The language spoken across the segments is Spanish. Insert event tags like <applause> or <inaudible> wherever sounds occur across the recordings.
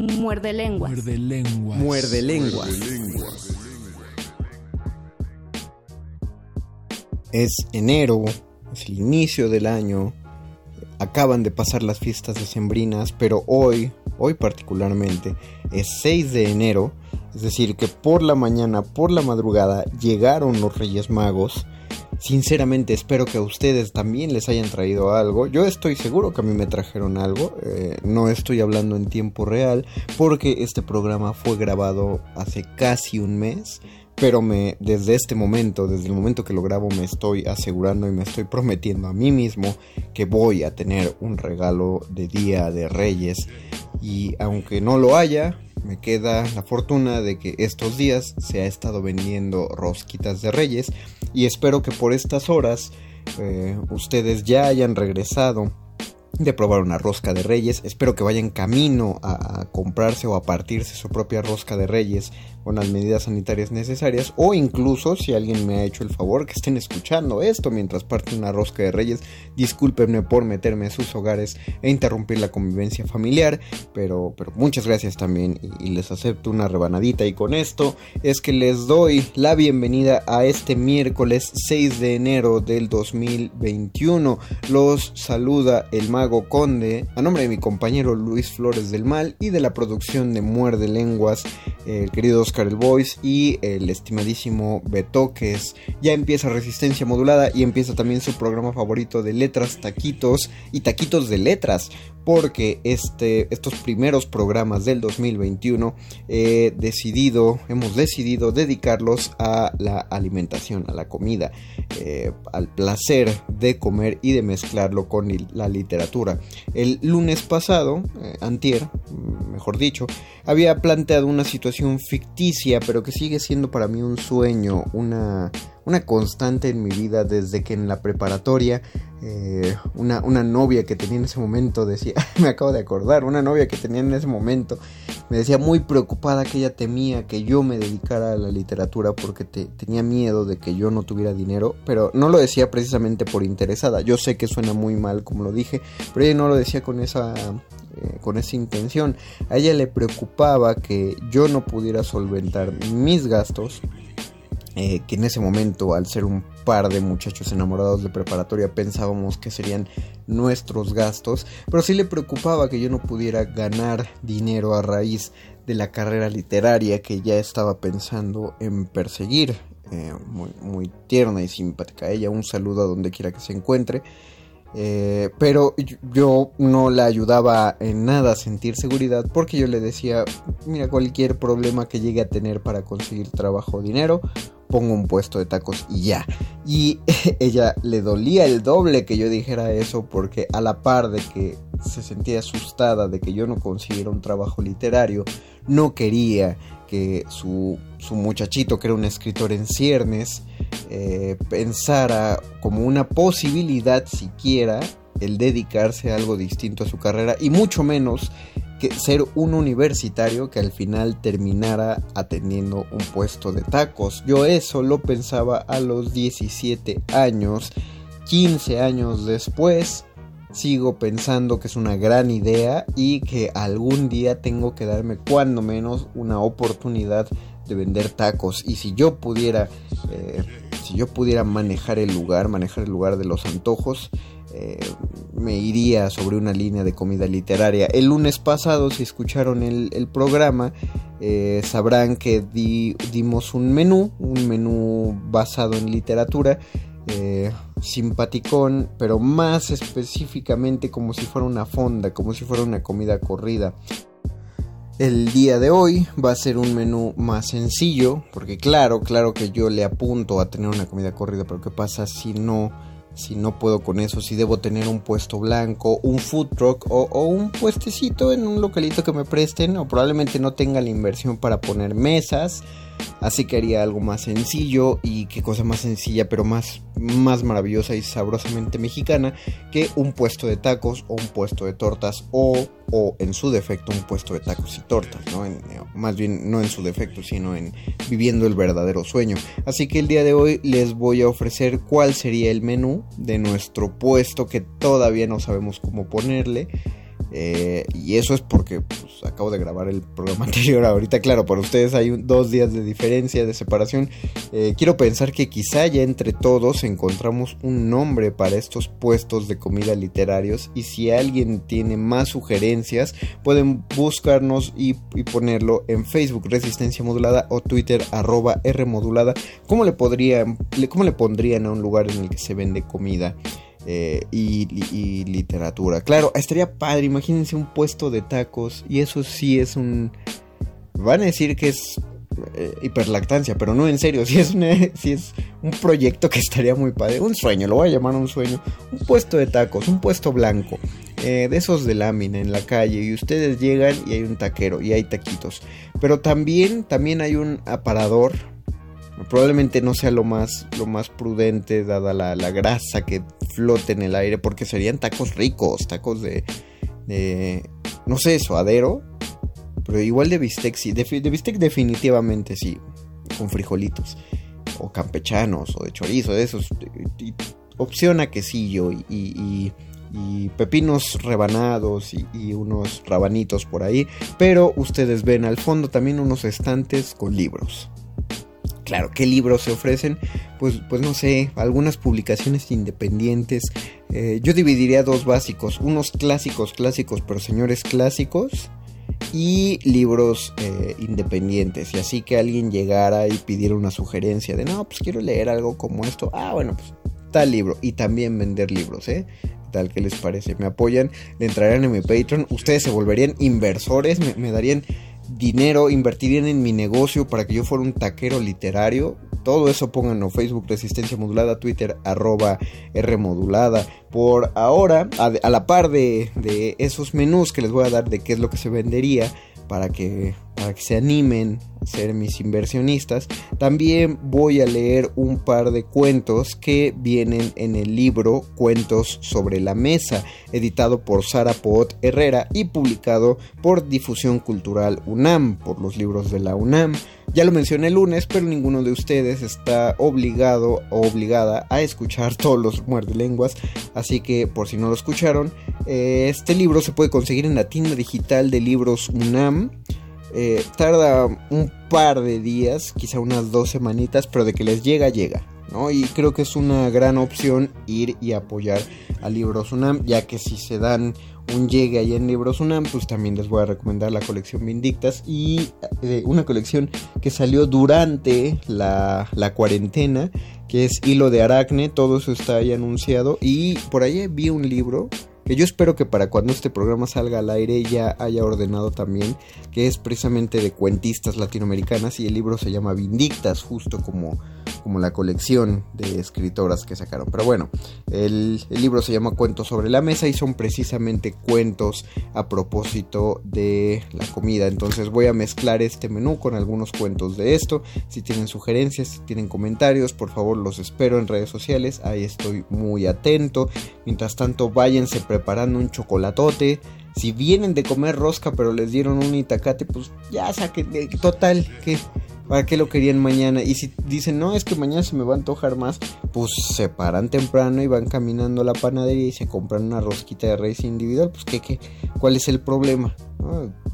Muerde lenguas. Muerde lenguas. Muerde lenguas. Es enero, es el inicio del año. Acaban de pasar las fiestas decembrinas, pero hoy, hoy particularmente, es 6 de enero. Es decir, que por la mañana, por la madrugada, llegaron los Reyes Magos. Sinceramente espero que a ustedes también les hayan traído algo. Yo estoy seguro que a mí me trajeron algo. Eh, no estoy hablando en tiempo real porque este programa fue grabado hace casi un mes. Pero desde este momento, desde el momento que lo grabo, me estoy asegurando y me estoy prometiendo a mí mismo que voy a tener un regalo de Día de Reyes. Y aunque no lo haya, me queda la fortuna de que estos días se ha estado vendiendo rosquitas de Reyes y espero que por estas horas eh, ustedes ya hayan regresado de probar una rosca de reyes. Espero que vayan camino a, comprarse o a partirse su propia rosca de reyes con las medidas sanitarias necesarias. O incluso, si alguien me ha hecho el favor, que estén escuchando esto mientras parte una rosca de reyes. Discúlpenme por meterme a sus hogares e interrumpir la convivencia familiar. Pero, pero muchas gracias también y, y les acepto una rebanadita. Y con esto es que les doy la bienvenida a este miércoles 6 de enero del 2021. Los saluda el mago Conde, a nombre de mi compañero Luis Flores del Mal y de la producción de Muerde Lenguas, el querido Oscar el Voice y el estimadísimo Betoques. Ya empieza Resistencia Modulada y empieza también su programa favorito de letras, taquitos y taquitos de letras. Porque este, estos primeros programas del 2021 he decidido, hemos decidido dedicarlos a la alimentación, a la comida, eh, al placer de comer y de mezclarlo con la literatura. El lunes pasado, eh, antier, mejor dicho, había planteado una situación ficticia, pero que sigue siendo para mí un sueño, una, una constante en mi vida desde que en la preparatoria eh, una, una, novia que tenía en ese momento decía, <laughs> me acabo de acordar, una novia que tenía en ese momento me decía muy preocupada que ella temía que yo me dedicara a la literatura porque te, tenía miedo de que yo no tuviera dinero, pero no lo decía precisamente por interesada, yo sé que suena muy mal como lo dije, pero ella no lo decía con esa eh, con esa intención. A ella le preocupaba que yo no pudiera solventar mis gastos. Eh, que en ese momento, al ser un par de muchachos enamorados de preparatoria, pensábamos que serían nuestros gastos, pero sí le preocupaba que yo no pudiera ganar dinero a raíz de la carrera literaria que ya estaba pensando en perseguir. Eh, muy, muy tierna y simpática ella, un saludo a donde quiera que se encuentre. Eh, pero yo no la ayudaba en nada a sentir seguridad porque yo le decía, mira, cualquier problema que llegue a tener para conseguir trabajo o dinero, pongo un puesto de tacos y ya. Y <laughs> ella le dolía el doble que yo dijera eso porque a la par de que se sentía asustada de que yo no consiguiera un trabajo literario, no quería que su, su muchachito, que era un escritor en ciernes, eh, pensara como una posibilidad siquiera el dedicarse a algo distinto a su carrera y mucho menos que ser un universitario que al final terminara atendiendo un puesto de tacos. Yo eso lo pensaba a los 17 años, 15 años después. Sigo pensando que es una gran idea y que algún día tengo que darme cuando menos una oportunidad de vender tacos. Y si yo pudiera, eh, si yo pudiera manejar el lugar, manejar el lugar de los antojos, eh, me iría sobre una línea de comida literaria. El lunes pasado, si escucharon el, programa, eh, sabrán que dimos un menú, un menú basado en literatura, eh, simpaticón, pero más específicamente como si fuera una fonda, como si fuera una comida corrida. El día de hoy va a ser un menú más sencillo, porque claro, claro que yo le apunto a tener una comida corrida, pero ¿qué pasa si no si no puedo con eso, si debo tener un puesto blanco, un food truck o, un puestecito en un localito que me presten o probablemente no tenga la inversión para poner mesas. Así que haría algo más sencillo y qué cosa más sencilla pero más, más maravillosa y sabrosamente mexicana que un puesto de tacos o un puesto de tortas o, o en su defecto un puesto de tacos y tortas, ¿no? más bien no en su defecto sino en viviendo el verdadero sueño. Así que el día de hoy les voy a ofrecer cuál sería el menú de nuestro puesto que todavía no sabemos cómo ponerle. Eh, y eso es porque pues, acabo de grabar el programa <laughs> anterior. Ahorita, claro, para ustedes hay dos días de diferencia, de separación. Eh, quiero pensar que quizá ya entre todos encontramos un nombre para estos puestos de comida literarios. Y si alguien tiene más sugerencias, pueden buscarnos y, ponerlo en Facebook Resistencia Modulada o Twitter arroba R Modulada. ¿Cómo le, podrían, ¿Cómo le pondrían a un lugar en el que se vende comida? Eh, y, literatura. Claro, estaría padre, imagínense un puesto de tacos y eso sí es un... Van a decir que es eh, hiperlactancia, pero no en serio, <laughs> si es, es un proyecto que estaría muy padre, un sueño, lo voy a llamar un sueño, un puesto de tacos, un puesto blanco, eh, de esos de lámina en la calle y ustedes llegan y hay un taquero y hay taquitos, pero también, también hay un aparador Probablemente no sea lo más, lo más prudente dada la, grasa que flote en el aire porque serían tacos ricos, tacos de, de no sé, suadero, pero igual de bistec sí, de, bistec definitivamente sí, con frijolitos, o campechanos, o de chorizo, de esos, opción a quesillo y, y, y pepinos rebanados y, y, unos rabanitos por ahí, pero ustedes ven al fondo también unos estantes con libros claro, ¿qué libros se ofrecen? Pues, pues no sé, algunas publicaciones independientes. Eh, yo dividiría dos básicos, unos clásicos, clásicos, pero señores clásicos, y libros eh, independientes. Y así que alguien llegara y pidiera una sugerencia de, no, pues quiero leer algo como esto. Ah, bueno, pues tal libro. Y también vender libros, ¿eh? Tal que les parece. Me apoyan, le entrarán en mi Patreon. Ustedes se volverían inversores, me darían dinero, invertirían en mi negocio para que yo fuera un taquero literario. Todo eso pónganlo Facebook Resistencia Modulada, Twitter arroba R Modulada. Por ahora, a, la par de, de esos menús que les voy a dar de qué es lo que se vendería, para que, se animen a ser mis inversionistas. También voy a leer un par de cuentos que vienen en el libro Cuentos sobre la Mesa, editado por Sara Pot Herrera y publicado por Difusión Cultural UNAM, por los libros de la UNAM. Ya lo mencioné el lunes, pero ninguno de ustedes está obligado o obligada a escuchar <laughs> todos los muerde lenguas. Así que, por si no lo escucharon, eh, este libro se puede conseguir en la tienda digital de libros UNAM. Eh, tarda un par de días, quizá unas dos semanitas, pero de que les llega, llega. Y creo que es una gran opción ir y apoyar a Libros UNAM, ya que si se dan un llegue ahí en Libros UNAM, pues también les voy a recomendar la colección Vindictas y eh, una colección que salió durante la, la, cuarentena, que es Hilo de Aracne, todo eso está ahí anunciado y por ahí vi un libro que yo espero que para cuando este programa salga al aire ya haya ordenado también, que es precisamente de cuentistas latinoamericanas y el libro se llama Vindictas, justo como, como la colección de escritoras que sacaron. Pero bueno, el, libro se llama Cuentos sobre la mesa y son precisamente cuentos a propósito de la comida. Entonces voy a mezclar este menú con algunos cuentos de esto. Si tienen sugerencias, si tienen comentarios, por favor los espero en redes sociales. Ahí estoy muy atento. Mientras tanto, váyanse preparando un chocolatote si vienen de comer rosca pero les dieron un itacate, pues ya saquen, total, que ¿para qué lo querían mañana? Y si dicen, no, es que mañana se me va a antojar más, pues se paran temprano y van caminando a la panadería y se compran una rosquita de raíz individual, pues ¿qué, qué? ¿Cuál es el problema?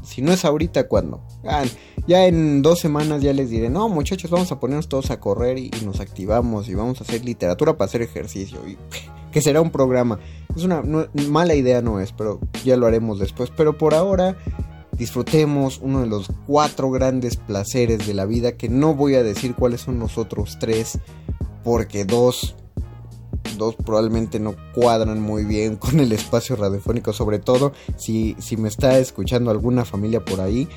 Si no es ahorita, ¿cuándo? Ah, ya en dos semanas ya les diré, no muchachos, vamos a ponernos todos a correr y, nos activamos y vamos a hacer literatura para hacer ejercicio. Y, que será un programa. Es una mala idea, no es, pero ya lo haremos después. Pero por ahora disfrutemos uno de los cuatro grandes placeres de la vida, que no voy a decir cuáles son los otros tres, porque dos, dos probablemente no cuadran muy bien <laughs> con el espacio radiofónico, sobre todo si, si me está escuchando alguna familia por ahí,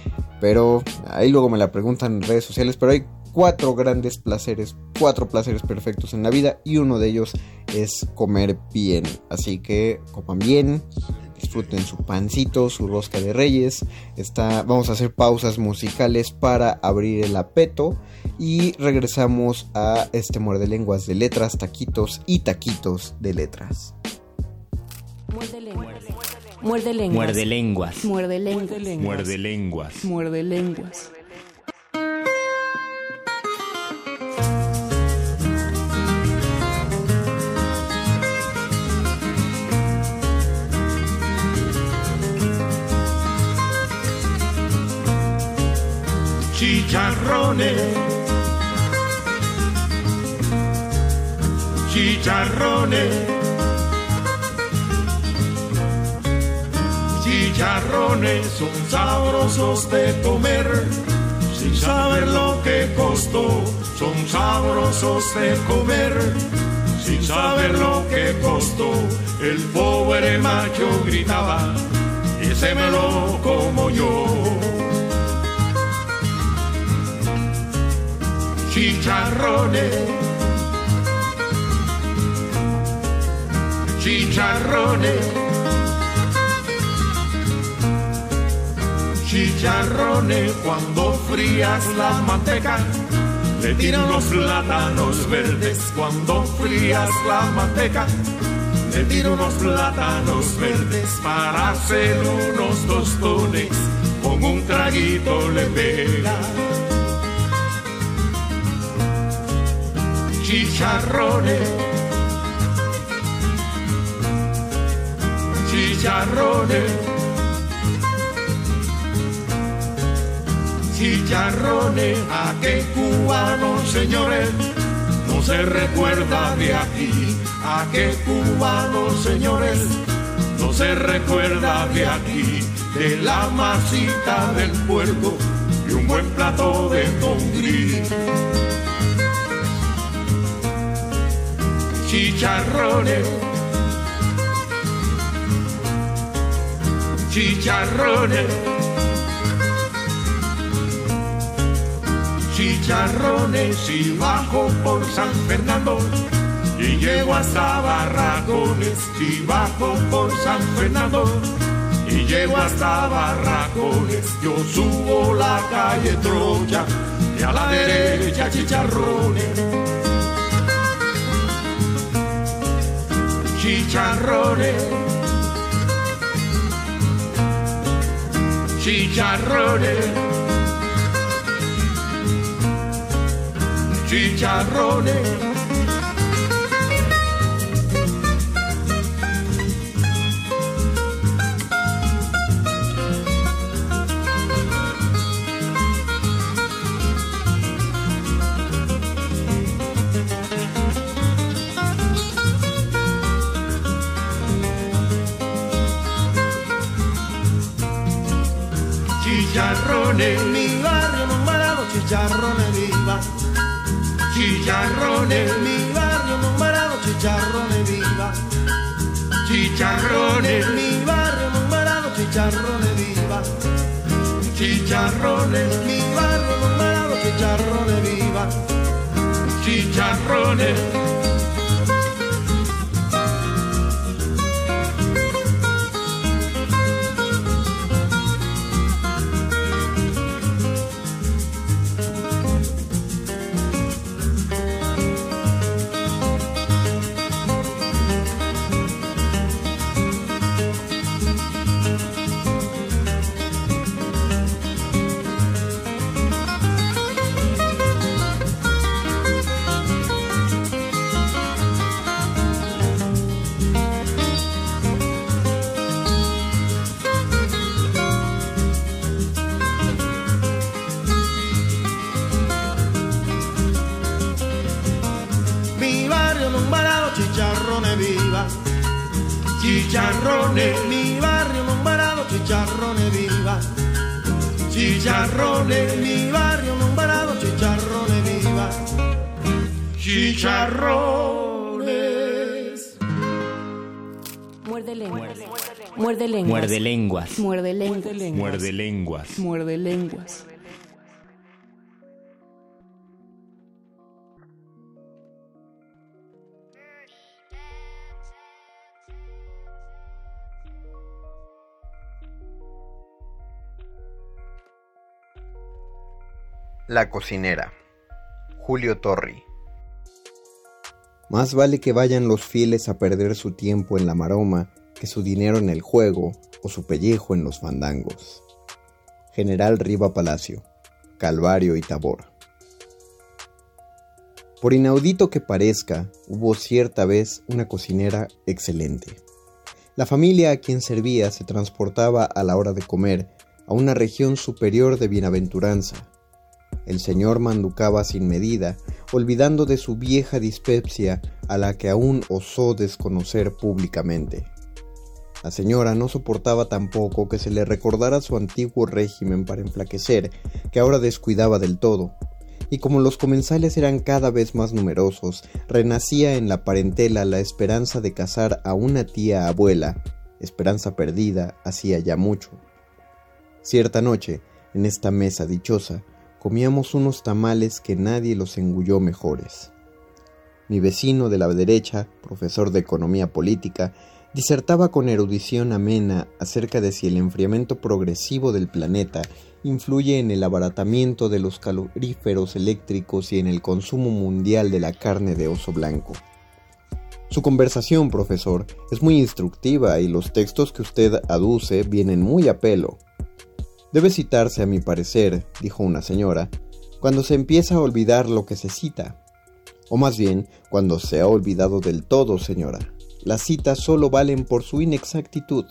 pero ahí luego me la preguntan en redes sociales, pero hay cuatro grandes placeres, cuatro placeres perfectos en la vida y uno de ellos es comer bien. Así que coman bien, disfruten su pancito, su rosca de reyes. Está, vamos a hacer pausas musicales para abrir el apeto y regresamos a este muerde lenguas de letras, taquitos y taquitos de letras. Muerde lenguas. Muerde lenguas. Muerde lenguas. Muerde lenguas. Muerde lenguas. Muerde lenguas. Chicharrones, chicharrones, chicharrones son sabrosos de comer, sin saber lo que costó, son sabrosos de comer. Sin saber lo que costó, el pobre macho gritaba, y se me lo como yo. Chicharrones, chicharrones, chicharrones cuando frías la manteca. Le tiran los plátanos verdes cuando frías la manteca. Le tiro unos plátanos verdes para hacer unos tostones. Con un traguito le pega. Chicharrones, chicharrones, chicharrones, a qué cubano señores no se recuerda de aquí, a qué cubano señores no se recuerda de aquí, de la masita del puerco y un buen plato de gris chicharrones, chicharrones, chicharrones y bajo por San Fernando. Y llego hasta Barracones y bajo por San Fernando. Y llego hasta Barracones, yo subo la calle Troya. Y a la derecha chicharrones. Chicharrones, chicharrones, chicharrones. chicharrones, mi barrio nombrado chicharrones viva. Chicharrones, mi barrio nombrado chicharrones viva. Chicharrones, mi barrio nombrado chicharrones viva. Chicharrones, mi barrio nombrado chicharrones viva. chicharrones. Non barato chicharrones viva. Chicharrones, Mi barrio barato chicharrones viva. chicharrones, Mi barrio non barato chicharrones viva. chicharrones. Muerde lenguas. Muerde lenguas. Muerde lenguas. Muerde lenguas. Muerde lenguas. Muerde lenguas. La cocinera. Julio Torri. Más vale que vayan los fieles a perder su tiempo en la maroma que su dinero en el juego o su pellejo en los fandangos. General Riva Palacio, Calvario y Tabor. Por inaudito que parezca, hubo cierta vez una cocinera excelente. La familia a quien servía se transportaba a la hora de comer a una región superior de bienaventuranza, el señor manducaba sin medida, olvidando de su vieja dispepsia a la que aún osó desconocer públicamente. La señora no soportaba tampoco que se le recordara su antiguo régimen para enflaquecer, que ahora descuidaba del todo, y como los comensales eran cada vez más numerosos, renacía en la parentela la esperanza de casar a una tía abuela, esperanza perdida hacía ya mucho. Cierta noche, en esta mesa dichosa, comíamos unos tamales que nadie los engulló mejores. Mi vecino de la derecha, profesor de economía política, disertaba con erudición amena acerca de si el enfriamiento progresivo del planeta influye en el abaratamiento de los caloríferos eléctricos y en el consumo mundial de la carne de oso blanco. Su conversación, profesor, es muy instructiva y los textos que usted aduce vienen muy a pelo. Debe citarse, a mi parecer, dijo una señora, cuando se empieza a olvidar lo que se cita. O más bien, cuando se ha olvidado del todo, señora. Las citas solo valen por su inexactitud.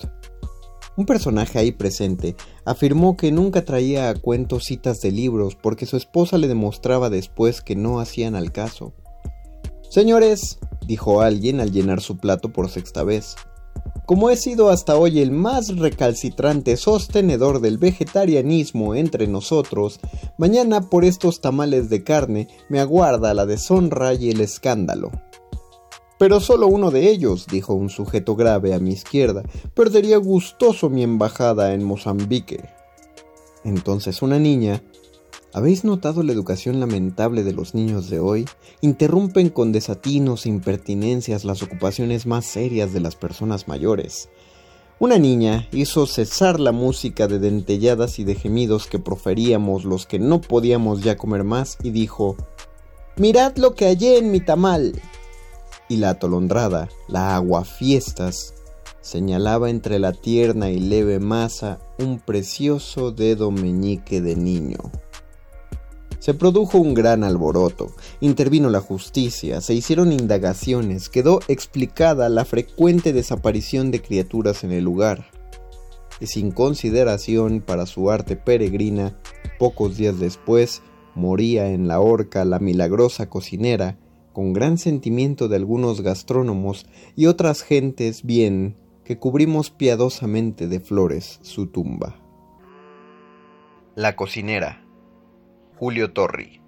Un personaje ahí presente afirmó que nunca traía a cuento citas de libros porque su esposa le demostraba después que no hacían al caso. Señores, dijo alguien al llenar su plato por sexta vez, como he sido hasta hoy el más recalcitrante sostenedor del vegetarianismo entre nosotros, mañana por estos tamales de carne me aguarda la deshonra y el escándalo. Pero solo uno de ellos, dijo un sujeto grave a mi izquierda, perdería gustoso mi embajada en Mozambique. Entonces una niña, ¿Habéis notado la educación lamentable de los niños de hoy? Interrumpen con desatinos e impertinencias las ocupaciones más serias de las personas mayores. Una niña hizo cesar la música de dentelladas y de gemidos que proferíamos los que no podíamos ya comer más y dijo, Mirad lo que hallé en mi tamal. Y la atolondrada, la aguafiestas, señalaba entre la tierna y leve masa un precioso dedo meñique de niño. Se produjo un gran alboroto, intervino la justicia, se hicieron indagaciones, quedó explicada la frecuente desaparición de criaturas en el lugar. Y sin consideración para su arte peregrina, pocos días después moría en la horca la milagrosa cocinera, con gran sentimiento de algunos gastrónomos y otras gentes bien que cubrimos piadosamente de flores su tumba. La cocinera Julio Torri.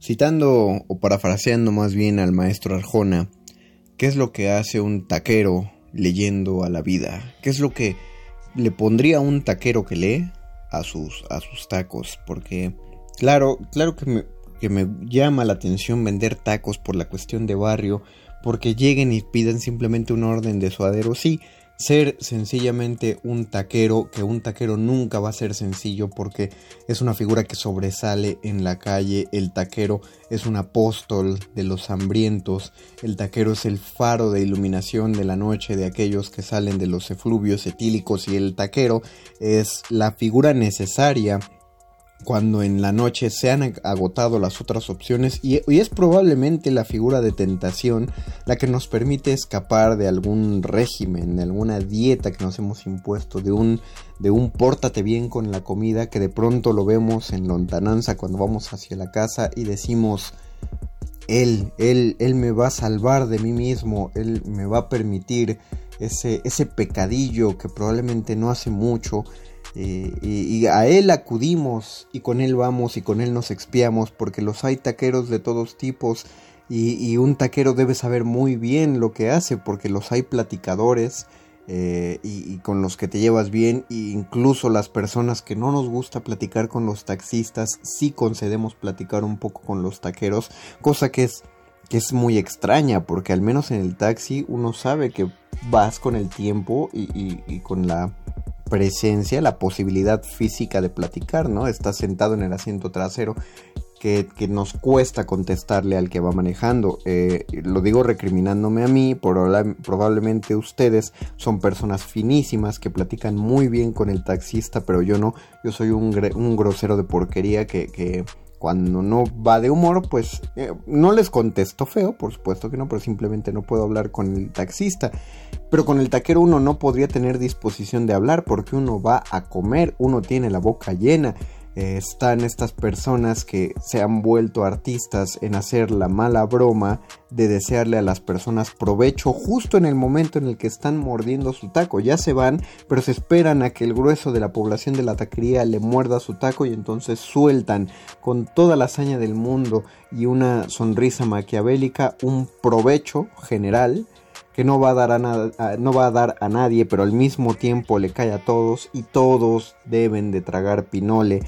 Citando o parafraseando más bien al maestro Arjona, ¿qué es lo que hace un taquero leyendo a la vida? ¿Qué es lo que le pondría un taquero que lee? a sus, a sus tacos, porque claro, claro que me, que me llama la atención vender tacos por la cuestión de barrio, porque lleguen y piden simplemente un orden de suadero, sí, ser sencillamente un taquero, que un taquero nunca va a ser sencillo porque es una figura que sobresale en la calle, el taquero es un apóstol de los hambrientos, el taquero es el faro de iluminación de la noche de aquellos que salen de los efluvios etílicos y el taquero es la figura necesaria cuando en la noche se han agotado las otras opciones y, es probablemente la figura de tentación la que nos permite escapar de algún régimen, de alguna dieta que nos hemos impuesto, de un, de un pórtate bien con la comida que de pronto lo vemos en lontananza cuando vamos hacia la casa y decimos él, él, él me va a salvar de mí mismo, él me va a permitir ese, ese pecadillo que probablemente no hace mucho eh, y, a él acudimos y con él vamos y con él nos expiamos porque los hay taqueros de todos tipos y, un taquero debe saber muy bien lo que hace porque los hay platicadores eh, y, con los que te llevas bien incluso las personas que no nos gusta platicar con los taxistas sí concedemos platicar un poco con los taqueros cosa que es que es muy extraña porque al menos en el taxi uno sabe que vas con el tiempo y con la presencia, la posibilidad física de platicar, ¿no? Está sentado en el asiento trasero que, nos cuesta contestarle al que va manejando. Eh, lo digo recriminándome a mí, probablemente ustedes son personas finísimas que platican muy bien con el taxista, pero yo no, yo soy un, un grosero de porquería que, que cuando no va de humor, pues eh, no les contesto feo, por supuesto que no, pero simplemente no puedo hablar con el taxista. Pero con el taquero uno no podría tener disposición de hablar porque uno va a comer, uno tiene la boca llena. Eh, están estas personas que se han vuelto artistas en hacer la mala broma de desearle a las personas provecho justo en el momento en el que están mordiendo su taco. Ya se van, pero se esperan a que el grueso de la población de la taquería le muerda su taco y entonces sueltan con toda la hazaña del mundo y una sonrisa maquiavélica un provecho general que no va a dar a, no va a dar a nadie, pero al mismo tiempo le cae a todos y todos deben de tragar pinole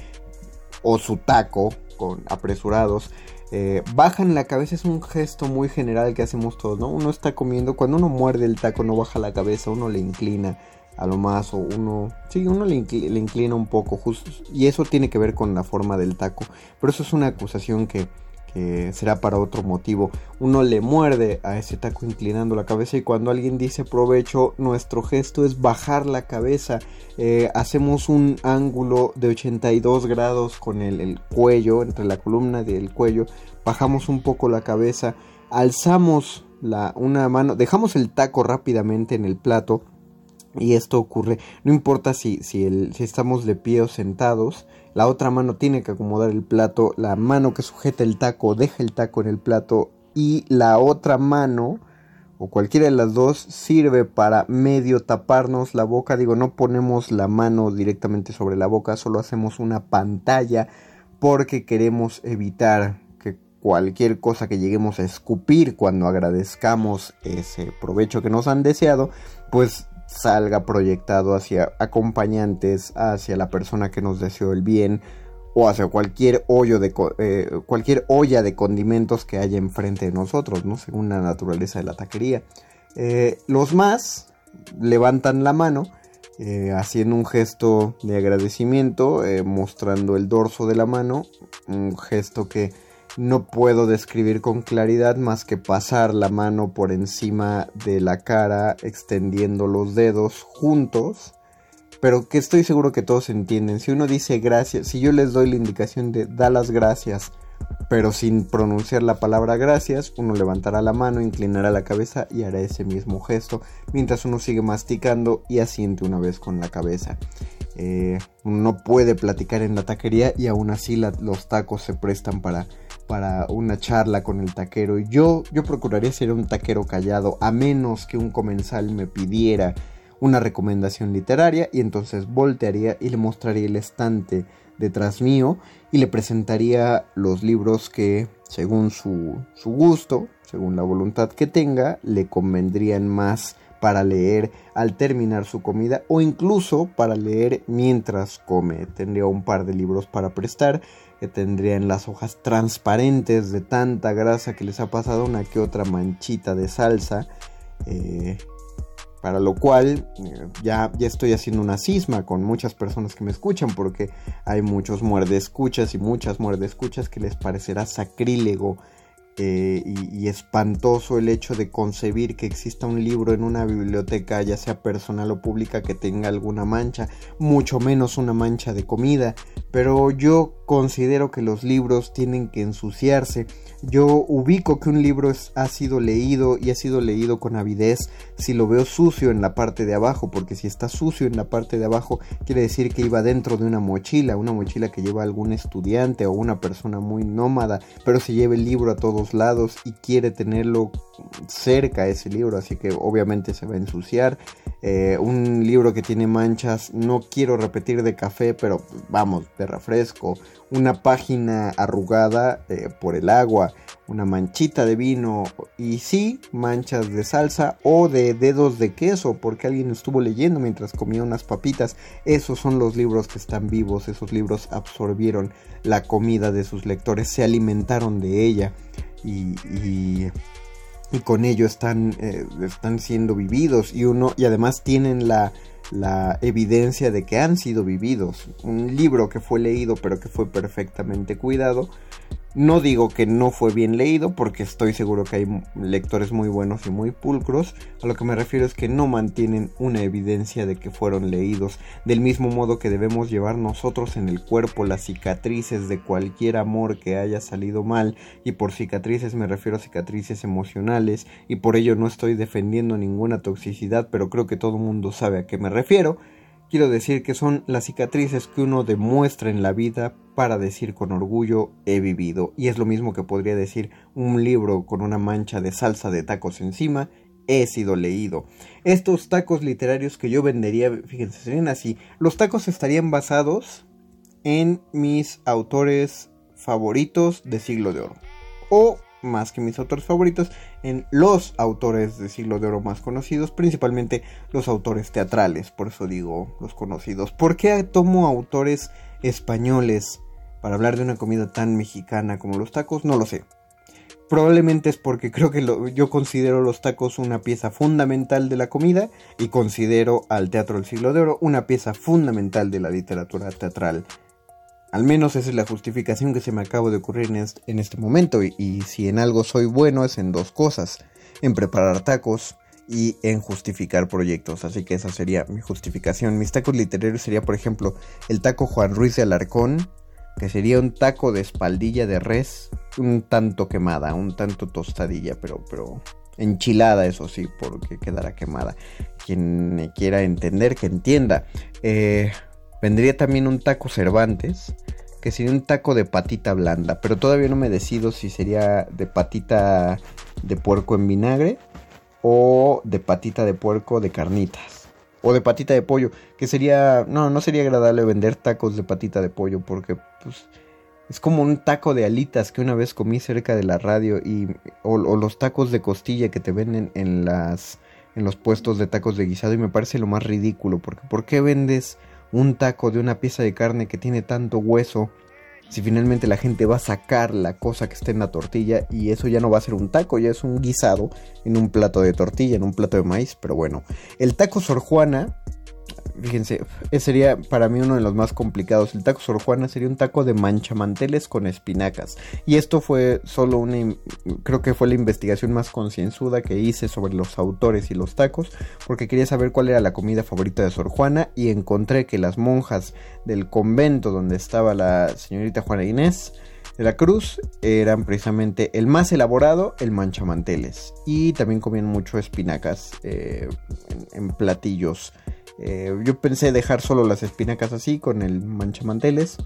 o su taco con apresurados. Eh, bajan la cabeza es un gesto muy general que hacemos todos, ¿no? Uno está comiendo, cuando uno muerde el taco no baja la cabeza, uno le inclina a lo más o uno, sí, uno le, le inclina un poco, justo, y eso tiene que ver con la forma del taco, pero eso es una acusación será para otro motivo. Uno le muerde a ese taco inclinando la cabeza y cuando alguien dice provecho, nuestro gesto es bajar la cabeza. Eh, hacemos un ángulo de 82 grados con el, el cuello, entre la columna del cuello, bajamos un poco la cabeza, alzamos la, una mano, dejamos el taco rápidamente en el plato. Y esto ocurre, no importa el, si estamos de pie o sentados, la otra mano tiene que acomodar el plato, la mano que sujeta el taco deja el taco en el plato y la otra mano o cualquiera de las dos sirve para medio taparnos la boca. Digo, no ponemos la mano directamente sobre la boca, solo hacemos una pantalla porque queremos evitar que cualquier cosa que lleguemos a escupir cuando agradezcamos ese provecho que nos han deseado, pues salga proyectado hacia acompañantes, hacia la persona que nos deseó el bien o hacia cualquier hoyo de eh, cualquier olla de condimentos que haya enfrente de nosotros, ¿no? Según la naturaleza de la taquería. Eh, los más levantan la mano eh, haciendo un gesto de agradecimiento, mostrando el dorso de la mano, un gesto que no puedo describir con claridad más que pasar la mano por encima de la cara, extendiendo los dedos juntos, pero que estoy seguro que todos entienden. Si uno dice gracias, si yo les doy la indicación de da las gracias, pero sin pronunciar la palabra gracias, uno levantará la mano, inclinará la cabeza y hará ese mismo gesto, mientras uno sigue masticando y asiente una vez con la cabeza. Eh, uno no puede platicar en la taquería y aún así los tacos se prestan para para una charla con el taquero. Yo, yo procuraría ser un taquero callado, a menos que un comensal me pidiera una recomendación literaria y entonces voltearía y le mostraría el estante detrás mío y le presentaría los libros que, según su, su gusto, según la voluntad que tenga, le convendrían más para leer al terminar su comida o incluso para leer mientras come. Tendría un par de libros para prestar que tendrían las hojas transparentes de tanta grasa que les ha pasado una que otra manchita de salsa. Eh, para lo cual eh, ya, ya estoy haciendo una cisma con muchas personas que me escuchan porque hay muchos muerde escuchas y muchas muerde escuchas que les parecerá sacrílego eh, y, espantoso el hecho de concebir que exista un libro en una biblioteca, ya sea personal o pública, que tenga alguna mancha, mucho menos una mancha de comida. Pero yo considero que los libros tienen que ensuciarse. Yo ubico que un libro ha sido leído y ha sido leído con avidez si lo veo sucio en la parte de abajo, porque si está sucio en la parte de abajo quiere decir que iba dentro de una mochila, una mochila que lleva algún estudiante o una persona muy nómada, pero se lleva el libro a todos lados y quiere tenerlo cerca ese libro, así que obviamente se va a ensuciar. Eh, un libro que tiene manchas, no quiero repetir de café, pero vamos, de refresco. Una página arrugada eh, por el agua, una manchita de vino y sí, manchas de salsa o de dedos de queso, porque alguien estuvo leyendo mientras comía unas papitas. Esos son los libros que están vivos, esos libros absorbieron la comida de sus lectores, se alimentaron de ella y y con ello están, eh, están siendo vividos y uno y además tienen la, la evidencia de que han sido vividos. Un libro que fue leído pero que fue perfectamente cuidado no digo que no fue bien leído, porque estoy seguro que hay lectores muy buenos y muy pulcros. A lo que me refiero es que no mantienen una evidencia de que fueron leídos. Del mismo modo que debemos llevar nosotros en el cuerpo las cicatrices de cualquier amor que haya salido mal. Y por cicatrices me refiero a cicatrices emocionales. Y por ello no estoy defendiendo ninguna toxicidad, pero creo que todo el mundo sabe a qué me refiero quiero decir que son las cicatrices que uno demuestra en la vida para decir con orgullo he vivido. Y es lo mismo que podría decir un libro con una mancha de salsa de tacos encima, he sido leído. Estos tacos literarios que yo vendería, fíjense, serían así. Los tacos estarían basados en mis autores favoritos de siglo de oro. O más que mis autores favoritos, en los autores de siglo de oro más conocidos, principalmente los autores teatrales, por eso digo los conocidos. ¿Por qué tomo autores españoles para hablar de una comida tan mexicana como los tacos? No lo sé. Probablemente es porque creo que yo considero los tacos una pieza fundamental de la comida y considero al teatro del siglo de oro una pieza fundamental de la literatura teatral al menos esa es la justificación que se me acaba de ocurrir en este, momento. Y, si en algo soy bueno es en dos cosas. En preparar tacos y en justificar proyectos. Así que esa sería mi justificación. Mis tacos literarios sería, por ejemplo, el taco Juan Ruiz de Alarcón. Que sería un taco de espaldilla de res. Un tanto quemada, un tanto tostadilla, pero, pero enchilada, eso sí, porque quedará quemada. Quien me quiera entender, que entienda. Eh, Vendría también un taco Cervantes, que sería un taco de patita blanda, pero todavía no me decido si sería de patita de puerco en vinagre o de patita de puerco de carnitas. O de patita de pollo, que sería... No, no sería agradable vender tacos de patita de pollo porque pues es como un taco de alitas que una vez comí cerca de la radio y o, los tacos de costilla que te venden en las en los puestos de tacos de guisado y me parece lo más ridículo porque ¿por qué vendes un taco de una pieza de carne que tiene tanto hueso, si finalmente la gente va a sacar la cosa que está en la tortilla y eso ya no va a ser un taco, ya es un guisado en un plato de tortilla, en un plato de maíz, pero bueno, el taco Sor Juana fíjense, sería para mí uno de los más complicados. El taco Sor Juana sería un taco de manchamanteles con espinacas. Y esto fue solo una, creo que fue la investigación más concienzuda que hice sobre los autores y los tacos, porque quería saber cuál era la comida favorita de Sor Juana y encontré que las monjas del convento donde estaba la señorita Juana Inés, de la Cruz eran precisamente el más elaborado, el manchamanteles. Y también comían mucho espinacas eh, en, platillos eh, yo pensé dejar solo las espinacas así con el manchamanteles.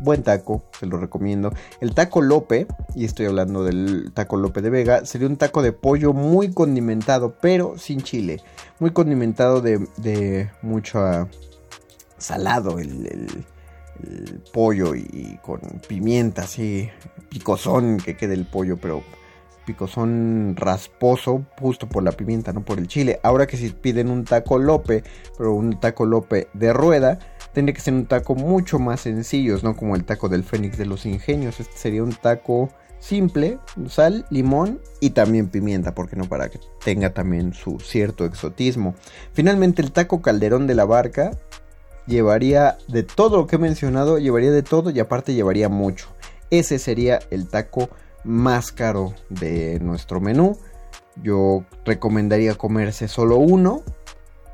Buen taco, se lo recomiendo. El taco Lope, y estoy hablando del taco Lope de Vega, sería un taco de pollo muy condimentado, pero sin chile. Muy condimentado de, mucho salado el, pollo y, con pimienta así, picosón que quede el pollo, pero picosón rasposo justo por la pimienta, no por el chile. Ahora que si piden un taco lope, pero un taco lope de rueda, tendría que ser un taco mucho más sencillo, no como el taco del Fénix de los Ingenios. Este sería un taco simple, sal, limón y también pimienta, porque no para que tenga también su cierto exotismo. Finalmente el taco calderón de la barca llevaría de todo lo que he mencionado, llevaría de todo y aparte llevaría mucho. Ese sería el taco más caro de nuestro menú. Yo recomendaría comerse solo uno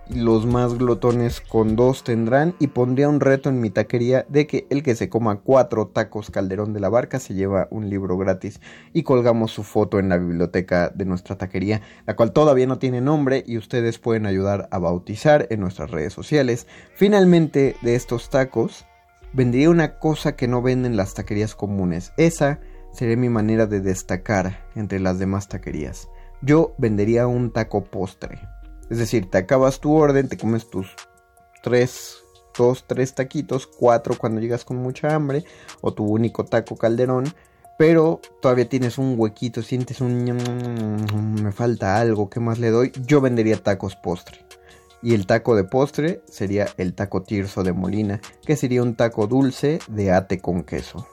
los más glotones con dos tendrán y pondría un reto en mi taquería de que el que se coma cuatro tacos calderón de la barca se lleva un libro gratis y colgamos su foto en la biblioteca de nuestra taquería, la cual todavía no tiene nombre y ustedes pueden ayudar a bautizar en nuestras redes sociales. Finalmente de estos tacos vendría una cosa que no venden las taquerías comunes. Esa sería mi manera de destacar entre las demás taquerías. Yo vendería un taco postre. Es decir, te acabas tu orden, te comes tus tres, dos, tres taquitos, cuatro cuando llegas con mucha hambre, o tu único taco calderón, pero todavía tienes un huequito, sientes un... me falta algo, ¿qué más le doy? Yo vendería tacos postre. Y el taco de postre sería el taco tirso de Molina, que sería un taco dulce de ate con queso.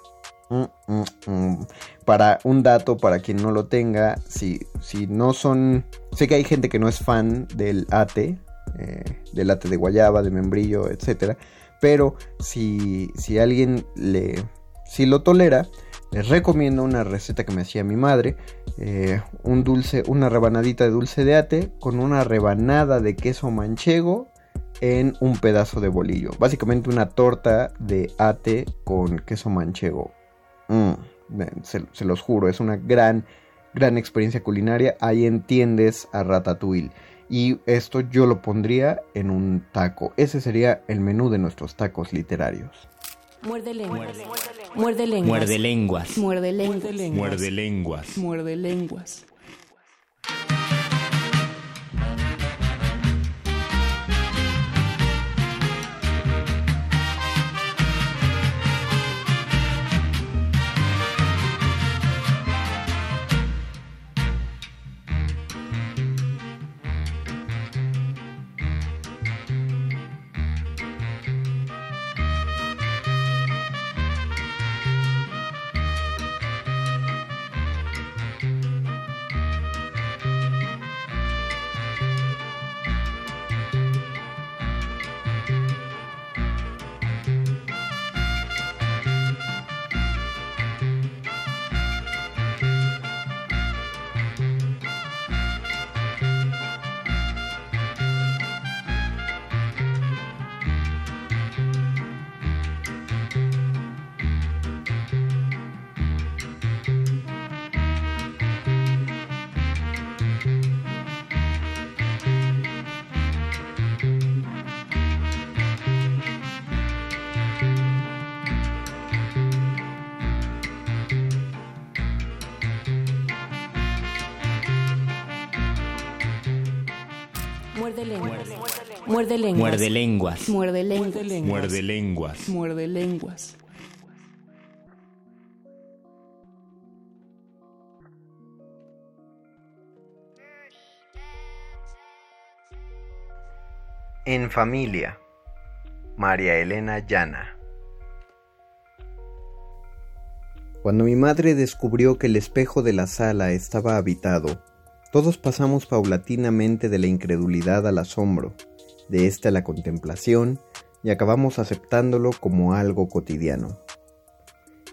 Para un dato, para quien no lo tenga, si, si no son... Sé que hay gente que no es fan del ate, eh, del ate de guayaba, de membrillo, etc. Pero si, si alguien le... Si lo tolera, les recomiendo una receta que me hacía mi madre. Eh, un dulce, una rebanadita de dulce de ate con una rebanada de queso manchego en un pedazo de bolillo. Básicamente una torta de ate con queso manchego. Mm, se, los juro, es una gran, gran experiencia culinaria. Ahí entiendes a Ratatouille. Y esto yo lo pondría en un taco. Ese sería el menú de nuestros tacos literarios. Muerde lenguas. Muerde lenguas. Muerde lenguas. Muerde lenguas. Muerde lenguas. Muerde lenguas. Muerde lenguas. Muerde lenguas. Muerde lenguas. Muerde lenguas. Muerde lenguas. En familia. María Elena Llana. Cuando mi madre descubrió que el espejo de la sala estaba habitado, todos pasamos paulatinamente de la incredulidad al asombro, de ésta a la contemplación, y acabamos aceptándolo como algo cotidiano.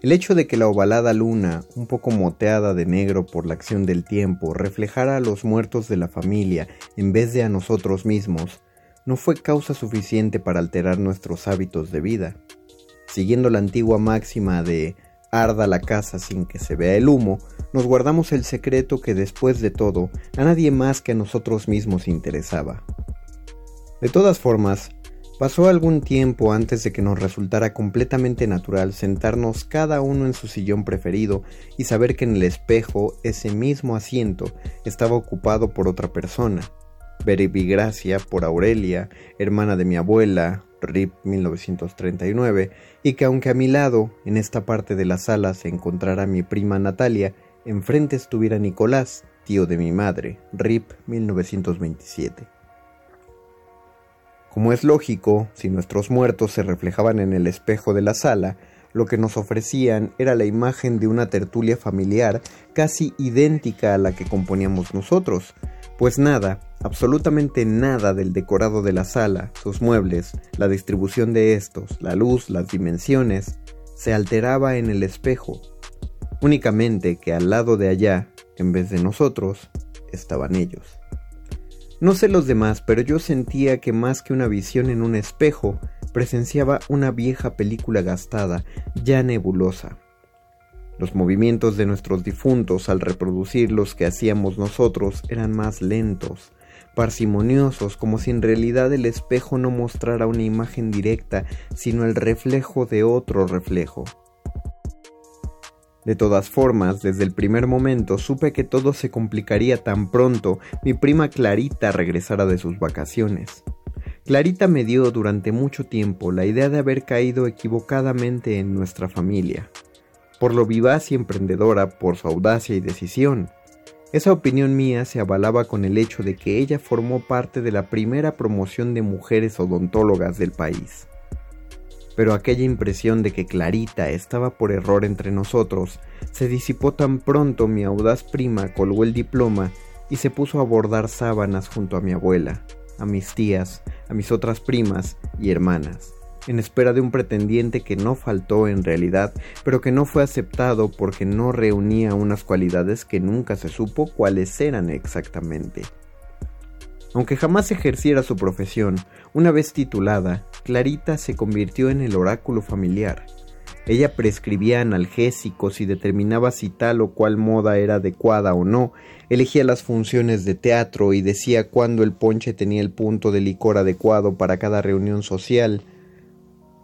El hecho de que la ovalada luna, un poco moteada de negro por la acción del tiempo, reflejara a los muertos de la familia en vez de a nosotros mismos, no fue causa suficiente para alterar nuestros hábitos de vida. Siguiendo la antigua máxima de arda la casa sin que se vea el humo, nos guardamos el secreto que después de todo a nadie más que a nosotros mismos interesaba. De todas formas, pasó algún tiempo antes de que nos resultara completamente natural sentarnos cada uno en su sillón preferido y saber que en el espejo ese mismo asiento estaba ocupado por otra persona. Gracia por Aurelia, hermana de mi abuela, RIP 1939, y que aunque a mi lado, en esta parte de la sala, se encontrara mi prima Natalia, enfrente estuviera Nicolás, tío de mi madre, RIP 1927. Como es lógico, si nuestros muertos se reflejaban en el espejo de la sala, lo que nos ofrecían era la imagen de una tertulia familiar casi idéntica a la que componíamos nosotros, pues nada, absolutamente nada del decorado de la sala, sus muebles, la distribución de estos, la luz, las dimensiones, se alteraba en el espejo. Únicamente que al lado de allá, en vez de nosotros, estaban ellos. No sé los demás, pero yo sentía que más que una visión en un espejo, presenciaba una vieja película gastada, ya nebulosa. Los movimientos de nuestros difuntos al reproducir los que hacíamos nosotros eran más lentos, parsimoniosos, como si en realidad el espejo no mostrara una imagen directa, sino el reflejo de otro reflejo. De todas formas, desde el primer momento supe que todo se complicaría tan pronto mi prima Clarita regresara de sus vacaciones. Clarita me dio durante mucho tiempo la idea de haber caído equivocadamente en nuestra familia, por lo vivaz y emprendedora, por su audacia y decisión. Esa opinión mía se avalaba con el hecho de que ella formó parte de la primera promoción de mujeres odontólogas del país. Pero aquella impresión de que Clarita estaba por error entre nosotros se disipó tan pronto mi audaz prima colgó el diploma y se puso a bordar sábanas junto a mi abuela, a mis tías, a mis otras primas y hermanas, en espera de un pretendiente que no faltó en realidad, pero que no fue aceptado porque no reunía unas cualidades que nunca se supo cuáles eran exactamente. Aunque jamás ejerciera su profesión, una vez titulada, Clarita se convirtió en el oráculo familiar. Ella prescribía analgésicos y determinaba si tal o cual moda era adecuada o no, elegía las funciones de teatro y decía cuándo el ponche tenía el punto de licor adecuado para cada reunión social.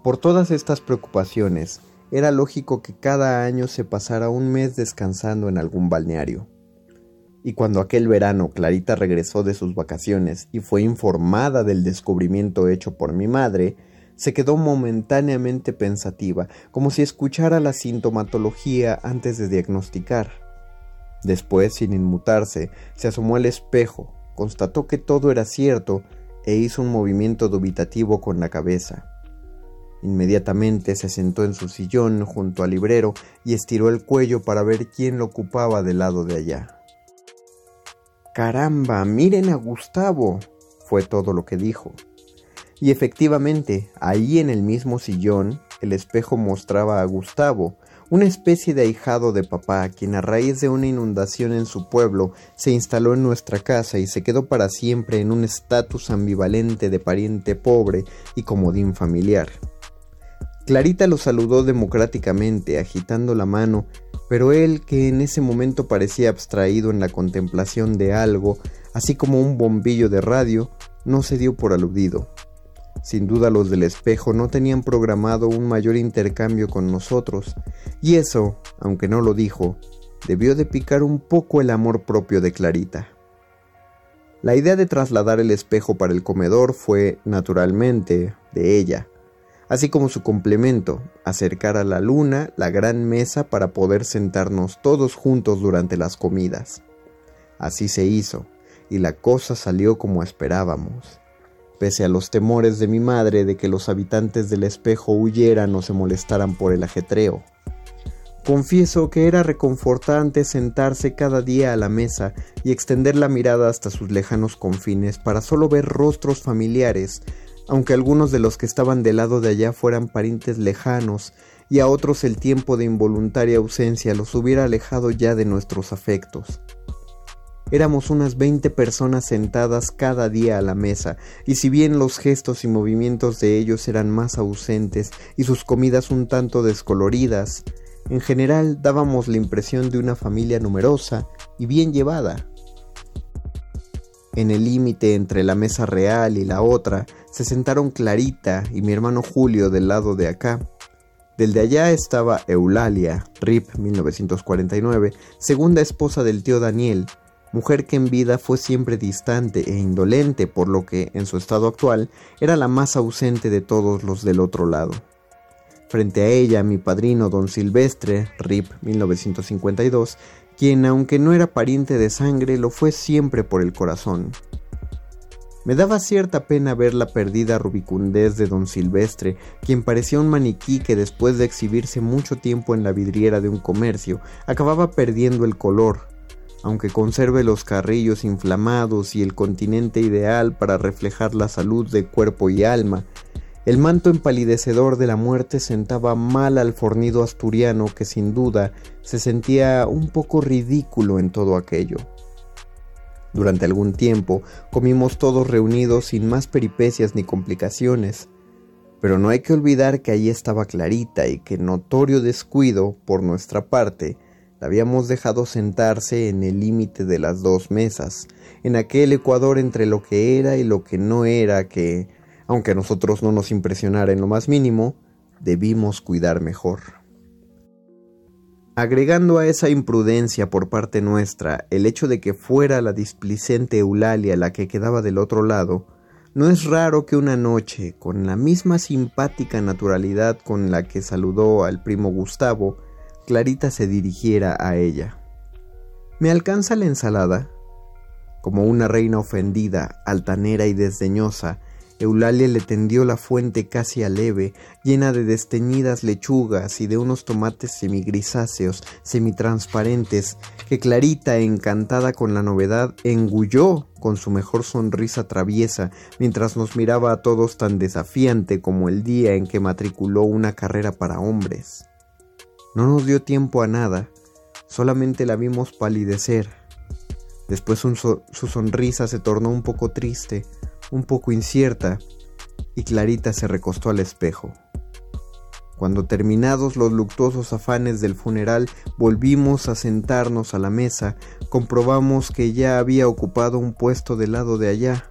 Por todas estas preocupaciones, era lógico que cada año se pasara un mes descansando en algún balneario y cuando aquel verano Clarita regresó de sus vacaciones y fue informada del descubrimiento hecho por mi madre, se quedó momentáneamente pensativa, como si escuchara la sintomatología antes de diagnosticar. Después, sin inmutarse, se asomó al espejo, constató que todo era cierto e hizo un movimiento dubitativo con la cabeza. Inmediatamente se sentó en su sillón junto al librero y estiró el cuello para ver quién lo ocupaba del lado de allá. Caramba, miren a Gustavo, fue todo lo que dijo. Y efectivamente, ahí en el mismo sillón, el espejo mostraba a Gustavo, una especie de ahijado de papá, quien a raíz de una inundación en su pueblo se instaló en nuestra casa y se quedó para siempre en un estatus ambivalente de pariente pobre y comodín familiar. Clarita lo saludó democráticamente, agitando la mano, pero él, que en ese momento parecía abstraído en la contemplación de algo, así como un bombillo de radio, no se dio por aludido. Sin duda los del espejo no tenían programado un mayor intercambio con nosotros, y eso, aunque no lo dijo, debió de picar un poco el amor propio de Clarita. La idea de trasladar el espejo para el comedor fue, naturalmente, de ella, así como su complemento, acercar a la luna la gran mesa para poder sentarnos todos juntos durante las comidas. Así se hizo, y la cosa salió como esperábamos. Pese a los temores de mi madre de que los habitantes del espejo huyeran o se molestaran por el ajetreo. Confieso que era reconfortante sentarse cada día a la mesa y extender la mirada hasta sus lejanos confines para solo ver rostros familiares aunque algunos de los que estaban del lado de allá fueran parientes lejanos, y a otros el tiempo de involuntaria ausencia los hubiera alejado ya de nuestros afectos. Éramos unas veinte personas sentadas cada día a la mesa, y si bien los gestos y movimientos de ellos eran más ausentes y sus comidas un tanto descoloridas, en general dábamos la impresión de una familia numerosa y bien llevada. En el límite entre la mesa real y la otra se sentaron Clarita y mi hermano Julio del lado de acá. Del de allá estaba Eulalia, RIP 1949, segunda esposa del tío Daniel, mujer que en vida fue siempre distante e indolente, por lo que, en su estado actual, era la más ausente de todos los del otro lado. Frente a ella, mi padrino don Silvestre, RIP 1952, quien aunque no era pariente de sangre, lo fue siempre por el corazón. Me daba cierta pena ver la perdida rubicundez de don Silvestre, quien parecía un maniquí que después de exhibirse mucho tiempo en la vidriera de un comercio, acababa perdiendo el color, aunque conserve los carrillos inflamados y el continente ideal para reflejar la salud de cuerpo y alma, el manto empalidecedor de la muerte sentaba mal al fornido asturiano que sin duda se sentía un poco ridículo en todo aquello. Durante algún tiempo comimos todos reunidos sin más peripecias ni complicaciones, pero no hay que olvidar que allí estaba Clarita y que notorio descuido por nuestra parte la habíamos dejado sentarse en el límite de las dos mesas, en aquel ecuador entre lo que era y lo que no era que, aunque a nosotros no nos impresionara en lo más mínimo, debimos cuidar mejor. Agregando a esa imprudencia por parte nuestra el hecho de que fuera la displicente Eulalia la que quedaba del otro lado, no es raro que una noche, con la misma simpática naturalidad con la que saludó al primo Gustavo, Clarita se dirigiera a ella. ¿Me alcanza la ensalada? Como una reina ofendida, altanera y desdeñosa, Eulalia le tendió la fuente casi aleve, llena de desteñidas lechugas y de unos tomates semigrisáceos, semitransparentes, que Clarita, encantada con la novedad, engulló con su mejor sonrisa traviesa, mientras nos miraba a todos tan desafiante como el día en que matriculó una carrera para hombres. No nos dio tiempo a nada, solamente la vimos palidecer. Después su, sonrisa se tornó un poco triste, un poco incierta, y Clarita se recostó al espejo. Cuando terminados los luctuosos afanes del funeral volvimos a sentarnos a la mesa, comprobamos que ya había ocupado un puesto del lado de allá,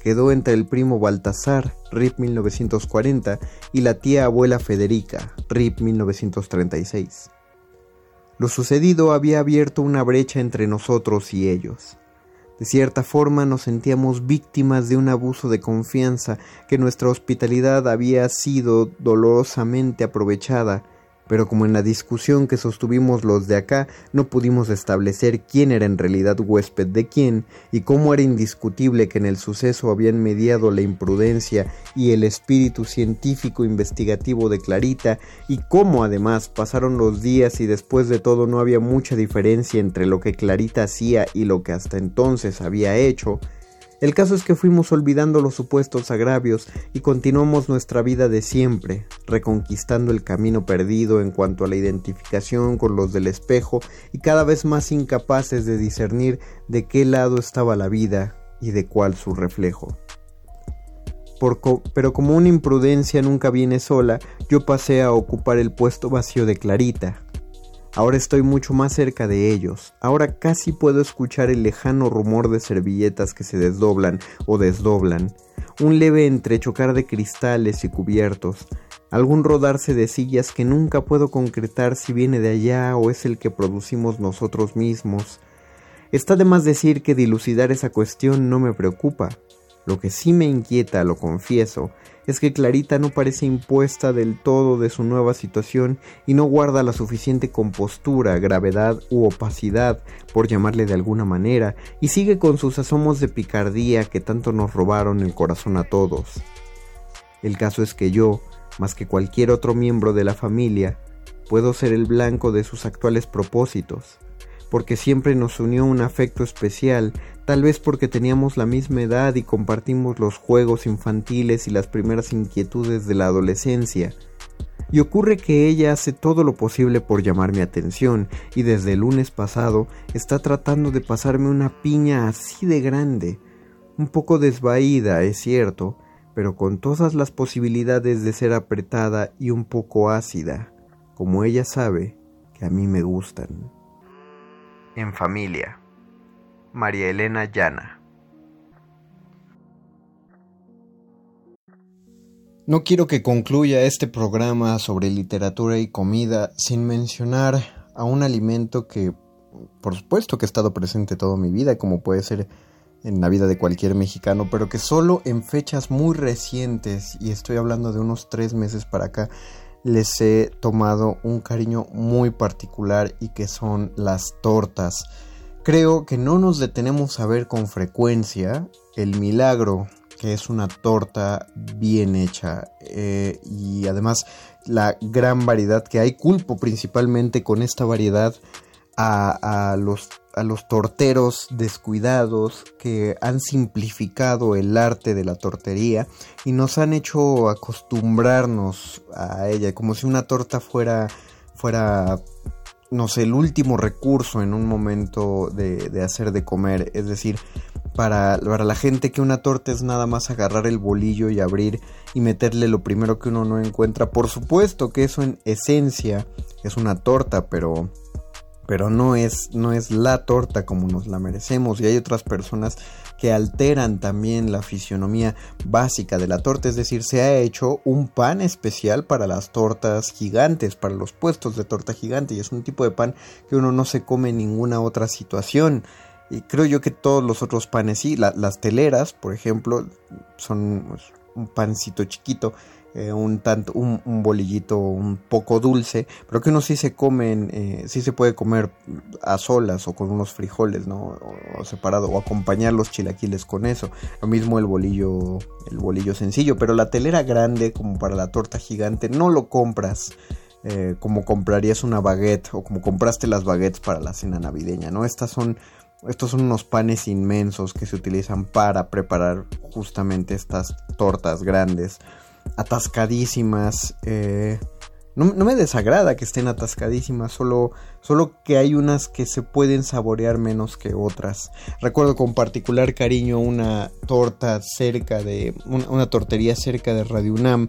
quedó entre el primo Baltasar, RIP 1940, y la tía abuela Federica, RIP 1936. Lo sucedido había abierto una brecha entre nosotros y ellos. De cierta forma nos sentíamos víctimas de un abuso de confianza que nuestra hospitalidad había sido dolorosamente aprovechada pero como en la discusión que sostuvimos los de acá no pudimos establecer quién era en realidad huésped de quién, y cómo era indiscutible que en el suceso habían mediado la imprudencia y el espíritu científico investigativo de Clarita, y cómo además pasaron los días y después de todo no había mucha diferencia entre lo que Clarita hacía y lo que hasta entonces había hecho, el caso es que fuimos olvidando los supuestos agravios y continuamos nuestra vida de siempre, reconquistando el camino perdido en cuanto a la identificación con los del espejo y cada vez más incapaces de discernir de qué lado estaba la vida y de cuál su reflejo. pero como una imprudencia nunca viene sola, yo pasé a ocupar el puesto vacío de Clarita, Ahora estoy mucho más cerca de ellos. Ahora casi puedo escuchar el lejano rumor de servilletas que se desdoblan o desdoblan, un leve entrechocar de cristales y cubiertos, algún rodarse de sillas que nunca puedo concretar si viene de allá o es el que producimos nosotros mismos. Está de más decir que dilucidar esa cuestión no me preocupa. Lo que sí me inquieta, lo confieso, es que Clarita no parece impuesta del todo de su nueva situación y no guarda la suficiente compostura, gravedad u opacidad, por llamarle de alguna manera, y sigue con sus asomos de picardía que tanto nos robaron el corazón a todos. El caso es que yo, más que cualquier otro miembro de la familia, puedo ser el blanco de sus actuales propósitos, porque siempre nos unió un afecto especial, tal vez porque teníamos la misma edad y compartimos los juegos infantiles y las primeras inquietudes de la adolescencia. Y ocurre que ella hace todo lo posible por llamar mi atención y desde el lunes pasado está tratando de pasarme una piña así de grande, un poco desvaída, es cierto, pero con todas las posibilidades de ser apretada y un poco ácida, como ella sabe que a mí me gustan. En familia. María Elena Llana. No quiero que concluya este programa sobre literatura y comida sin mencionar a un alimento que, por supuesto que ha estado presente toda mi vida, como puede ser en la vida de cualquier mexicano, pero que solo en fechas muy recientes, y estoy hablando de unos tres meses para acá, les he tomado un cariño muy particular y que son las tortas. Creo que no nos detenemos a ver con frecuencia el milagro que es una torta bien hecha eh, y además la gran variedad que hay. Culpo principalmente con esta variedad a, los, a los torteros descuidados que han simplificado el arte de la tortería y nos han hecho acostumbrarnos a ella, como si una torta fuera, fuera no sé, el último recurso en un momento de, de hacer de comer. Es decir, para, para, la gente que una torta es nada más agarrar el bolillo y abrir y meterle lo primero que uno no encuentra. Por supuesto que eso en esencia es una torta, pero pero no es, no es la torta como nos la merecemos y hay otras personas que alteran también la fisionomía básica de la torta, es decir, se ha hecho un pan especial para las tortas gigantes, para los puestos de torta gigante y es un tipo de pan que uno no se come en ninguna otra situación. Y creo yo que todos los otros panes sí, las teleras, por ejemplo, son pues, un pancito chiquito eh, un tanto un, bolillito un poco dulce pero que uno sí se comen eh, sí se puede comer a solas o con unos frijoles no o, separado o acompañar los chilaquiles con eso. Lo mismo el bolillo el bolillo sencillo pero la telera grande como para la torta gigante no lo compras eh, como comprarías una baguette o como compraste las baguettes para la cena navideña no estas son estos son unos panes inmensos que se utilizan para preparar justamente estas tortas grandes atascadísimas. Eh, no, me desagrada que estén atascadísimas, solo, solo que hay unas que se pueden saborear menos que otras. Recuerdo con particular cariño una torta cerca de, una, tortería cerca de Radio UNAM,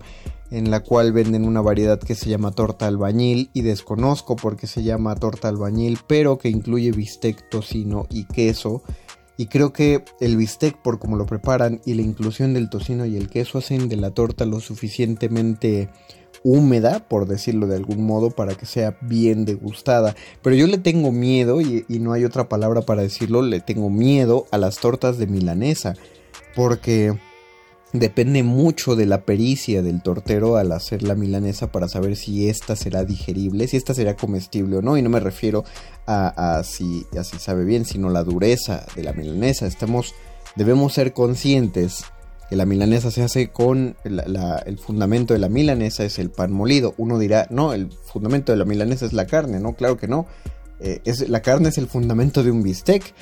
en la cual venden una variedad que se llama torta albañil y desconozco por qué se llama torta albañil, pero que incluye bistec, tocino y queso y creo que el bistec, por cómo lo preparan, y la inclusión del tocino y el queso hacen de la torta lo suficientemente húmeda, por decirlo de algún modo, para que sea bien degustada. Pero yo le tengo miedo, y, y no hay otra palabra para decirlo, le tengo miedo a las tortas de milanesa. Porque Depende mucho de la pericia del tortero al hacer la milanesa para saber si esta será digerible, si esta será comestible o no. Y no me refiero a, si así sabe bien, sino la dureza de la milanesa. Estamos, debemos ser conscientes que la milanesa se hace con el fundamento de la milanesa es el pan molido. Uno dirá, no, el fundamento de la milanesa es la carne. No, claro que no. Eh, la carne es el fundamento de un bistec.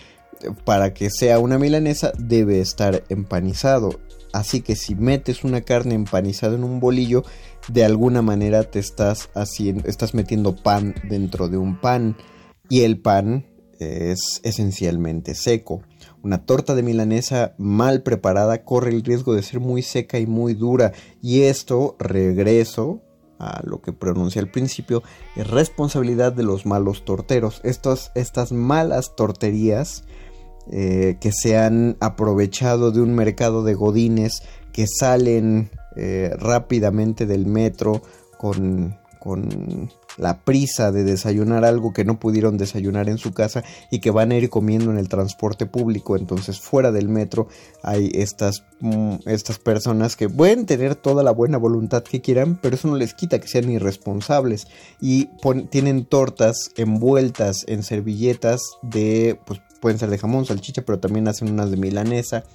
Para que sea una milanesa debe estar empanizado. Así que si metes una carne empanizada en un bolillo, de alguna manera te estás haciendo, estás metiendo pan dentro de un pan y el pan es esencialmente seco. Una torta de milanesa mal preparada corre el riesgo de ser muy seca y muy dura y esto, regreso a lo que pronuncié al principio, es responsabilidad de los malos torteros. estas malas torterías eh, que se han aprovechado de un mercado de godines que salen eh, rápidamente del metro con, con la prisa de desayunar algo que no pudieron desayunar en su casa y que van a ir comiendo en el transporte público. Entonces fuera del metro hay estas, mm, estas personas que pueden tener toda la buena voluntad que quieran, pero eso no les quita que sean irresponsables y tienen tortas envueltas en servilletas de pues, pueden ser de jamón, salchicha, pero también hacen unas de milanesa.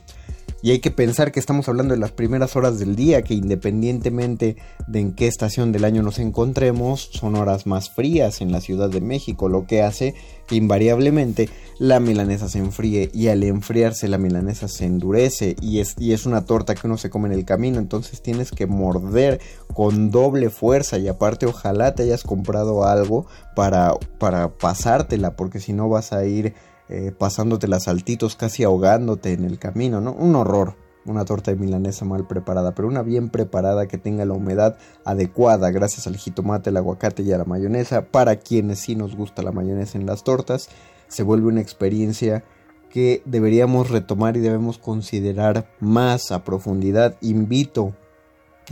Y hay que pensar que estamos hablando de las primeras horas del día, que independientemente de en qué estación del año nos encontremos, son horas más frías en la Ciudad de México, lo que hace que invariablemente la milanesa se enfríe y al enfriarse la milanesa se endurece y es, y es una torta que uno se come en el camino, entonces tienes que morder con doble fuerza y aparte ojalá te hayas comprado algo para, para pasártela, porque si no vas a ir eh, pasándote las saltitos, casi ahogándote en el camino, ¿no? Un horror, una torta de milanesa mal preparada, pero una bien preparada que tenga la humedad adecuada gracias al jitomate, el aguacate y a la mayonesa. Para quienes sí nos gusta la mayonesa en las tortas, se vuelve una experiencia que deberíamos retomar y debemos considerar más a profundidad. Invito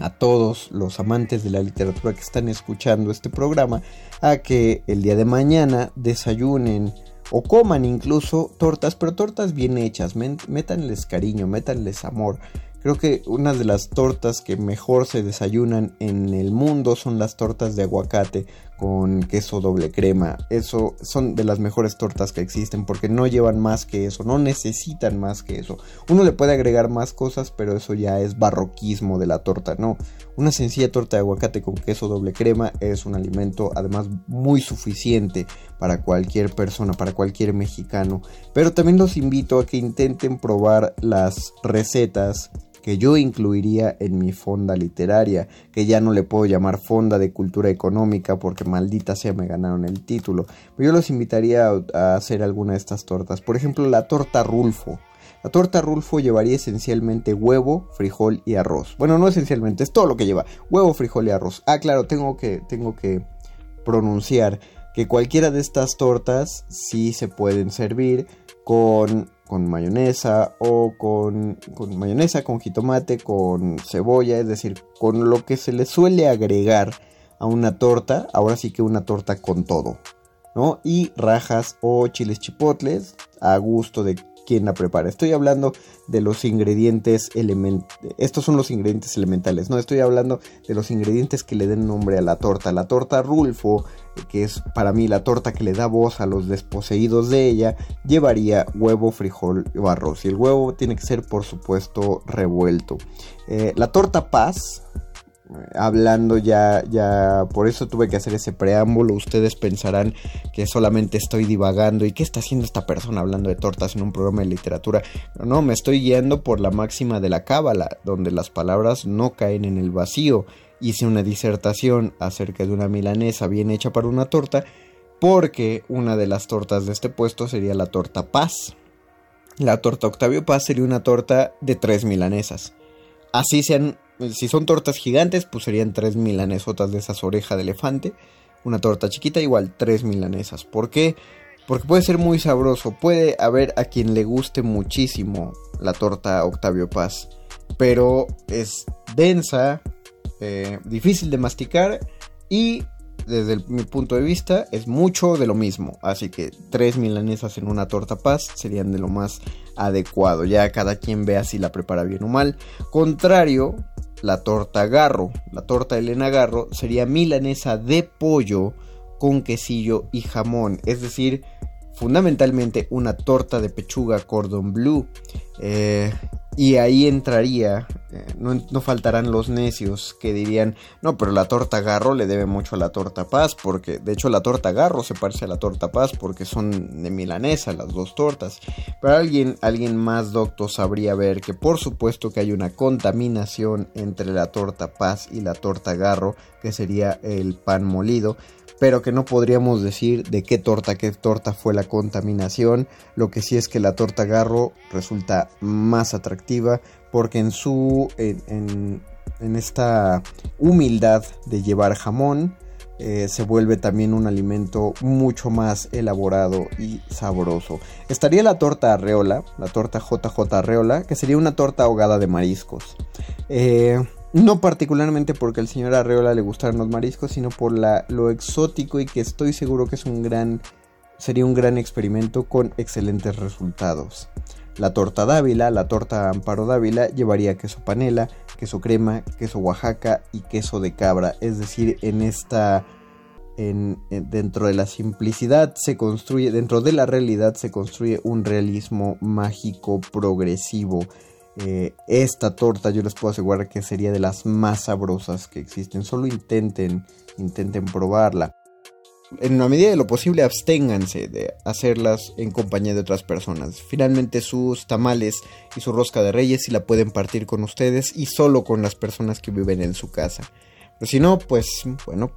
a todos los amantes de la literatura que están escuchando este programa a que el día de mañana desayunen o coman incluso tortas, pero tortas bien hechas, métanles cariño, métanles amor. Creo que una de las tortas que mejor se desayunan en el mundo son las tortas de aguacate con queso doble crema. Eso son de las mejores tortas que existen porque no llevan más que eso, no necesitan más que eso. Uno le puede agregar más cosas, pero eso ya es barroquismo de la torta, no. Una sencilla torta de aguacate con queso doble crema es un alimento además muy suficiente para cualquier persona, para cualquier mexicano. Pero también los invito a que intenten probar las recetas que yo incluiría en mi fonda literaria, que ya no le puedo llamar fonda de cultura económica porque maldita sea me ganaron el título. Pero yo los invitaría a, hacer alguna de estas tortas. Por ejemplo, la torta Rulfo. La torta Rulfo llevaría esencialmente huevo, frijol y arroz. Bueno, no esencialmente, es todo lo que lleva. Huevo, frijol y arroz. Ah, claro, tengo que, tengo que pronunciar que cualquiera de estas tortas sí se pueden servir con con mayonesa o con, con, mayonesa, con jitomate, con cebolla, es decir, con lo que se le suele agregar a una torta, ahora sí que una torta con todo, ¿no? Y rajas o chiles chipotles a gusto de quien la prepara. Estoy hablando de los ingredientes elementales. Estos son los ingredientes elementales, no estoy hablando de los ingredientes que le den nombre a la torta. La torta Rulfo, que es para mí la torta que le da voz a los desposeídos de ella, llevaría huevo, frijol o arroz. Y el huevo tiene que ser, por supuesto, revuelto. Eh, la torta Paz hablando ya, ya, por eso tuve que hacer ese preámbulo. Ustedes pensarán que solamente estoy divagando y qué está haciendo esta persona hablando de tortas en un programa de literatura. No, me estoy guiando por la máxima de la cábala, donde las palabras no caen en el vacío. Hice una disertación acerca de una milanesa bien hecha para una torta, porque una de las tortas de este puesto sería la torta Paz. La torta Octavio Paz sería una torta de tres milanesas. Así sean si son tortas gigantes, pues serían tres milanesotas de esas orejas de elefante. Una torta chiquita, igual tres milanesas. ¿Por qué? Porque puede ser muy sabroso. Puede haber a quien le guste muchísimo la torta Octavio Paz. Pero es densa, eh, difícil de masticar y desde mi punto de vista es mucho de lo mismo. Así que tres milanesas en una torta paz serían de lo más adecuado. Ya cada quien vea si la prepara bien o mal. Contrario la torta garro. La torta Elena Garro sería milanesa de pollo con quesillo y jamón. Es decir, fundamentalmente una torta de pechuga cordon bleu. Eh, y ahí entraría, eh, no, faltarán los necios que dirían, no, pero la torta garro le debe mucho a la torta paz, porque de hecho la torta garro se parece a la torta paz porque son de milanesa las dos tortas. Pero alguien, alguien más docto sabría ver que por supuesto que hay una contaminación entre la torta paz y la torta garro, que sería el pan molido pero que no podríamos decir de qué torta, qué torta fue la contaminación. Lo que sí es que la torta garro resulta más atractiva porque en su en, esta humildad de llevar jamón eh, se vuelve también un alimento mucho más elaborado y sabroso. Estaría la torta arreola, la torta JJ arreola, que sería una torta ahogada de mariscos. Eh, no particularmente porque al señor Arreola le gustaran los mariscos, sino por la, lo exótico y que estoy seguro que es un gran, sería un gran experimento con excelentes resultados. La torta Dávila, la torta Amparo Dávila, llevaría queso panela, queso crema, queso Oaxaca y queso de cabra. Es decir, en esta. En, dentro de la simplicidad se construye, dentro de la realidad se construye un realismo mágico progresivo eh, esta torta yo les puedo asegurar que sería de las más sabrosas que existen. Solo intenten, intenten probarla. En la medida de lo posible absténganse de hacerlas en compañía de otras personas. Finalmente sus tamales y su rosca de reyes si la pueden partir con ustedes y solo con las personas que viven en su casa. Pero si no, pues bueno,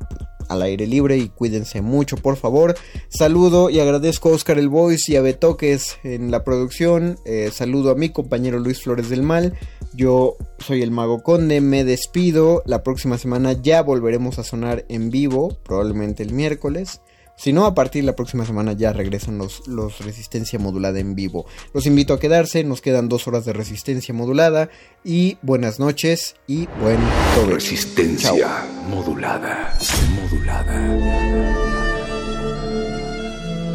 al aire libre y cuídense mucho, por favor. Saludo y agradezco a Oscar El Voice y a Betoques en la producción. Eh, saludo a mi compañero Luis Flores del Mal. Yo soy el Mago Conde, me despido. La próxima semana ya volveremos a sonar en vivo, probablemente el miércoles. Si no, a partir de la próxima semana ya regresan los, los Resistencia Modulada en vivo. Los invito a quedarse, nos quedan dos horas de Resistencia Modulada. Y buenas noches y buen todo. Resistencia Modulada. Modulada.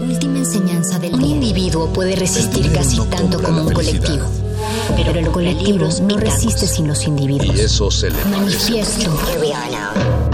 Última enseñanza del Un individuo puede resistir casi tanto como un colectivo. pero el colectivo no resiste sin los individuos. Y eso se le. Manifiesto. Medita.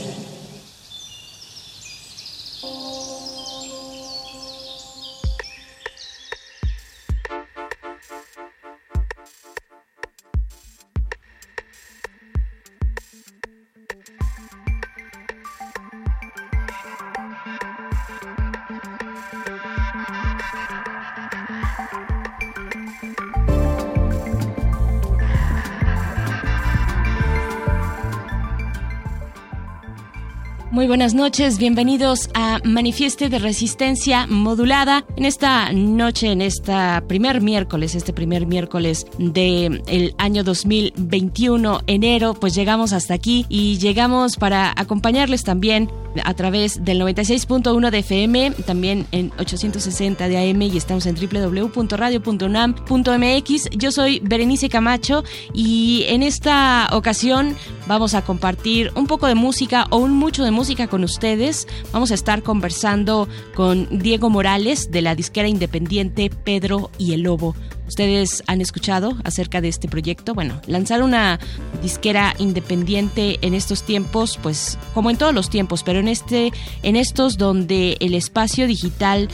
Buenas noches, bienvenidos a Manifieste de Resistencia Modulada. En esta noche, en esta primer miércoles, este primer miércoles del el año 2021, enero, pues llegamos hasta aquí y llegamos para acompañarles también a través del 96.1 de FM, también en 860 de AM y estamos en www.radio.unam.mx. Yo soy Berenice Camacho y en esta ocasión vamos a compartir un poco de música o un mucho de música con ustedes. Vamos a estar conversando con Diego Morales de la disquera independiente Pedro y el Lobo. ¿Ustedes han escuchado acerca de este proyecto? Bueno, lanzar una disquera independiente en estos tiempos, pues como en todos los tiempos, pero en este en estos donde el espacio digital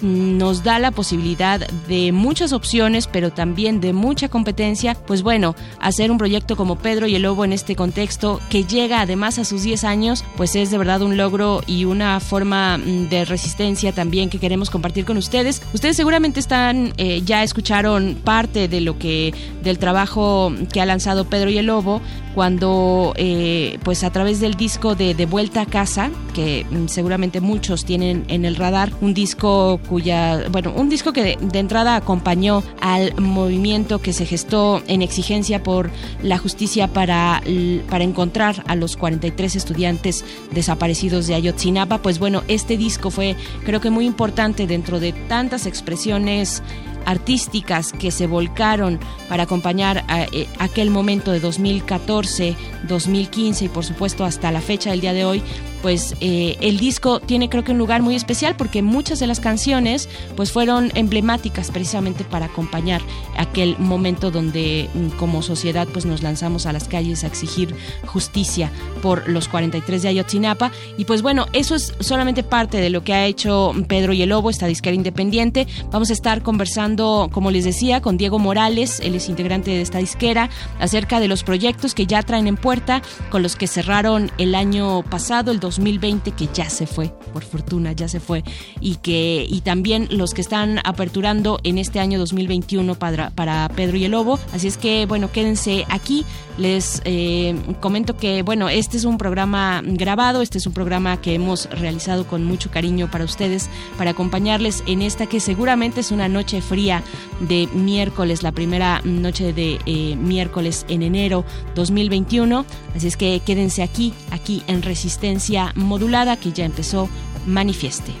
nos da la posibilidad de muchas opciones, pero también de mucha competencia, pues bueno, hacer un proyecto como Pedro y el Lobo en este contexto, que llega además a sus 10 años, pues es de verdad un logro y una forma mm, de resistencia también que queremos compartir con ustedes. Ustedes seguramente están, eh, ya escucharon parte de lo que, del trabajo que ha lanzado Pedro y el Lobo, cuando eh, pues a través del disco de De Vuelta a Casa, que mm, seguramente muchos tienen en el radar, un disco cuya, bueno, un disco que de, entrada acompañó al movimiento que se gestó en exigencia por la justicia para, para encontrar a los 43 estudiantes desaparecidos de Ayotzinapa, pues bueno, este disco fue creo que muy importante dentro de tantas expresiones artísticas que se volcaron para acompañar a, a, aquel momento de 2014, 2015 y por supuesto hasta la fecha del día de hoy, pues eh, el disco tiene creo que un lugar muy especial porque muchas de las canciones pues fueron emblemáticas precisamente para acompañar aquel momento donde mm, como sociedad pues nos lanzamos a las calles a exigir justicia por los 43 de Ayotzinapa. Y pues bueno eso es solamente parte de lo que ha hecho Pedro y el Lobo esta disquera independiente. Vamos a estar conversando como les decía con Diego Morales él es integrante de esta disquera acerca de los proyectos que ya traen en puerta con los que cerraron el año pasado el 2020 que ya se fue, por fortuna ya se fue, y que y también los que están aperturando en este año 2021 para, para Pedro y el Lobo. Así es que bueno, quédense aquí. Les eh, comento que bueno, este es un programa grabado, este es un programa que hemos realizado con mucho cariño para ustedes, para acompañarles en esta que seguramente es una noche fría de miércoles, la primera noche de eh, miércoles en enero 2021. Así es que quédense aquí, aquí en Resistencia modulada que ya empezó Manifieste.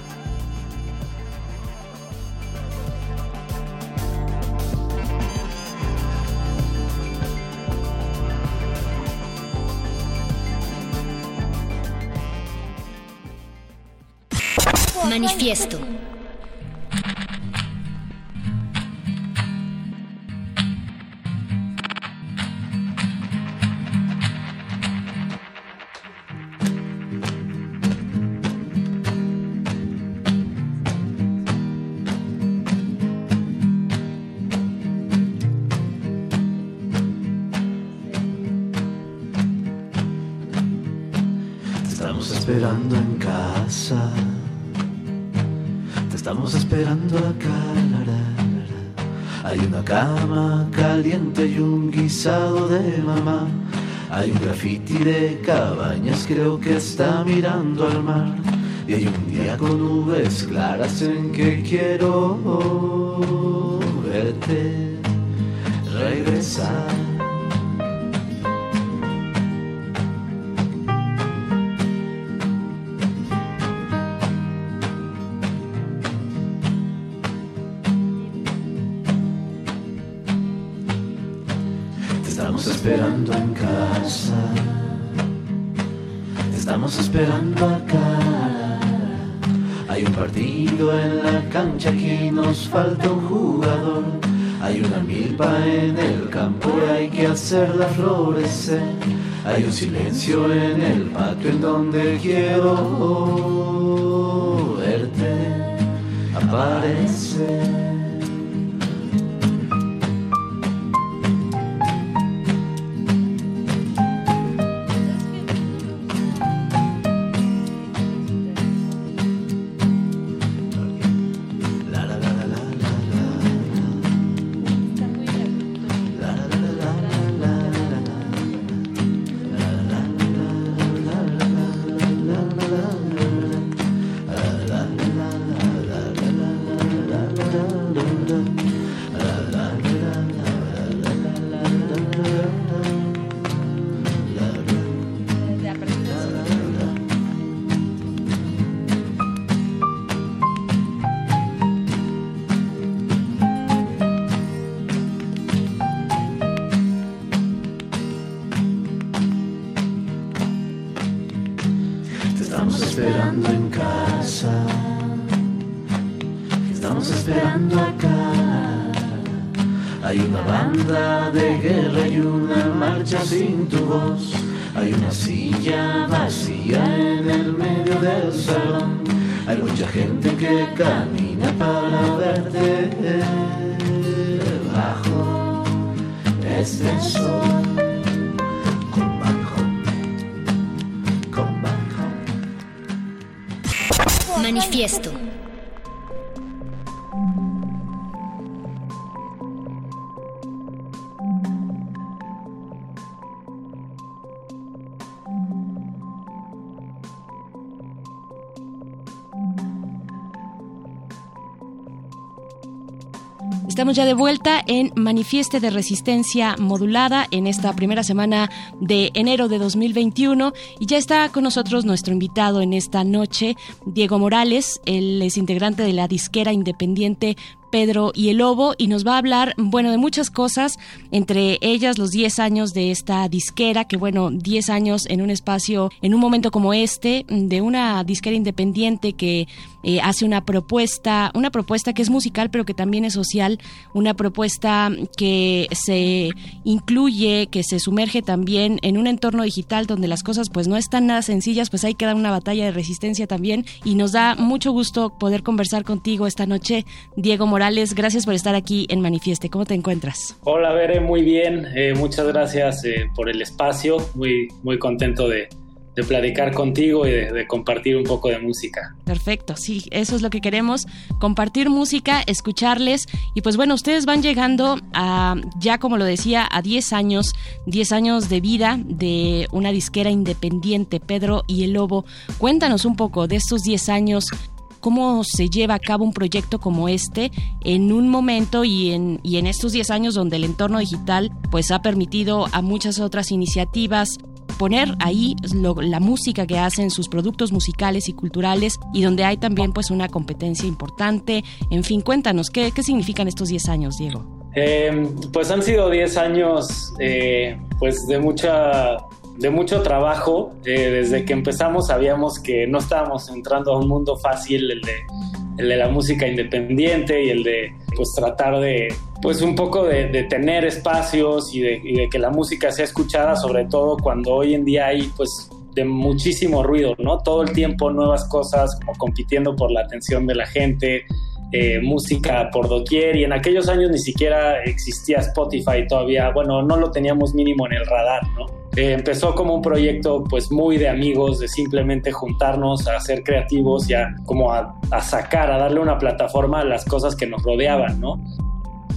Manifiesto. Hay una cama caliente y un guisado de mamá. Hay un graffiti de cabañas, creo que está mirando al mar. Y hay un día con nubes claras en que quiero verte regresar. Esperando acá. Hay un partido en la cancha, aquí nos falta un jugador. Hay una milpa en el campo y hay que hacerla florecer. Hay un silencio en el patio en donde quiero verte aparecer. Vuelta en Manifieste de Resistencia Modulada en esta primera semana de enero de 2021 y ya está con nosotros nuestro invitado en esta noche, Diego Morales, él es integrante de la disquera independiente Pedro y el Lobo y nos va a hablar, bueno, de muchas cosas, entre ellas los 10 años de esta disquera, que bueno, 10 años en un espacio, en un momento como este, de una disquera independiente que eh, hace una propuesta, una propuesta que es musical pero que también es social, una propuesta que se incluye, que se sumerge también en un entorno digital donde las cosas pues no están nada sencillas, pues hay que dar una batalla de resistencia también y nos da mucho gusto poder conversar contigo esta noche, Diego Morales, gracias por estar aquí en Manifieste, ¿cómo te encuentras? Hola, Bere, muy bien, eh, muchas gracias eh, por el espacio, muy, muy contento de, de platicar contigo y de, de, compartir un poco de música. Perfecto, sí, eso es lo que queremos, compartir música, escucharles y pues bueno, ustedes van llegando a, ya como lo decía, a 10 años, 10 años de vida de una disquera independiente, Pedro y el Lobo. Cuéntanos un poco de estos 10 años, cómo se lleva a cabo un proyecto como este en un momento y en, estos 10 años donde el entorno digital pues ha permitido a muchas otras iniciativas poner ahí la música que hacen, sus productos musicales y culturales y donde hay también pues una competencia importante. En fin, cuéntanos, ¿qué, qué significan estos 10 años, Diego? Eh, pues han sido 10 años eh, pues de mucha de mucho trabajo. Eh, desde que empezamos sabíamos que no estábamos entrando a un mundo fácil, el de, la música independiente y el de pues tratar de pues un poco de, tener espacios y de, y de, que la música sea escuchada, sobre todo cuando hoy en día hay pues de muchísimo ruido, ¿no? Todo el tiempo nuevas cosas como compitiendo por la atención de la gente, eh, música por doquier y en aquellos años ni siquiera existía Spotify todavía, bueno, no lo teníamos mínimo en el radar, ¿no? Eh, empezó como un proyecto pues muy de amigos, de simplemente juntarnos a ser creativos y a como a, sacar, a darle una plataforma a las cosas que nos rodeaban, ¿no?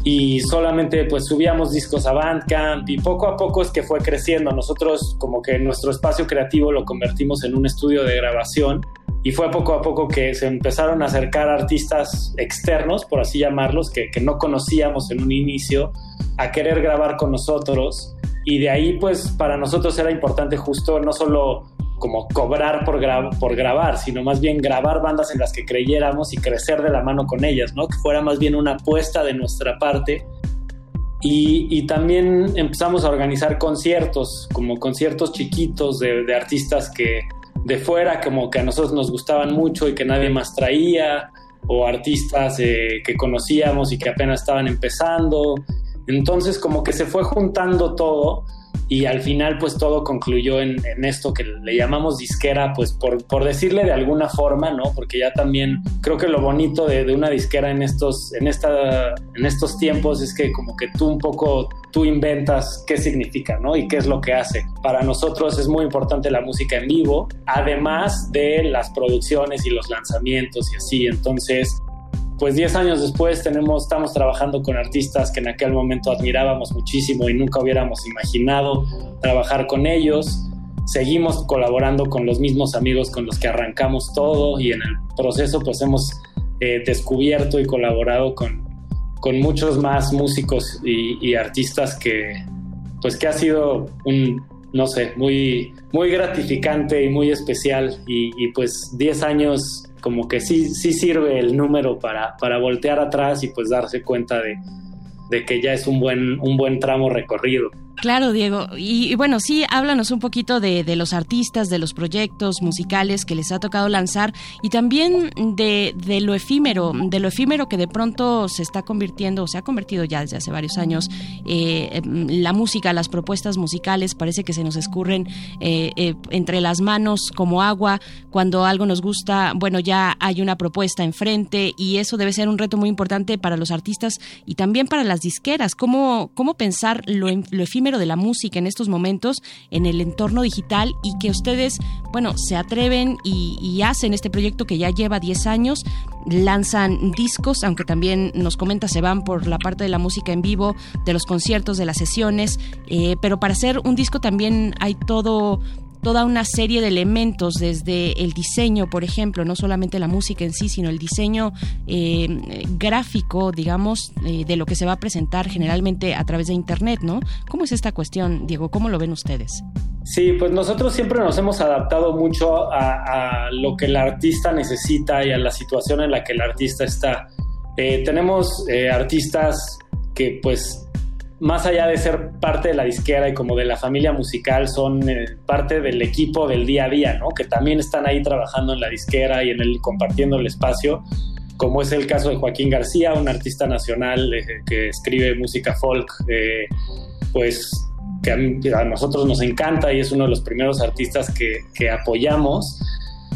y solamente pues subíamos discos a Bandcamp y poco a poco es que fue creciendo. Nosotros como que nuestro espacio creativo lo convertimos en un estudio de grabación y fue poco a poco que se empezaron a acercar artistas externos, por así llamarlos, que, que no conocíamos en un inicio, a querer grabar con nosotros y de ahí pues para nosotros era importante justo no solo como cobrar por, gra por grabar, sino más bien grabar bandas en las que creyéramos y crecer de la mano con ellas, ¿no? Que fuera más bien una apuesta de nuestra parte Y, también empezamos a organizar conciertos, como conciertos chiquitos de, de, artistas que de fuera, como que a nosotros nos gustaban mucho y que nadie más traía, o artistas eh, que conocíamos y que apenas estaban empezando. Entonces como que se fue juntando todo y al final pues todo concluyó en, esto que le llamamos disquera, pues por, por, decirle de alguna forma, ¿no? Porque ya también creo que lo bonito de, de, una disquera en estos, en, esta, en estos tiempos es que como que tú un poco, tú inventas qué significa, ¿no? Y qué es lo que hace. Para nosotros es muy importante la música en vivo, además de las producciones y los lanzamientos y así. Entonces, pues 10 años después tenemos, estamos trabajando con artistas que en aquel momento admirábamos muchísimo y nunca hubiéramos imaginado trabajar con ellos. Seguimos colaborando con los mismos amigos con los que arrancamos todo y en el proceso pues hemos eh, descubierto y colaborado con, con muchos más músicos y, artistas que pues que ha sido un, no sé, muy, muy gratificante y muy especial y, y pues 10 años como que sí, sí sirve el número para, para voltear atrás y pues darse cuenta de, de que ya es un buen, un buen tramo recorrido. Claro, Diego. Y, bueno, sí, háblanos un poquito de, de, los artistas, de los proyectos musicales que les ha tocado lanzar y también de, de, lo efímero, de lo efímero que de pronto se está convirtiendo, o se ha convertido ya desde hace varios años, eh, la música, las propuestas musicales, parece que se nos escurren eh, eh, entre las manos como agua. Cuando algo nos gusta, bueno, ya hay una propuesta enfrente y eso debe ser un reto muy importante para los artistas y también para las disqueras. ¿Cómo, cómo pensar lo, lo efímero? De la música en estos momentos en el entorno digital y que ustedes, bueno, se atreven y, hacen este proyecto que ya lleva 10 años, lanzan discos, aunque también nos comenta se van por la parte de la música en vivo, de los conciertos, de las sesiones, eh, pero para hacer un disco también hay todo toda una serie de elementos, desde el diseño, por ejemplo, no solamente la música en sí, sino el diseño eh, gráfico, digamos, eh, de lo que se va a presentar generalmente a través de Internet, ¿no? ¿Cómo es esta cuestión, Diego? ¿Cómo lo ven ustedes? Sí, pues nosotros siempre nos hemos adaptado mucho a, lo que el artista necesita y a la situación en la que el artista está. Eh, tenemos artistas que pues más allá de ser parte de la disquera y como de la familia musical, son eh, parte del equipo del día a día, ¿no? Que también están ahí trabajando en la disquera y en el compartiendo el espacio, como es el caso de Joaquín García, un artista nacional eh, que escribe música folk, eh, pues que a, a, nosotros nos encanta y es uno de los primeros artistas que, que apoyamos.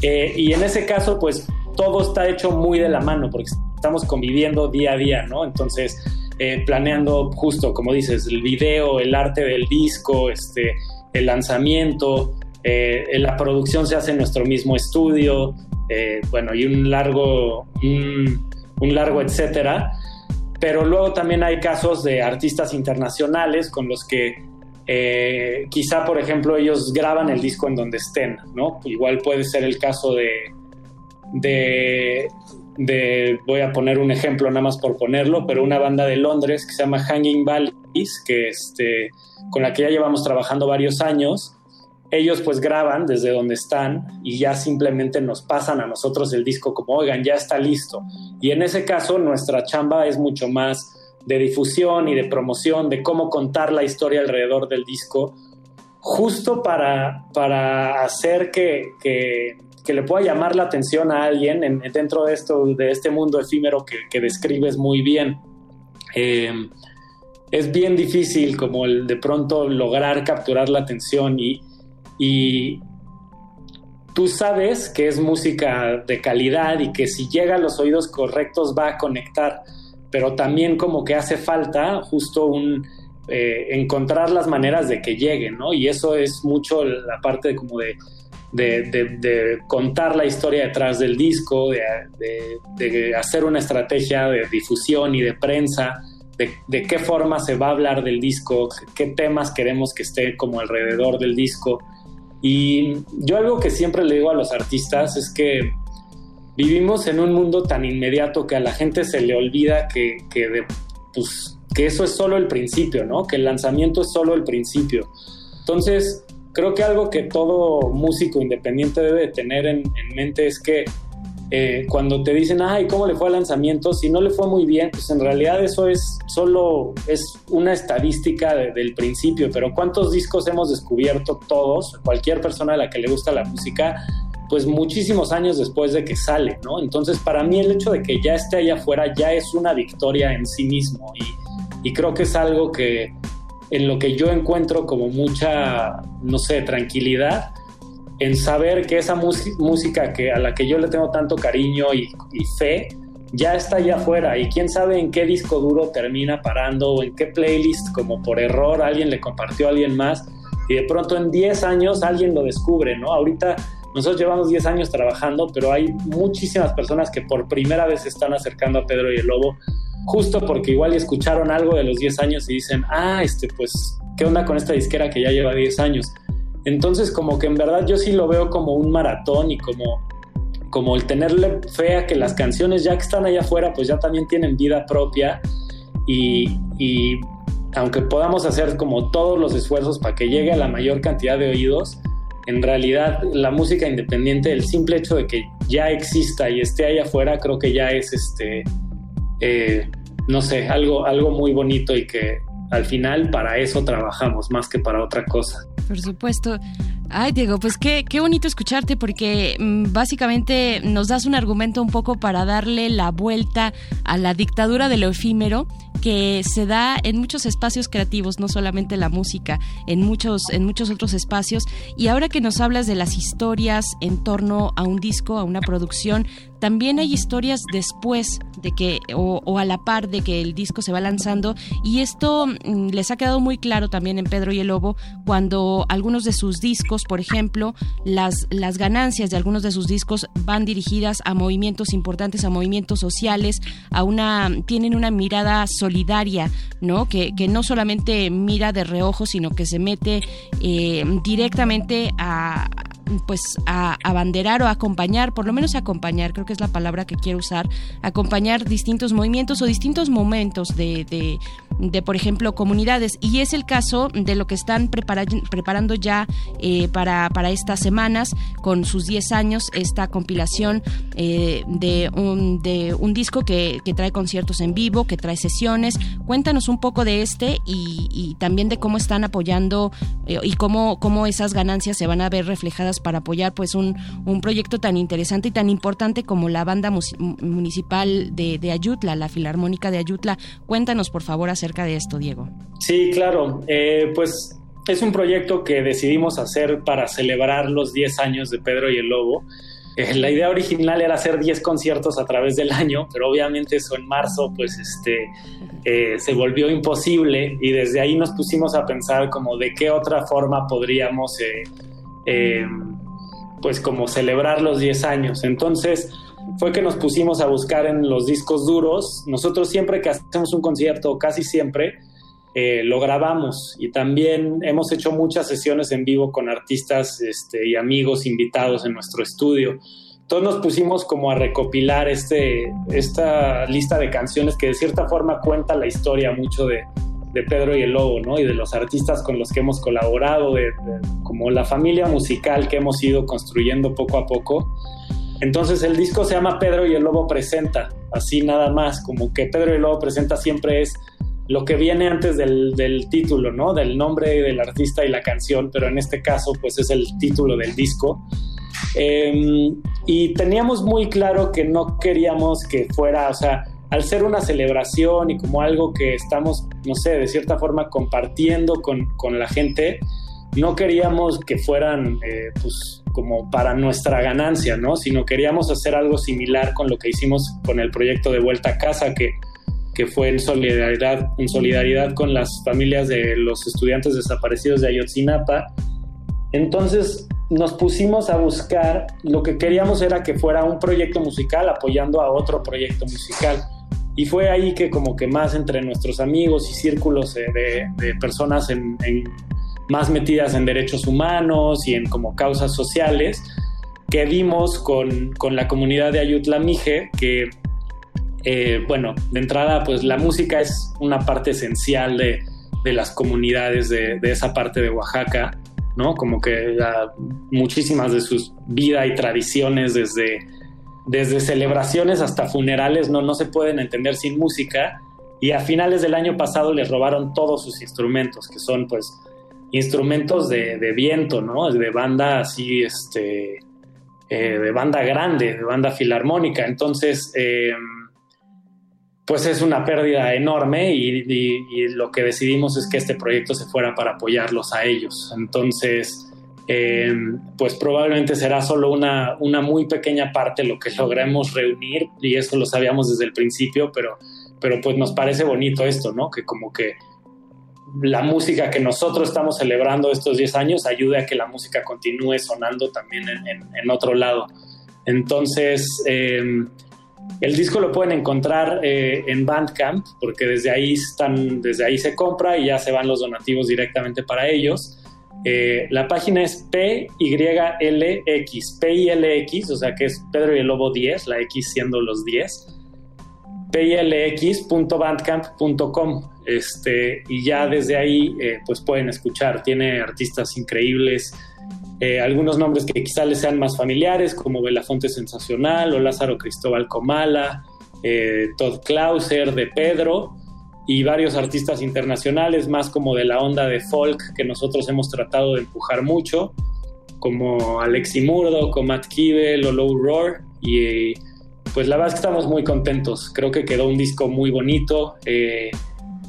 y en ese caso, pues todo está hecho muy de la mano porque estamos conviviendo día a día, ¿no? Entonces, eh, planeando justo, como dices, el video, el arte del disco, este, el lanzamiento, eh, la producción se hace en nuestro mismo estudio, eh, bueno, y un largo, un, largo etcétera. Pero luego también hay casos de artistas internacionales con los que quizá, por ejemplo, ellos graban el disco en donde estén, ¿no? Igual puede ser el caso de, de, voy a poner un ejemplo nada más por ponerlo, pero una banda de Londres que se llama Hanging Valleys, que este, con la que ya llevamos trabajando varios años. Ellos pues graban desde donde están y ya simplemente nos pasan a nosotros el disco como, oigan, ya está listo. Y en ese caso nuestra chamba es mucho más de difusión y de promoción, de cómo contar la historia alrededor del disco, justo para, para hacer que, que que le pueda llamar la atención a alguien en, dentro de, esto, de este mundo efímero que, describes muy bien. Eh, es bien difícil como el de pronto lograr capturar la atención y, y tú sabes que es música de calidad y que si llega a los oídos correctos va a conectar, pero también como que hace falta justo un... Eh, encontrar las maneras de que llegue, ¿no? Y eso es mucho la parte de como de de, de, de, contar la historia detrás del disco, de, de, hacer una estrategia de difusión y de prensa, de, qué forma se va a hablar del disco, qué temas queremos que esté como alrededor del disco. Y yo algo que siempre le digo a los artistas es que vivimos en un mundo tan inmediato que a la gente se le olvida que, que, pues, que eso es solo el principio, ¿no? Que el lanzamiento es solo el principio. Entonces, creo que algo que todo músico independiente debe tener en, en mente es que eh, cuando te dicen, ay, ¿cómo le fue al lanzamiento? Si no le fue muy bien, pues en realidad eso es solo, es una estadística de, del principio, pero ¿cuántos discos hemos descubierto todos, cualquier persona a la que le gusta la música, pues muchísimos años después de que sale, ¿no? Entonces, para mí el hecho de que ya esté allá afuera ya es una victoria en sí mismo y creo que es algo que en lo que yo encuentro como mucha, no sé, tranquilidad en saber que esa música que, a la que yo le tengo tanto cariño y, y, fe ya está allá afuera y quién sabe en qué disco duro termina parando o en qué playlist como por error alguien le compartió a alguien más y de pronto en 10 años alguien lo descubre, ¿no? Ahorita nosotros llevamos 10 años trabajando, pero hay muchísimas personas que por primera vez se están acercando a Pedro y el Lobo, justo porque igual escucharon algo de los 10 años y dicen, ah, este, pues, ¿qué onda con esta disquera que ya lleva 10 años? Entonces, como que en verdad yo sí lo veo como un maratón y como, como el tenerle fe a que las canciones ya que están allá afuera, pues ya también tienen vida propia y, y aunque podamos hacer como todos los esfuerzos para que llegue a la mayor cantidad de oídos, en realidad la música independiente, el simple hecho de que ya exista y esté ahí afuera, creo que ya es este, eh, no sé, algo, algo muy bonito y que al final para eso trabajamos más que para otra cosa. Por supuesto. Ay, Diego, pues qué, qué bonito escucharte porque mmm, básicamente nos das un argumento un poco para darle la vuelta a la dictadura de lo efímero que se da en muchos espacios creativos, no solamente la música, en muchos, en muchos otros espacios. Y ahora que nos hablas de las historias en torno a un disco, a una producción, también hay historias después de que, o, o, a la par de que el disco se va lanzando, y esto mmm, les ha quedado muy claro también en Pedro y el Lobo, cuando algunos de sus discos, por ejemplo, las, las ganancias de algunos de sus discos van dirigidas a movimientos importantes, a movimientos sociales, a una, tienen una mirada solidaria, ¿no? Que, que no solamente mira de reojo, sino que se mete eh, directamente a pues a abanderar o acompañar, por lo menos acompañar, creo que es la palabra que quiero usar, acompañar distintos movimientos o distintos momentos de, de por ejemplo, comunidades. Y es el caso de lo que están prepara preparando ya eh, para, para estas semanas, con sus 10 años, esta compilación eh, de, un, de un disco que, que, trae conciertos en vivo, que trae sesiones. Cuéntanos un poco de este y, y también de cómo están apoyando eh, y cómo, cómo esas ganancias se van a ver reflejadas para apoyar pues un, un proyecto tan interesante y tan importante como la banda municipal de, de Ayutla, la Filarmónica de Ayutla. Cuéntanos, por favor, acerca de esto, Diego. Sí, claro. Eh, pues es un proyecto que decidimos hacer para celebrar los 10 años de Pedro y el Lobo. Eh, la idea original era hacer 10 conciertos a través del año, pero obviamente eso en marzo pues este, eh, se volvió imposible y desde ahí nos pusimos a pensar como de qué otra forma podríamos pues como celebrar los 10 años. Entonces fue que nos pusimos a buscar en los discos duros. Nosotros siempre que hacemos un concierto, casi siempre, eh, lo grabamos y también hemos hecho muchas sesiones en vivo con artistas este, y amigos invitados en nuestro estudio. Entonces nos pusimos como a recopilar este, esta lista de canciones que de cierta forma cuenta la historia mucho de, Pedro y el Lobo, ¿no? Y de los artistas con los que hemos colaborado, de, como la familia musical que hemos ido construyendo poco a poco. Entonces el disco se llama Pedro y el Lobo Presenta, así nada más, como que Pedro y el Lobo Presenta siempre es lo que viene antes del, título, ¿no? Del nombre del artista y la canción, pero en este caso pues es el título del disco. Eh, y teníamos muy claro que no queríamos que fuera, o sea, al ser una celebración y como algo que estamos, no sé, de cierta forma compartiendo con, con la gente, no queríamos que fueran eh, pues como para nuestra ganancia, ¿no? Sino queríamos hacer algo similar con lo que hicimos con el proyecto de Vuelta a Casa, que, que fue en solidaridad, en solidaridad con las familias de los estudiantes desaparecidos de Ayotzinapa. Entonces nos pusimos a buscar, lo que queríamos era que fuera un proyecto musical apoyando a otro proyecto musical. Y fue ahí que como que más entre nuestros amigos y círculos de, de, personas en más metidas en derechos humanos y en como causas sociales, que vimos con, con la comunidad de Ayutla Mije, que, eh, bueno, de entrada, pues la música es una parte esencial de, de las comunidades de, de, esa parte de Oaxaca, ¿no? Como que la, muchísimas de sus vida y tradiciones desde desde celebraciones hasta funerales no, no se pueden entender sin música. Y a finales del año pasado les robaron todos sus instrumentos, que son pues instrumentos de, de viento, ¿no? De banda así, este, eh, de banda grande, de banda filarmónica. Entonces, eh, pues es una pérdida enorme y, lo que decidimos es que este proyecto se fuera para apoyarlos a ellos. Entonces, eh, pues probablemente será solo una, una muy pequeña parte lo que logremos reunir y eso lo sabíamos desde el principio, pero, pero pues nos parece bonito esto, ¿no? Que como que la música que nosotros estamos celebrando estos 10 años ayude a que la música continúe sonando también en, otro lado. Entonces, eh, el disco lo pueden encontrar eh, en Bandcamp porque desde ahí, están, desde ahí se compra y ya se van los donativos directamente para ellos. Eh, la página es PYLX, PYLX, o sea que es Pedro y el Lobo 10, la X siendo los 10, pylx.bandcamp.com. Este, y ya desde ahí eh, pues pueden escuchar, tiene artistas increíbles, eh, algunos nombres que quizá les sean más familiares, como Belafonte Sensacional o Lázaro Cristóbal Comala, eh, Todd Clauser de Pedro y varios artistas internacionales, más como de la onda de folk que nosotros hemos tratado de empujar mucho, como Alexi Murdo, como Matt Kibel o Low Roar. Y pues la verdad es que estamos muy contentos. Creo que quedó un disco muy bonito.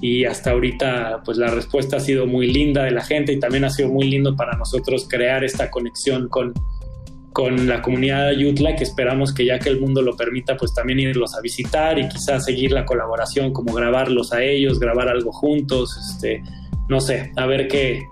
Y hasta ahorita pues la respuesta ha sido muy linda de la gente y también ha sido muy lindo para nosotros crear esta conexión con, con la comunidad de Yutla que esperamos que ya que el mundo lo permita pues también irlos a visitar y quizás seguir la colaboración como grabarlos a ellos, grabar algo juntos, este, no sé, a ver qué,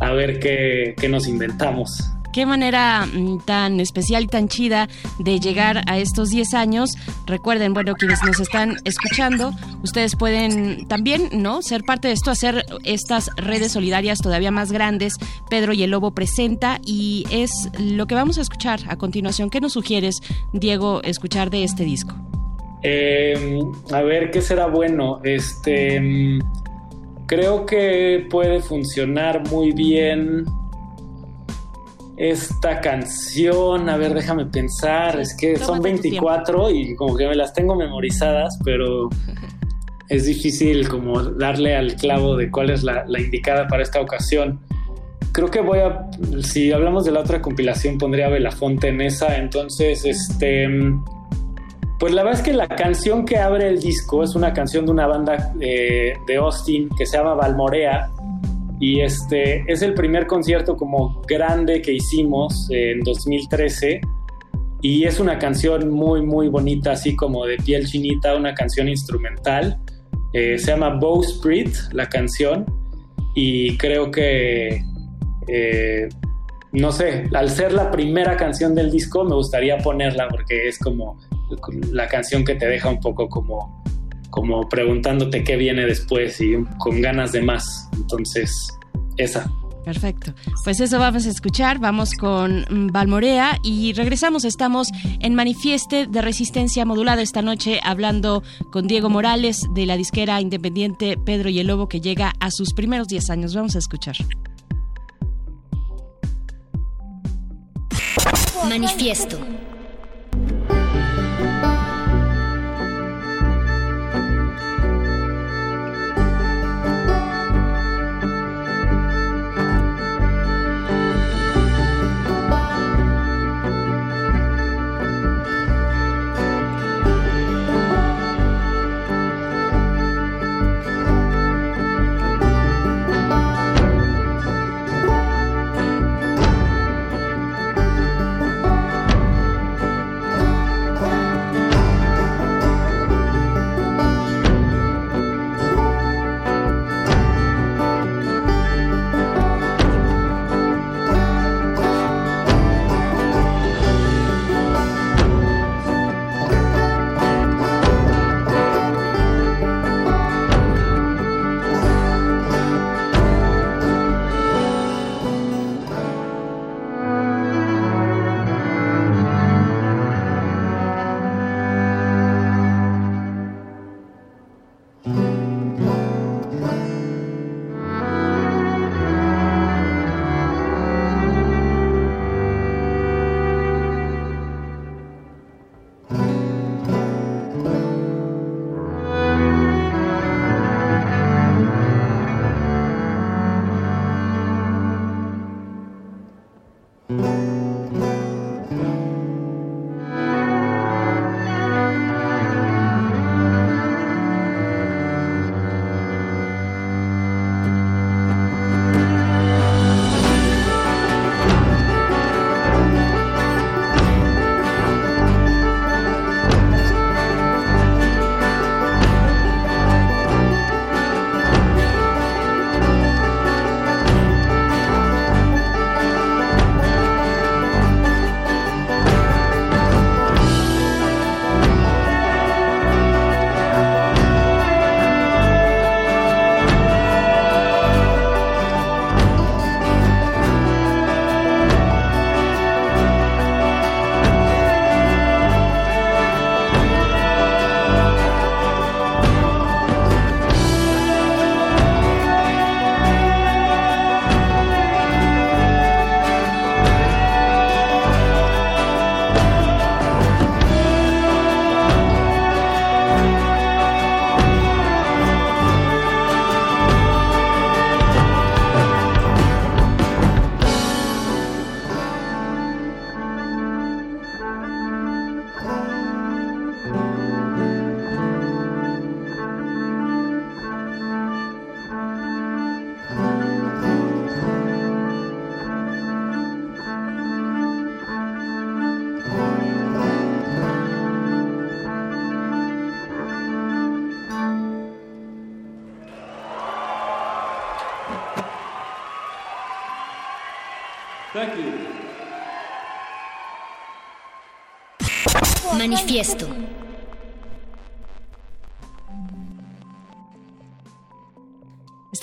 a ver qué, qué nos inventamos qué manera mm, tan especial y tan chida de llegar a estos 10 años. Recuerden, bueno, quienes nos están escuchando, ustedes pueden también, ¿no? Ser parte de esto, hacer estas redes solidarias todavía más grandes. Pedro y el Lobo presenta y es lo que vamos a escuchar a continuación. ¿Qué nos sugieres, Diego, escuchar de este disco? Eh, a ver, ¿qué será bueno? Este. Creo que puede funcionar muy bien esta canción, a ver, déjame pensar, es que son 24 y como que me las tengo memorizadas, pero <laughs> es difícil como darle al clavo de cuál es la, la, indicada para esta ocasión. Creo que voy a, si hablamos de la otra compilación, pondría Belafonte en esa, entonces, este, pues la verdad es que la canción que abre el disco es una canción de una banda eh, de Austin que se llama Valmorea, y este es el primer concierto como grande que hicimos en 2013 y es una canción muy muy bonita así como de piel chinita una canción instrumental. Eh, se llama Bowsprit la canción. Y creo que eh, no sé al ser la primera canción del disco me gustaría ponerla porque es como la canción que te deja un poco como como preguntándote qué viene después y con ganas de más. Entonces, esa. Perfecto. Pues eso vamos a escuchar. Vamos con Valmorea y regresamos. Estamos en Manifieste de Resistencia Modulada esta noche hablando con Diego Morales de la disquera independiente Pedro y el Lobo que llega a sus primeros 10 años. Vamos a escuchar. Manifiesto. Manifiesto.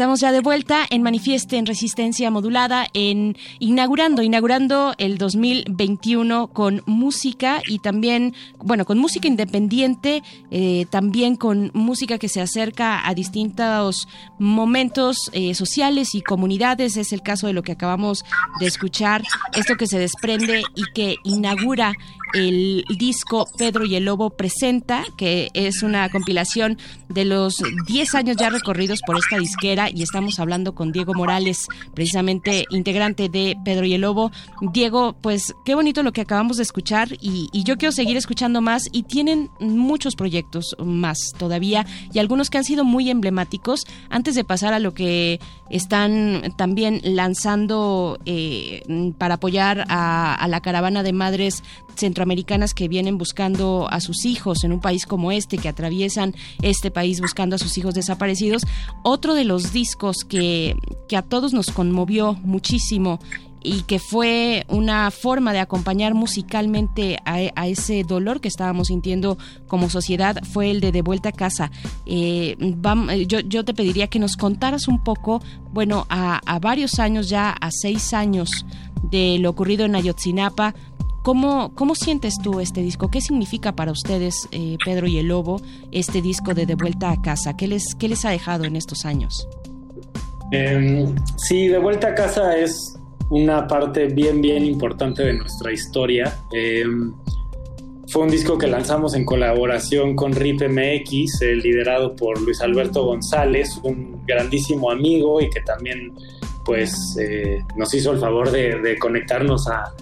Estamos ya de vuelta en Manifieste en Resistencia Modulada, en inaugurando, inaugurando el 2021 con música y también, bueno, con música independiente, eh, también con música que se acerca a distintos momentos eh, sociales y comunidades. Es el caso de lo que acabamos de escuchar, esto que se desprende y que inaugura el disco Pedro y el Lobo presenta, que es una compilación de los 10 años ya recorridos por esta disquera y estamos hablando con Diego Morales, precisamente integrante de Pedro y el Lobo. Diego, pues qué bonito lo que acabamos de escuchar y, yo quiero seguir escuchando más y tienen muchos proyectos más todavía y algunos que han sido muy emblemáticos. Antes de pasar a lo que están también lanzando eh, para apoyar a la caravana de madres centroamericanas que vienen buscando a sus hijos en un país como este, que atraviesan este país buscando a sus hijos desaparecidos. Otro de los discos que, que a todos nos conmovió muchísimo y que fue una forma de acompañar musicalmente a, ese dolor que estábamos sintiendo como sociedad fue el de De Vuelta a Casa. Eh, vamos, yo, yo, te pediría que nos contaras un poco, bueno, a, a, varios años ya, a seis años de lo ocurrido en Ayotzinapa, ¿Cómo, ¿Cómo sientes tú este disco? ¿Qué significa para ustedes, eh, Pedro y el Lobo, este disco de De Vuelta a Casa? ¿Qué les, qué les ha dejado en estos años? Eh, sí, De Vuelta a Casa es una parte bien, bien importante de nuestra historia. Eh, fue un disco que lanzamos en colaboración con RIP MX, eh, liderado por Luis Alberto González, un grandísimo amigo y que también pues eh, nos hizo el favor de conectarnos a,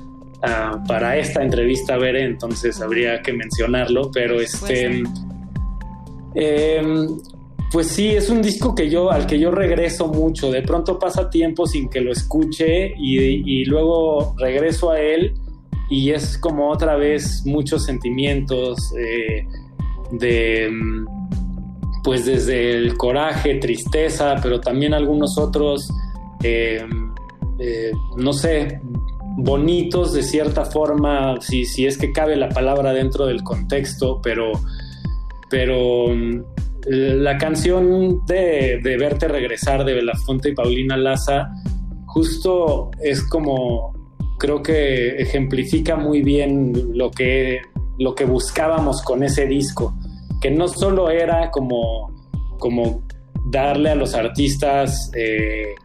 para esta entrevista, Bere, entonces habría que mencionarlo, pero este... pues sí, es un disco que yo, al que yo regreso mucho. De pronto pasa tiempo sin que lo escuche y, y, luego regreso a él y es como otra vez muchos sentimientos eh, de, pues desde el coraje, tristeza, pero también algunos otros, eh, eh, no sé, bonitos de cierta forma, si, si es que cabe la palabra dentro del contexto, pero, pero la canción de, de, Verte Regresar de Belafonte y Paulina Laza justo es como, creo que ejemplifica muy bien lo que, lo que buscábamos con ese disco, que no solo era como, como darle a los artistas eh,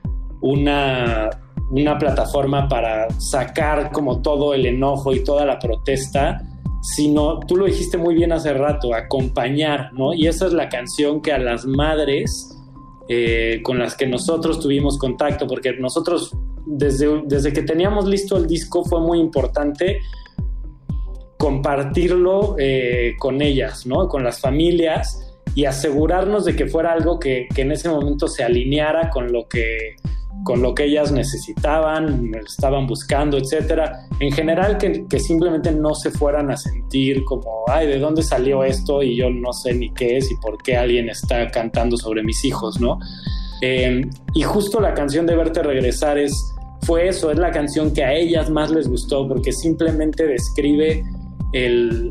una, una plataforma para sacar como todo el enojo y toda la protesta, sino, tú lo dijiste muy bien hace rato, acompañar, ¿no? Y esa es la canción que a las madres eh, con las que nosotros tuvimos contacto, porque nosotros desde, desde que teníamos listo el disco fue muy importante compartirlo eh, con ellas, ¿no? Con las familias y asegurarnos de que fuera algo que, que en ese momento se alineara con lo que con lo que ellas necesitaban, estaban buscando, etcétera. En general, que, simplemente no se fueran a sentir como, ay, ¿de dónde salió esto? Y yo no sé ni qué es y por qué alguien está cantando sobre mis hijos, ¿no? Eh, y justo la canción de Verte Regresar es, fue eso, es la canción que a ellas más les gustó porque simplemente describe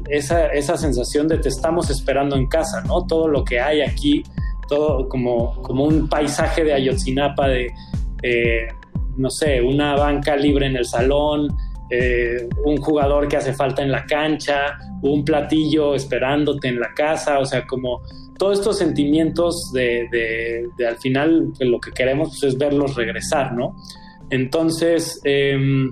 esa, esa sensación de te estamos esperando en casa, ¿no? Todo lo que hay aquí, todo como, como un paisaje de Ayotzinapa, de eh, no sé, una banca libre en el salón, eh, un jugador que hace falta en la cancha, un platillo esperándote en la casa, o sea, como todos estos sentimientos de, de, de al final lo que queremos pues, es verlos regresar, ¿no? Entonces, eh,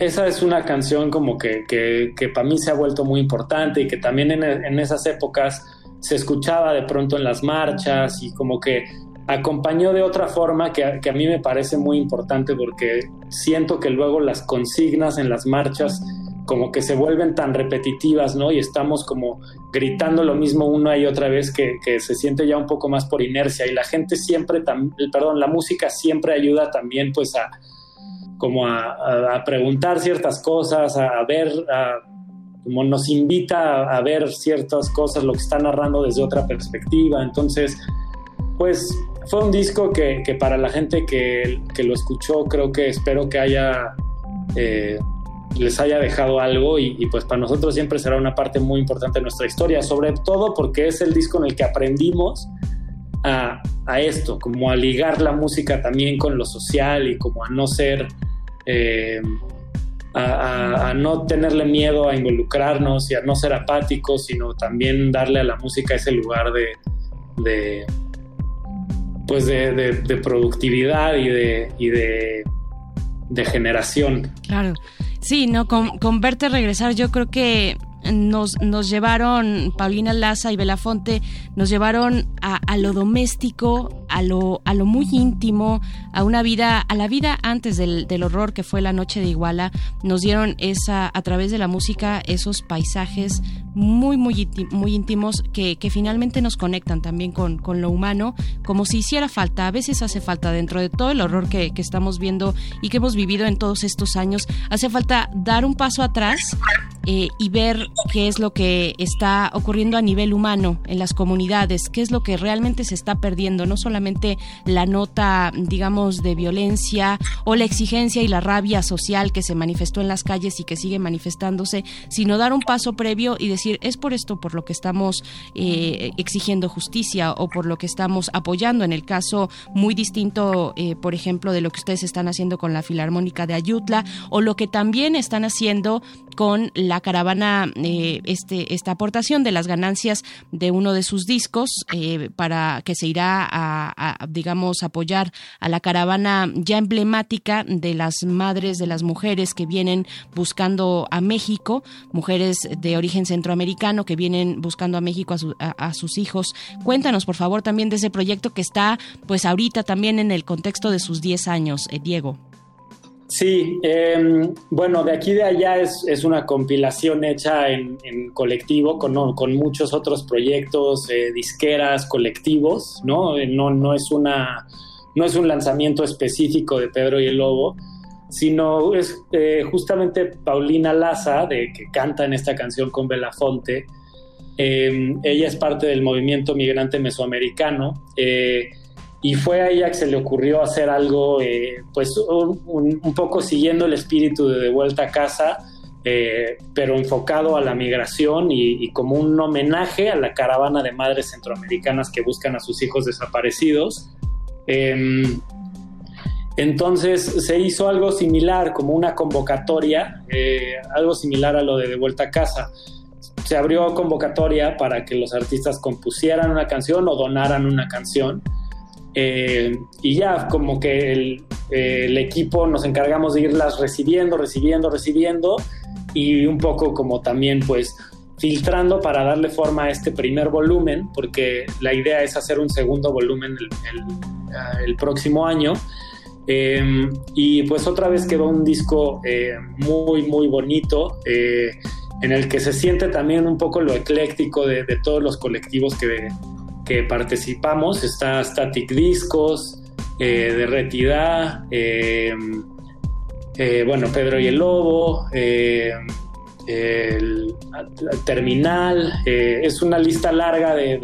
esa es una canción como que, que, que para mí se ha vuelto muy importante y que también en esas épocas se escuchaba de pronto en las marchas y como que acompañó de otra forma que, a mí me parece muy importante porque siento que luego las consignas en las marchas como que se vuelven tan repetitivas, ¿no? Y estamos como gritando lo mismo una y otra vez que, se siente ya un poco más por inercia y la gente siempre, perdón, la música siempre ayuda también pues a como a, preguntar ciertas cosas, a, a ver, como nos invita a ver ciertas cosas, lo que está narrando desde otra perspectiva, entonces pues fue un disco que, para la gente que, que, lo escuchó, creo que espero que haya eh, les haya dejado algo y, pues para nosotros siempre será una parte muy importante de nuestra historia, sobre todo porque es el disco en el que aprendimos a, esto, como a ligar la música también con lo social y como a no ser... Eh, a, a, no tenerle miedo a involucrarnos y a no ser apáticos, sino también darle a la música ese lugar de pues de, de, de, productividad y de, y de, de generación. Claro. Sí, no, con, con verte regresar, yo creo que nos, nos llevaron, Paulina Laza y Belafonte, nos llevaron a, a, lo doméstico, a lo, a lo muy íntimo, a una vida, a la vida antes del, del, horror que fue la noche de Iguala, nos dieron esa, a través de la música, esos paisajes muy, muy, muy íntimos que, que finalmente nos conectan también con, con, lo humano, como si hiciera falta, a veces hace falta dentro de todo el horror que, que estamos viendo y que hemos vivido en todos estos años, hace falta dar un paso atrás eh, y ver qué es lo que está ocurriendo a nivel humano en las comunidades, qué es lo que realmente se está perdiendo, no solamente la nota, digamos, de violencia o la exigencia y la rabia social que se manifestó en las calles y que sigue manifestándose, sino dar un paso previo y decir, es por esto por lo que estamos eh, exigiendo justicia o por lo que estamos apoyando, en el caso muy distinto, eh, por ejemplo, de lo que ustedes están haciendo con la Filarmónica de Ayutla o lo que también están haciendo con la caravana, eh, este, esta aportación de las ganancias de uno de sus discos eh, para que se irá a, digamos, apoyar a la caravana ya emblemática de las madres, de las mujeres que vienen buscando a México, mujeres de origen centroamericano que vienen buscando a México a, su, a sus hijos. Cuéntanos, por favor, también de ese proyecto que está, pues, ahorita también en el contexto de sus 10 años, eh, Diego. Sí, eh, bueno, de aquí de allá es, es una compilación hecha en, colectivo con, con, muchos otros proyectos, eh, disqueras, colectivos, ¿no? Eh, ¿no? No es, una, no es un lanzamiento específico de Pedro y el Lobo, sino es eh, justamente Paulina Laza, de, que canta en esta canción con Belafonte. Eh, ella es parte del movimiento migrante mesoamericano y fue a ella que se le ocurrió hacer algo, eh, pues un, poco siguiendo el espíritu de De Vuelta a Casa, eh, pero enfocado a la migración y, como un homenaje a la caravana de madres centroamericanas que buscan a sus hijos desaparecidos. Eh, entonces se hizo algo similar, como una convocatoria, eh, algo similar a lo de De Vuelta a Casa. Se abrió convocatoria para que los artistas compusieran una canción o donaran una canción. Eh, y ya como que el, equipo nos encargamos de irlas recibiendo, recibiendo, recibiendo y un poco como también pues filtrando para darle forma a este primer volumen, porque la idea es hacer un segundo volumen el, el, próximo año. Eh, y pues otra vez quedó un disco eh, muy, muy bonito, eh, en el que se siente también un poco lo ecléctico de, de todos los colectivos que, que participamos. Está Static Discos, eh, Derretida, eh, eh, bueno, Pedro y el Lobo, el, el, Terminal. es una lista larga de,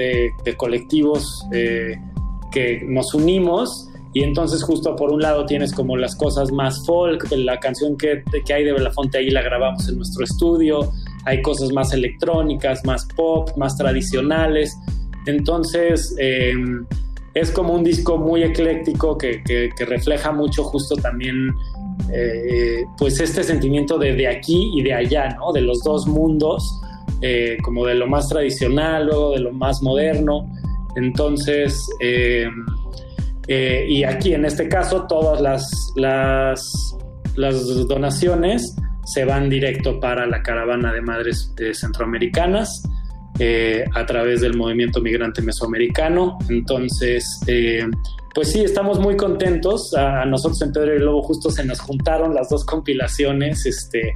de, colectivos que nos unimos. Y entonces justo por un lado tienes como las cosas más folk, la canción que, que hay de Belafonte ahí la grabamos en nuestro estudio, hay cosas más electrónicas, más pop, más tradicionales, entonces, eh, es como un disco muy ecléctico que, refleja mucho justo también, eh, pues este sentimiento de, de, aquí y de allá, ¿no? De los dos mundos, eh, como de lo más tradicional o de lo más moderno. Entonces, y aquí en este caso, todas las, las, las donaciones se van directo para la caravana de madres centroamericanas eh, a través del movimiento migrante mesoamericano. Entonces, eh, pues sí, estamos muy contentos. A, nosotros en Pedro y Lobo justo se nos juntaron las dos compilaciones. Este,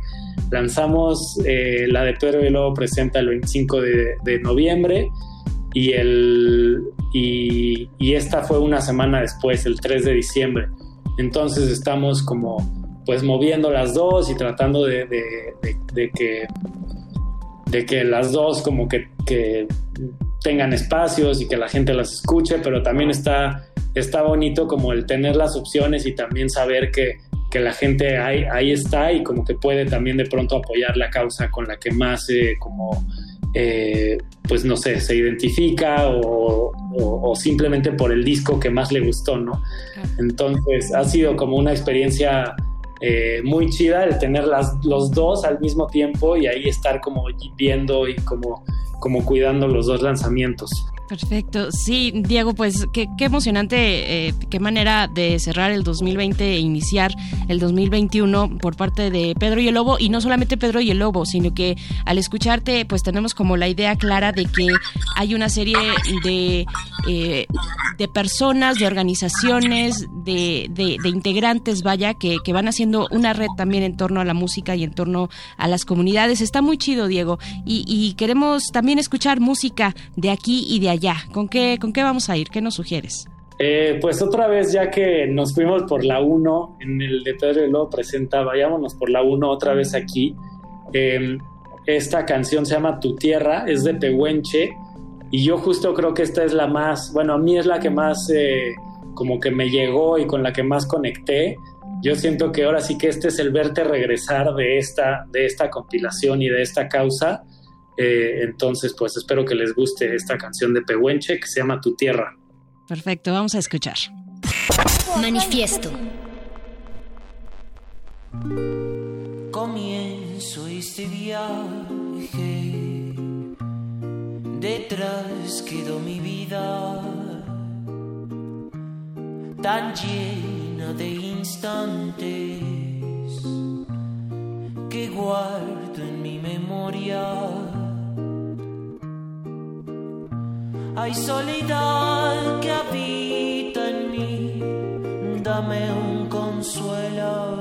lanzamos eh, la de Pedro y Lobo presenta el 25 de, noviembre y, el, y, esta fue una semana después, el 3 de diciembre. Entonces estamos como pues moviendo las dos y tratando de que de que las dos como que, que, tengan espacios y que la gente las escuche, pero también está está bonito como el tener las opciones y también saber que, que la gente ahí, ahí está y como que puede también de pronto apoyar la causa con la que más eh, como eh, pues no sé, se identifica o, o, o, simplemente por el disco que más le gustó, ¿no? Entonces ha sido como una experiencia eh, muy chida el tener las, los dos al mismo tiempo y ahí estar como viendo y como, como cuidando los dos lanzamientos. Perfecto. Sí, Diego, pues qué, qué emocionante, eh, qué manera de cerrar el 2020 e iniciar el 2021 por parte de Pedro y el Lobo. Y no solamente Pedro y el Lobo, sino que al escucharte, pues tenemos como la idea clara de que hay una serie de, eh, de personas, de organizaciones, de, de, de integrantes, vaya, que, que, van haciendo una red también en torno a la música y en torno a las comunidades. Está muy chido, Diego. Y, y queremos también escuchar música de aquí y de allá. ¿Con qué, ¿Con qué vamos a ir? ¿Qué nos sugieres? Eh, pues otra vez, ya que nos fuimos por la 1, en el de Pedro y Lobo presenta, vayámonos por la 1 otra vez aquí. Eh, esta canción se llama Tu Tierra, es de Pehuenche, y yo justo creo que esta es la más, bueno, a mí es la que más eh, como que me llegó y con la que más conecté. Yo siento que ahora sí que este es el verte regresar de esta, de esta compilación y de esta causa. Eh, entonces, pues espero que les guste esta canción de Pehuenche que se llama Tu Tierra. Perfecto, vamos a escuchar. Manifiesto. Comienzo este viaje, detrás quedó mi vida, tan llena de instantes que guardo en mi memoria. Hay soledad que habita en mí, dame un consuelo.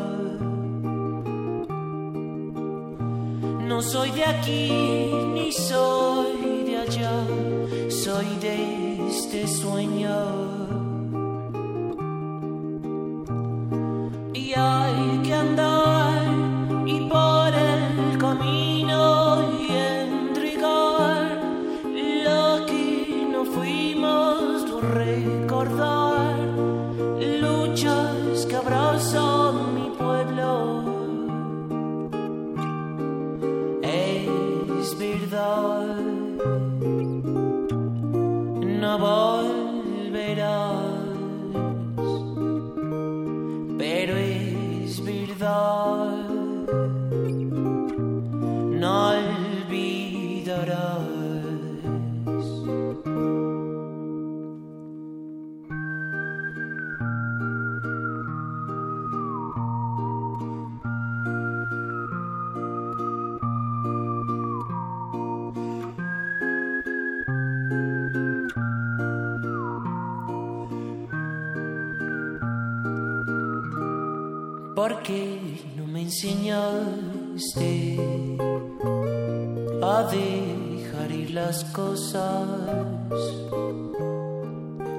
No soy de aquí ni soy de allá, soy de este sueño.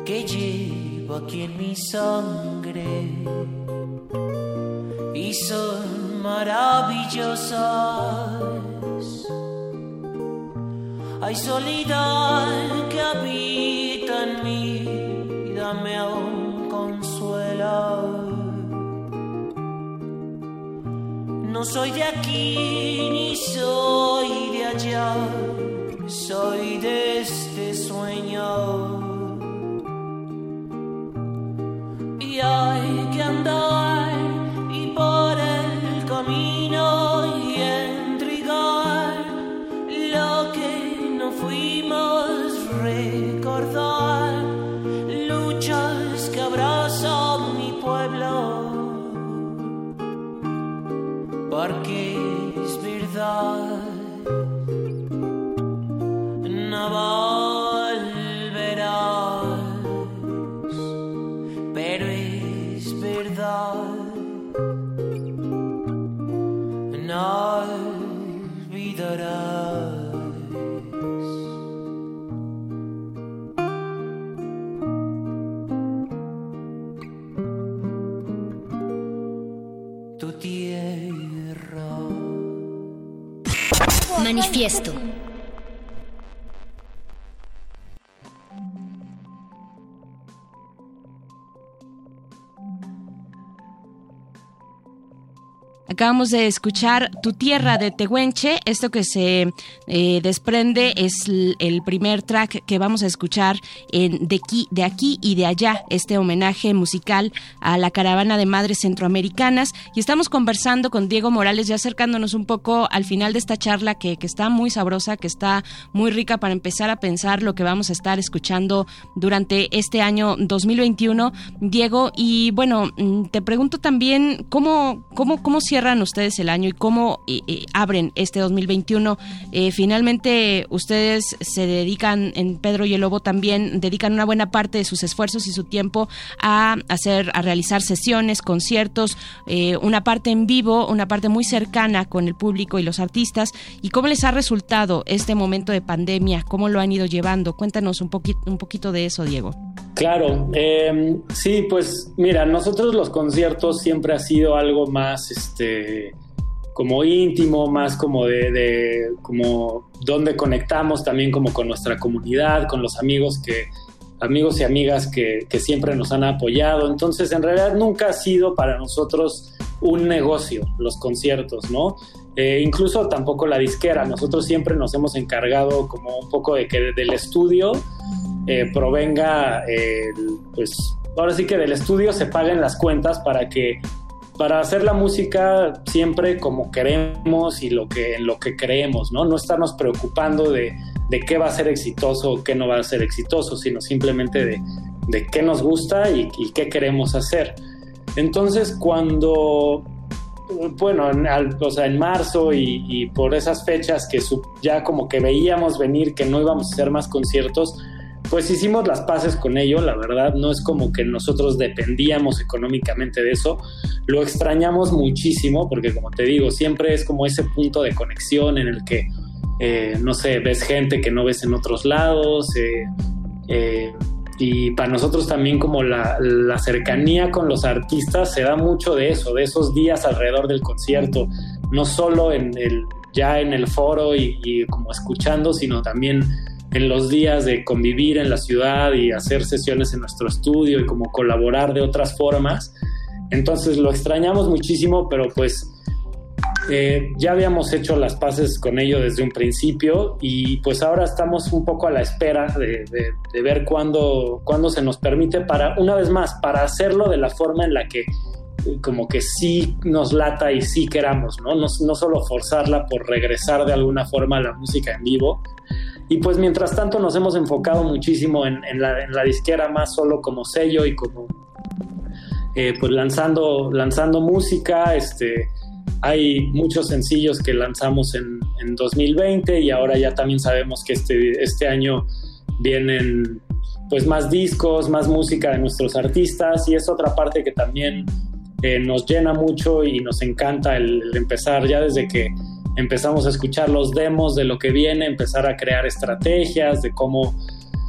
Que llevo aquí en mi sangre y son maravillosas? Hay soledad que habita en mí, dame un consuelo. No soy de aquí ni soy de allá, soy de este sueño. Y hay que andar Manifiesto. Acabamos de escuchar Tu Tierra de Tehuenche. Esto que se eh, desprende es el primer track que vamos a escuchar en de aquí, de aquí y de allá, este homenaje musical a la caravana de madres centroamericanas. Y estamos conversando con Diego Morales, ya acercándonos un poco al final de esta charla que, que está muy sabrosa, que está muy rica para empezar a pensar lo que vamos a estar escuchando durante este año 2021. Diego, y bueno, mm, te pregunto también cómo, cómo, cómo ustedes el año y cómo eh, eh, abren este 2021? Eh, finalmente, ustedes se dedican, en Pedro y el Lobo también, dedican una buena parte de sus esfuerzos y su tiempo a hacer, a realizar sesiones, conciertos, una parte en vivo, una parte muy cercana con el público y los artistas. ¿Y cómo les ha resultado este momento de pandemia? ¿Cómo lo han ido llevando? Cuéntanos un poquito, un poquito de eso, Diego. Claro, eh, sí, pues mira, nosotros los conciertos siempre ha sido algo más, este, como íntimo, más como de, de, como donde conectamos también como con nuestra comunidad, con los amigos que, amigos y amigas que, que siempre nos han apoyado. Entonces, en realidad nunca ha sido para nosotros un negocio los conciertos, ¿no? Eh, incluso tampoco la disquera. Nosotros siempre nos hemos encargado como un poco de que del estudio eh, provenga, pues ahora sí que del estudio se paguen las cuentas para que para hacer la música siempre como queremos y lo que, en lo que creemos, ¿no? No estarnos preocupando de, de qué va a ser exitoso o qué no va a ser exitoso, sino simplemente de, de qué nos gusta y, qué queremos hacer. Entonces, cuando, bueno, en, o sea, en marzo y, por esas fechas que ya como que veíamos venir que no íbamos a hacer más conciertos, pues hicimos las paces con ello, la verdad, no es como que nosotros dependíamos económicamente de eso, lo extrañamos muchísimo porque como te digo, siempre es como ese punto de conexión en el que, eh, no sé, ves gente que no ves en otros lados, eh, eh, y para nosotros también como la, cercanía con los artistas se da mucho de eso, de esos días alrededor del concierto, no solo en el, ya en el foro y como escuchando, sino también en los días de convivir en la ciudad y hacer sesiones en nuestro estudio y como colaborar de otras formas. Entonces lo extrañamos muchísimo, pero pues eh, ya habíamos hecho las paces con ello desde un principio y pues ahora estamos un poco a la espera de, de, ver cuándo, cuándo se nos permite para, una vez más, para hacerlo de la forma en la que como que sí nos lata y sí queramos, ¿no? No, no solo forzarla por regresar de alguna forma a la música en vivo, y pues mientras tanto nos hemos enfocado muchísimo en, la, en disquera más solo como sello y como eh, pues lanzando, lanzando música. Este, hay muchos sencillos que lanzamos en, en, 2020 y ahora ya también sabemos que este, este año vienen pues más discos, más música de nuestros artistas y es otra parte que también eh, nos llena mucho y nos encanta el empezar ya desde que empezamos a escuchar los demos de lo que viene, empezar a crear estrategias de cómo,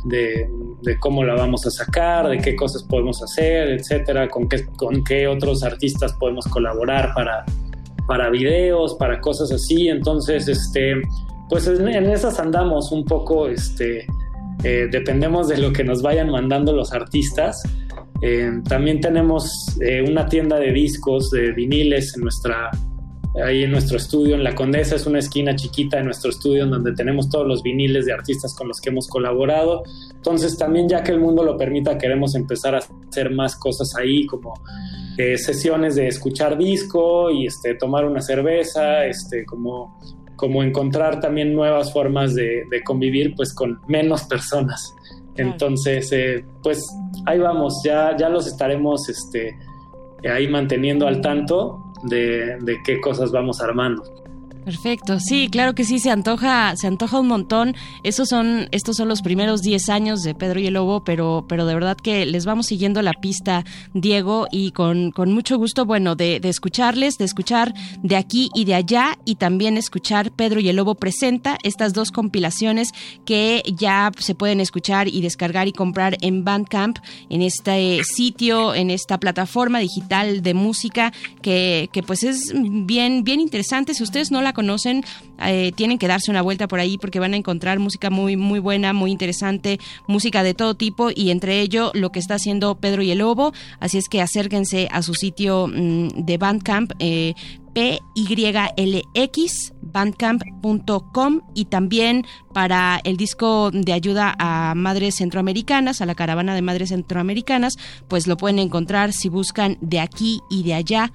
de, de cómo la vamos a sacar, de qué cosas podemos hacer, etcétera, con qué, con qué otros artistas podemos colaborar para, para videos, para cosas así. Entonces, este, pues en, en esas andamos un poco, este, eh, dependemos de lo que nos vayan mandando los artistas. Eh, también tenemos eh, una tienda de discos, de viniles en nuestra ahí en nuestro estudio, en La Condesa, es una esquina chiquita de nuestro estudio en donde tenemos todos los viniles de artistas con los que hemos colaborado. Entonces también ya que el mundo lo permita, queremos empezar a hacer más cosas ahí, como eh, sesiones de escuchar disco y este, tomar una cerveza, este, como, como encontrar también nuevas formas de, de convivir pues con menos personas. Entonces, eh, pues ahí vamos, ya, ya los estaremos este, ahí manteniendo al tanto de, de qué cosas vamos armando. Perfecto, sí, claro que sí, se antoja, se antoja un montón. Esos son, estos son los primeros 10 años de Pedro y el Lobo, pero, pero de verdad que les vamos siguiendo la pista, Diego, y con, con mucho gusto, bueno, de, de, escucharles, de escuchar de aquí y de allá, y también escuchar Pedro y el Lobo presenta estas dos compilaciones que ya se pueden escuchar y descargar y comprar en Bandcamp, en este sitio, en esta plataforma digital de música, que, que pues es bien, bien interesante. Si ustedes no la conocen, eh, tienen que darse una vuelta por ahí porque van a encontrar música muy, muy buena, muy interesante, música de todo tipo y entre ello lo que está haciendo Pedro y el Lobo. Así es que acérquense a su sitio mmm, de Bandcamp. Eh, PYLX, bandcamp.com y también para el disco de ayuda a madres centroamericanas, a la caravana de madres centroamericanas, pues lo pueden encontrar si buscan de aquí y de allá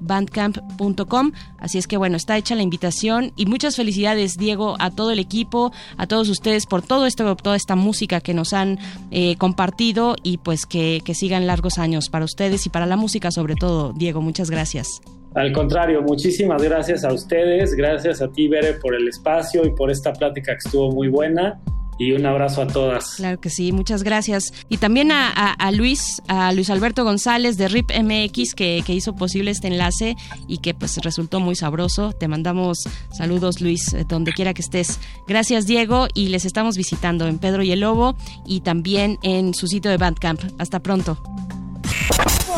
bandcamp.com así es que bueno está hecha la invitación y muchas felicidades Diego a todo el equipo a todos ustedes por todo esto toda esta música que nos han eh, compartido y pues que, que sigan largos años para ustedes y para la música sobre todo Diego muchas gracias Al contrario, muchísimas gracias a ustedes, gracias a ti, Bere, por el espacio y por esta plática que estuvo muy buena. Y un abrazo a todas. Claro que sí, muchas gracias. Y también a, a- a Luis, a Luis Alberto González de RIP MX que, que hizo posible este enlace y que pues resultó muy sabroso. Te mandamos saludos Luis, eh, donde quiera que estés. Gracias Diego y les estamos visitando en Pedro y el Lobo y también en su sitio de Bandcamp. Hasta pronto.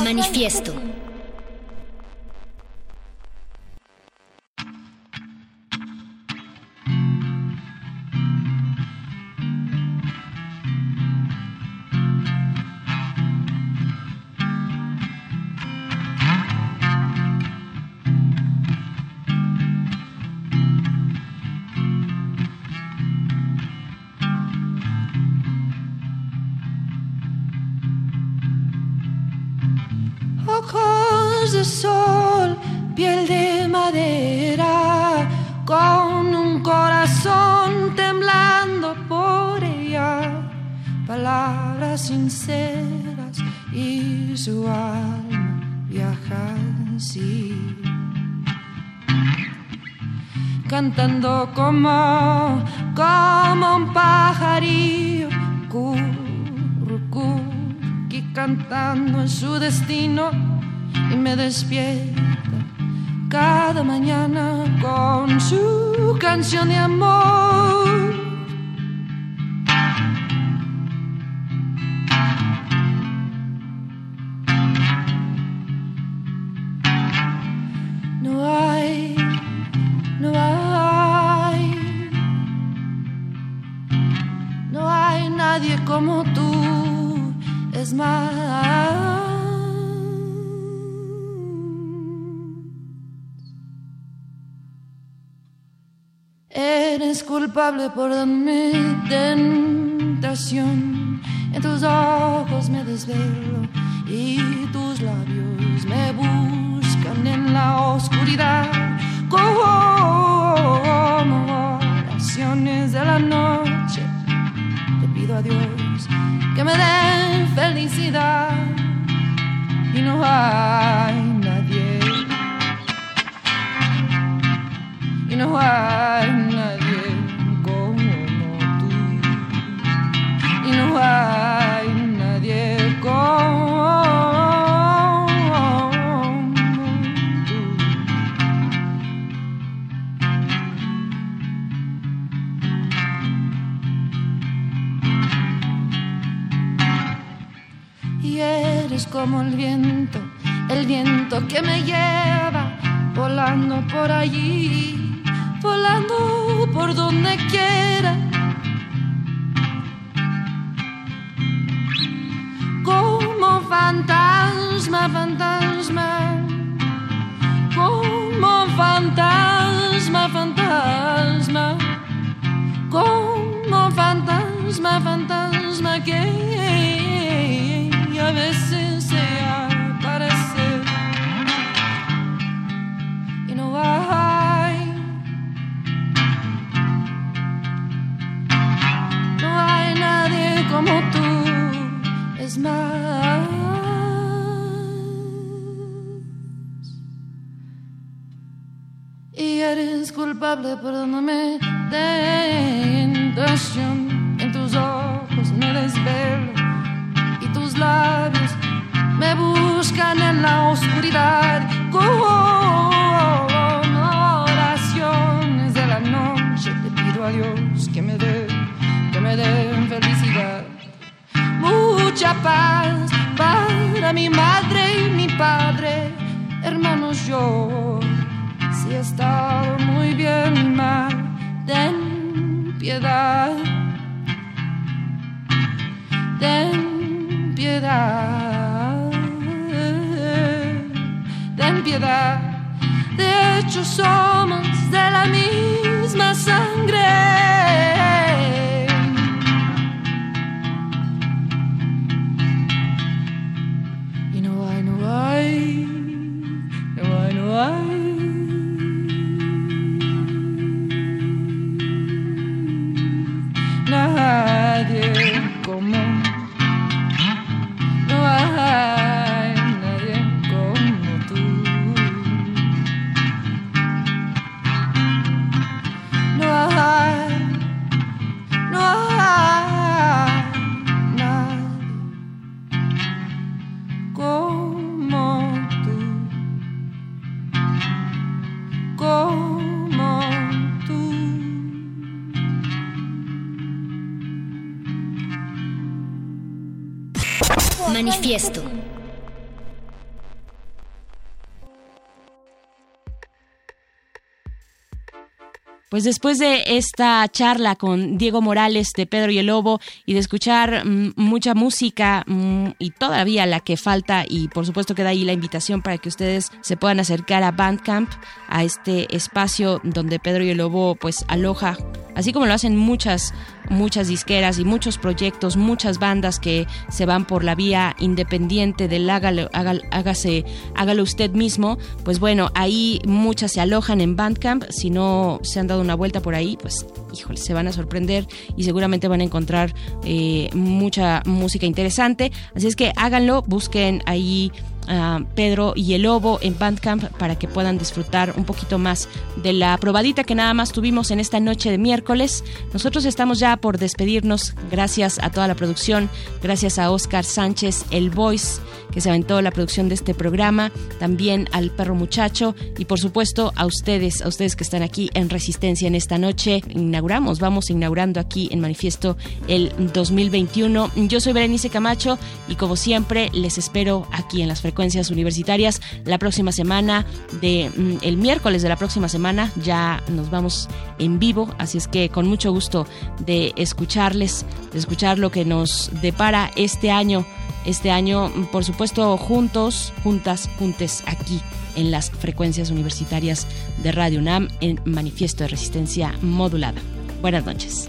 Manifiesto. Ojos de sol, piel de madera, con un corazón temblando por ella, palabras sinceras y su alma viaja así. Cantando como, como un pajarillo, currucú, que cantando en su destino y me despierta cada mañana con su canción de amor. Eres culpable por darme tentación. En tus ojos me desvelo y tus labios me buscan en la oscuridad. Como oraciones de la noche, te pido a Dios que me dé felicidad. Y no hay nadie y no hay no hay nadie como tú y eres como el viento el viento que me lleva volando por allí volando por donde quiera. Como fantasma, fantasma, como fantasma, fantasma, como fantasma, fantasma que a veces Y eres culpable, perdóname, tentación. En tus ojos me desvelo y tus labios me buscan en la oscuridad. Mucha paz para mi madre y mi padre, hermanos yo. Si he estado muy bien mal, ten piedad, ten piedad, ten piedad. De hecho somos de la misma sangre. Manifiesto. Pues después de esta charla con Diego Morales de Pedro y el Lobo y de escuchar mm, mucha música mm, y todavía la que falta y por supuesto queda ahí la invitación para que ustedes se puedan acercar a Bandcamp, a este espacio donde Pedro y el Lobo pues aloja, así como lo hacen muchas muchas disqueras y muchos proyectos, muchas bandas que se van por la vía independiente del hágalo, hágalo, hágase, hágalo usted mismo, pues bueno, ahí muchas se alojan en Bandcamp, si no se han dado una vuelta por ahí, pues híjole, se van a sorprender y seguramente van a encontrar eh, mucha música interesante, así es que háganlo, busquen ahí Pedro y el Lobo en Bandcamp para que puedan disfrutar un poquito más de la probadita que nada más tuvimos en esta noche de miércoles. Nosotros estamos ya por despedirnos. Gracias a toda la producción, gracias a Oscar Sánchez, el Voice, que se aventó la producción de este programa, también al perro muchacho y por supuesto a ustedes, a ustedes que están aquí en Resistencia en esta noche. Inauguramos, vamos inaugurando aquí en Manifiesto el 2021. Yo soy Berenice Camacho y como siempre les espero aquí en las frecuencias universitarias. La próxima semana de mm, el miércoles de la próxima semana ya nos vamos en vivo así es que con mucho gusto de escucharles de escuchar lo que nos depara este año este año mm, por supuesto juntos juntas juntes aquí en las frecuencias universitarias de Radio UNAM en manifiesto de resistencia modulada. Buenas noches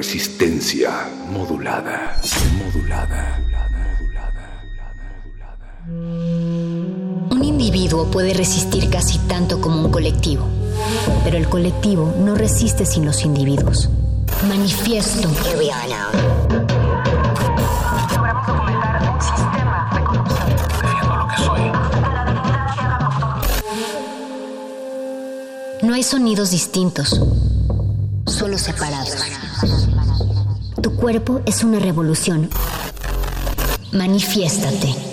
Resistencia modulada. Modulada. Un individuo puede resistir casi tanto como un colectivo, pero el colectivo no resiste sin los individuos. Manifiesto. No hay sonidos distintos, solo separados. Tu cuerpo es una revolución. Manifiéstate.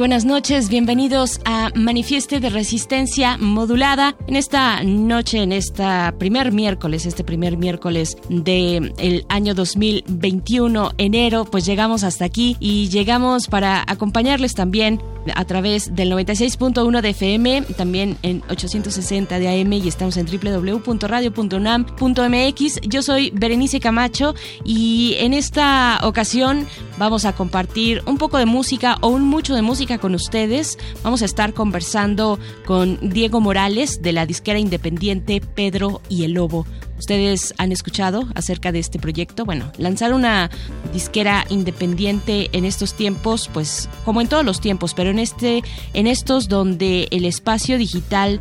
Buenas noches, bienvenidos a Manifieste de Resistencia Modulada. En esta noche, en esta primer miércoles, este primer miércoles del el año 2021, enero, pues llegamos hasta aquí y llegamos para acompañarles también a través del 96.1 de FM, también en 860 de AM y estamos en www.radio.unam.mx. Yo soy Berenice Camacho y en esta ocasión vamos a compartir un poco de música o un mucho de música con ustedes. Vamos a estar conversando con Diego Morales de la disquera independiente Pedro y el Lobo. ¿Ustedes han escuchado acerca de este proyecto? Bueno, lanzar una disquera independiente en estos tiempos, pues como en todos los tiempos, pero en este en estos donde el espacio digital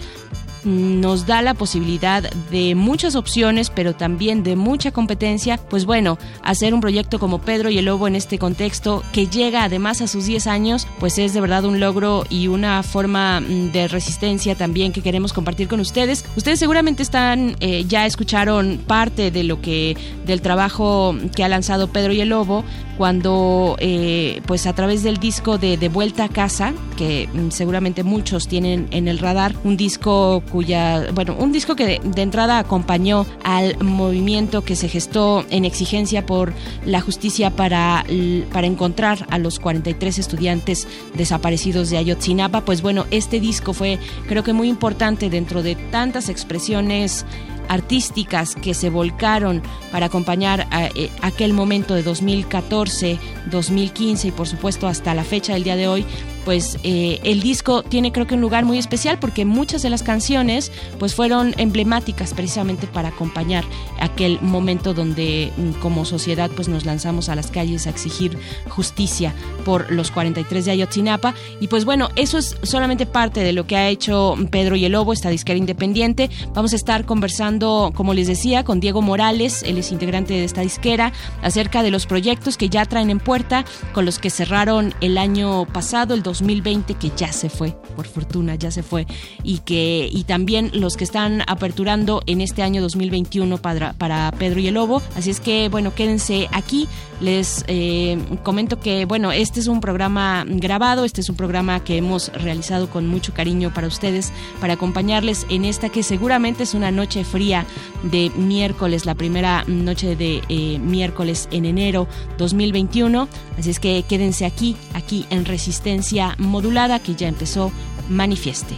nos da la posibilidad de muchas opciones, pero también de mucha competencia, pues bueno, hacer un proyecto como Pedro y el Lobo en este contexto, que llega además a sus 10 años, pues es de verdad un logro y una forma mm, de resistencia también que queremos compartir con ustedes. Ustedes seguramente están, eh, ya escucharon parte de lo que, del trabajo que ha lanzado Pedro y el Lobo, cuando eh, pues a través del disco de De Vuelta a Casa, que mm, seguramente muchos tienen en el radar, un disco cuya, bueno, un disco que de, entrada acompañó al movimiento que se gestó en exigencia por la justicia para, para encontrar a los 43 estudiantes desaparecidos de Ayotzinapa, pues bueno, este disco fue creo que muy importante dentro de tantas expresiones artísticas que se volcaron para acompañar a, eh, aquel momento de 2014, 2015 y por supuesto hasta la fecha del día de hoy, pues eh, el disco tiene creo que un lugar muy especial porque muchas de las canciones pues fueron emblemáticas precisamente para acompañar aquel momento donde mm, como sociedad pues nos lanzamos a las calles a exigir justicia por los 43 de Ayotzinapa. Y pues bueno eso es solamente parte de lo que ha hecho Pedro y el Lobo esta disquera independiente. Vamos a estar conversando como les decía con Diego Morales él es integrante de esta disquera acerca de los proyectos que ya traen en puerta con los que cerraron el año pasado el 2020 que ya se fue, por fortuna ya se fue, y que y también los que están aperturando en este año 2021 para, para Pedro y el Lobo. Así es que, bueno, quédense aquí. Les eh, comento que, bueno, este es un programa grabado, este es un programa que hemos realizado con mucho cariño para ustedes, para acompañarles en esta que seguramente es una noche fría de miércoles, la primera noche de eh, miércoles en enero 2021. Así es que quédense aquí, aquí en Resistencia modulada que ya empezó Manifieste.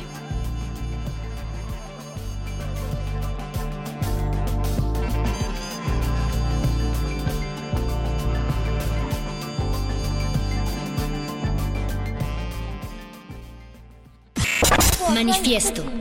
Manifiesto.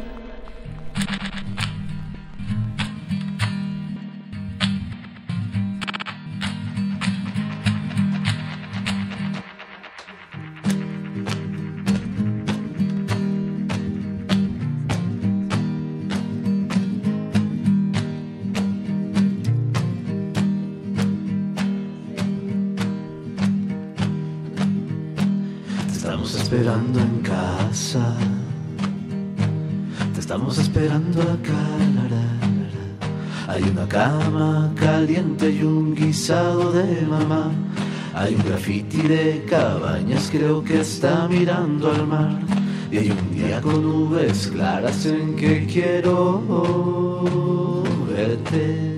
Hay un graffiti de cabañas, creo que está mirando al mar. Y hay un día con nubes claras en que quiero verte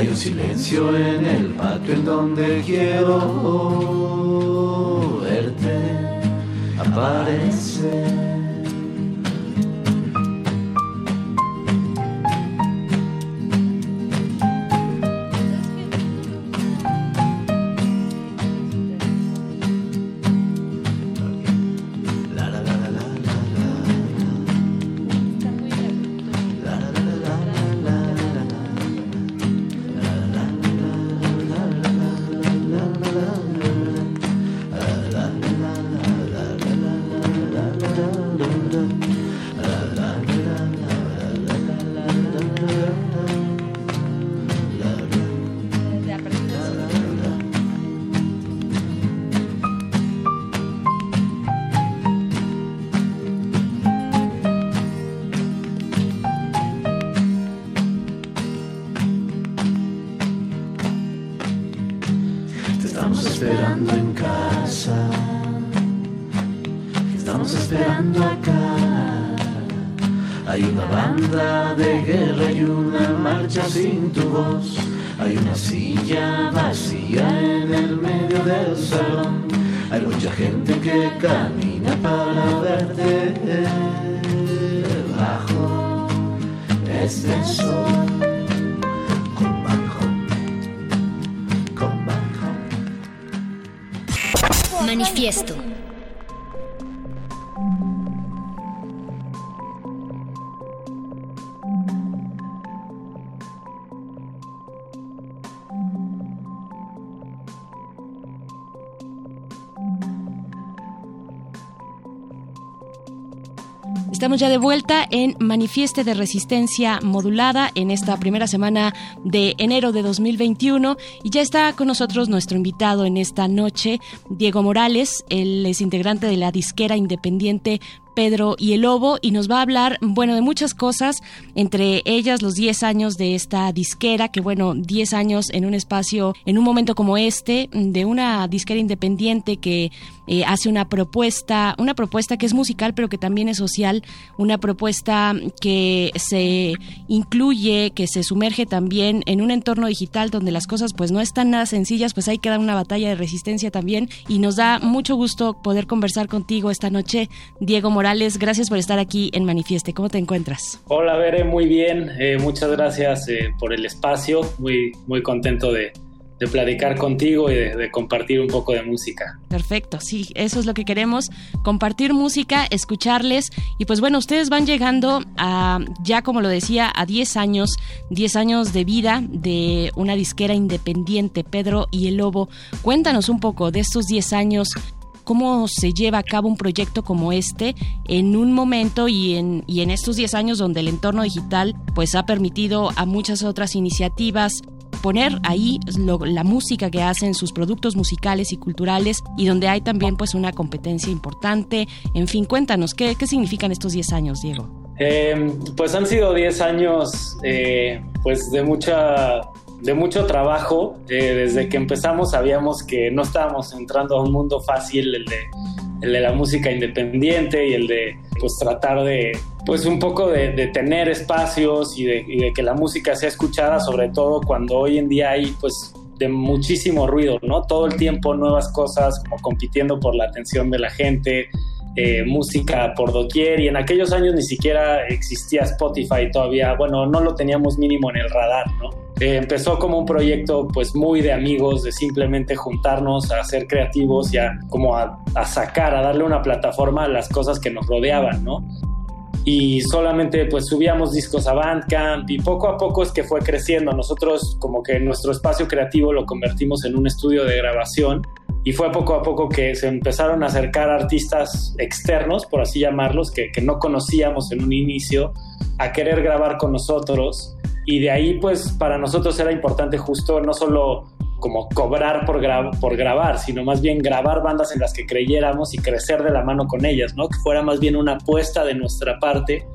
Hay un silencio en el patio en donde quiero Manifieste de Resistencia Modulada en esta primera semana de enero de 2021 y ya está con nosotros nuestro invitado en esta noche, Diego Morales, él es integrante de la disquera independiente Pedro y el Lobo y nos va a hablar, bueno, de muchas cosas, entre ellas los 10 años de esta disquera, que bueno, 10 años en un espacio, en un momento como este, de una disquera independiente que eh, hace una propuesta, una propuesta que es musical pero que también es social, una propuesta que se incluye, que se sumerge también en un entorno digital donde las cosas pues no están nada sencillas, pues hay que dar una batalla de resistencia también y nos da mucho gusto poder conversar contigo esta noche, Diego Morales Morales, gracias por estar aquí en Manifieste. ¿Cómo te encuentras? Hola, Bere, muy bien. Eh, muchas gracias eh, por el espacio. Muy, muy contento de, de platicar contigo y de, de, compartir un poco de música. Perfecto, sí, eso es lo que queremos, compartir música, escucharles y pues bueno, ustedes van llegando a, ya como lo decía, a 10 años, 10 años de vida de una disquera independiente, Pedro y el Lobo. Cuéntanos un poco de estos 10 años, cómo se lleva a cabo un proyecto como este en un momento y en, estos 10 años donde el entorno digital pues ha permitido a muchas otras iniciativas poner ahí la música que hacen, sus productos musicales y culturales y donde hay también pues una competencia importante. En fin, cuéntanos, ¿qué, qué significan estos 10 años, Diego? Eh, pues han sido 10 años eh, pues de mucha de mucho trabajo. Eh, desde que empezamos sabíamos que no estábamos entrando a un mundo fácil, el de, la música independiente y el de pues tratar de pues un poco de tener espacios y de, y de, que la música sea escuchada, sobre todo cuando hoy en día hay pues de muchísimo ruido, ¿no? Todo el tiempo nuevas cosas, como compitiendo por la atención de la gente, eh, música por doquier y en aquellos años ni siquiera existía Spotify todavía, bueno, no lo teníamos mínimo en el radar, ¿no? Eh, empezó como un proyecto pues muy de amigos, de simplemente juntarnos a ser creativos y como a, a sacar, a darle una plataforma a las cosas que nos rodeaban, ¿no? y solamente pues subíamos discos a Bandcamp y poco a poco es que fue creciendo. Nosotros como que nuestro espacio creativo lo convertimos en un estudio de grabación y fue poco a poco que se empezaron a acercar artistas externos, por así llamarlos, que, que no conocíamos en un inicio, a querer grabar con nosotros y de ahí pues para nosotros era importante justo no solo como cobrar por, gra por grabar, sino más bien grabar bandas en las que creyéramos y crecer de la mano con ellas, ¿no? Que fuera más bien una apuesta de nuestra parte.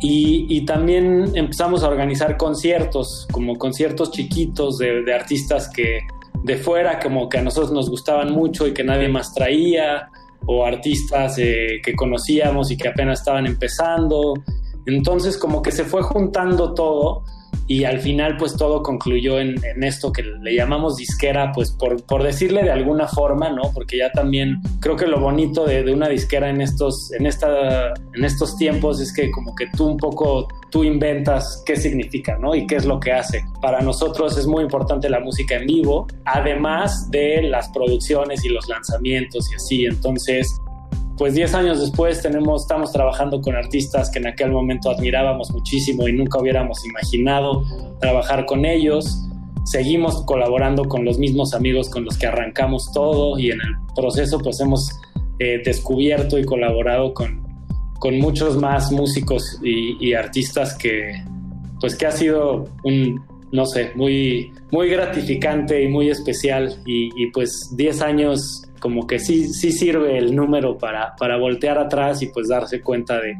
Y, también empezamos a organizar conciertos, como conciertos chiquitos de, artistas que de fuera, como que a nosotros nos gustaban mucho y que nadie más traía, o artistas eh, que conocíamos y que apenas estaban empezando. Entonces como que se fue juntando todo y al final pues todo concluyó en, en, esto que le llamamos disquera, pues por, por, decirle de alguna forma, ¿no? Porque ya también creo que lo bonito de, de, una disquera en estos, en, esta, en estos tiempos es que como que tú un poco, tú inventas qué significa, ¿no? Y qué es lo que hace. Para nosotros es muy importante la música en vivo, además de las producciones y los lanzamientos y así, entonces pues 10 años después tenemos, estamos trabajando con artistas que en aquel momento admirábamos muchísimo y nunca hubiéramos imaginado trabajar con ellos. Seguimos colaborando con los mismos amigos con los que arrancamos todo y en el proceso pues hemos eh, descubierto y colaborado con, con muchos más músicos y, artistas que pues que ha sido un, no sé, muy, muy gratificante y muy especial y, y pues 10 años como que sí, sí sirve el número para, para voltear atrás y pues darse cuenta de,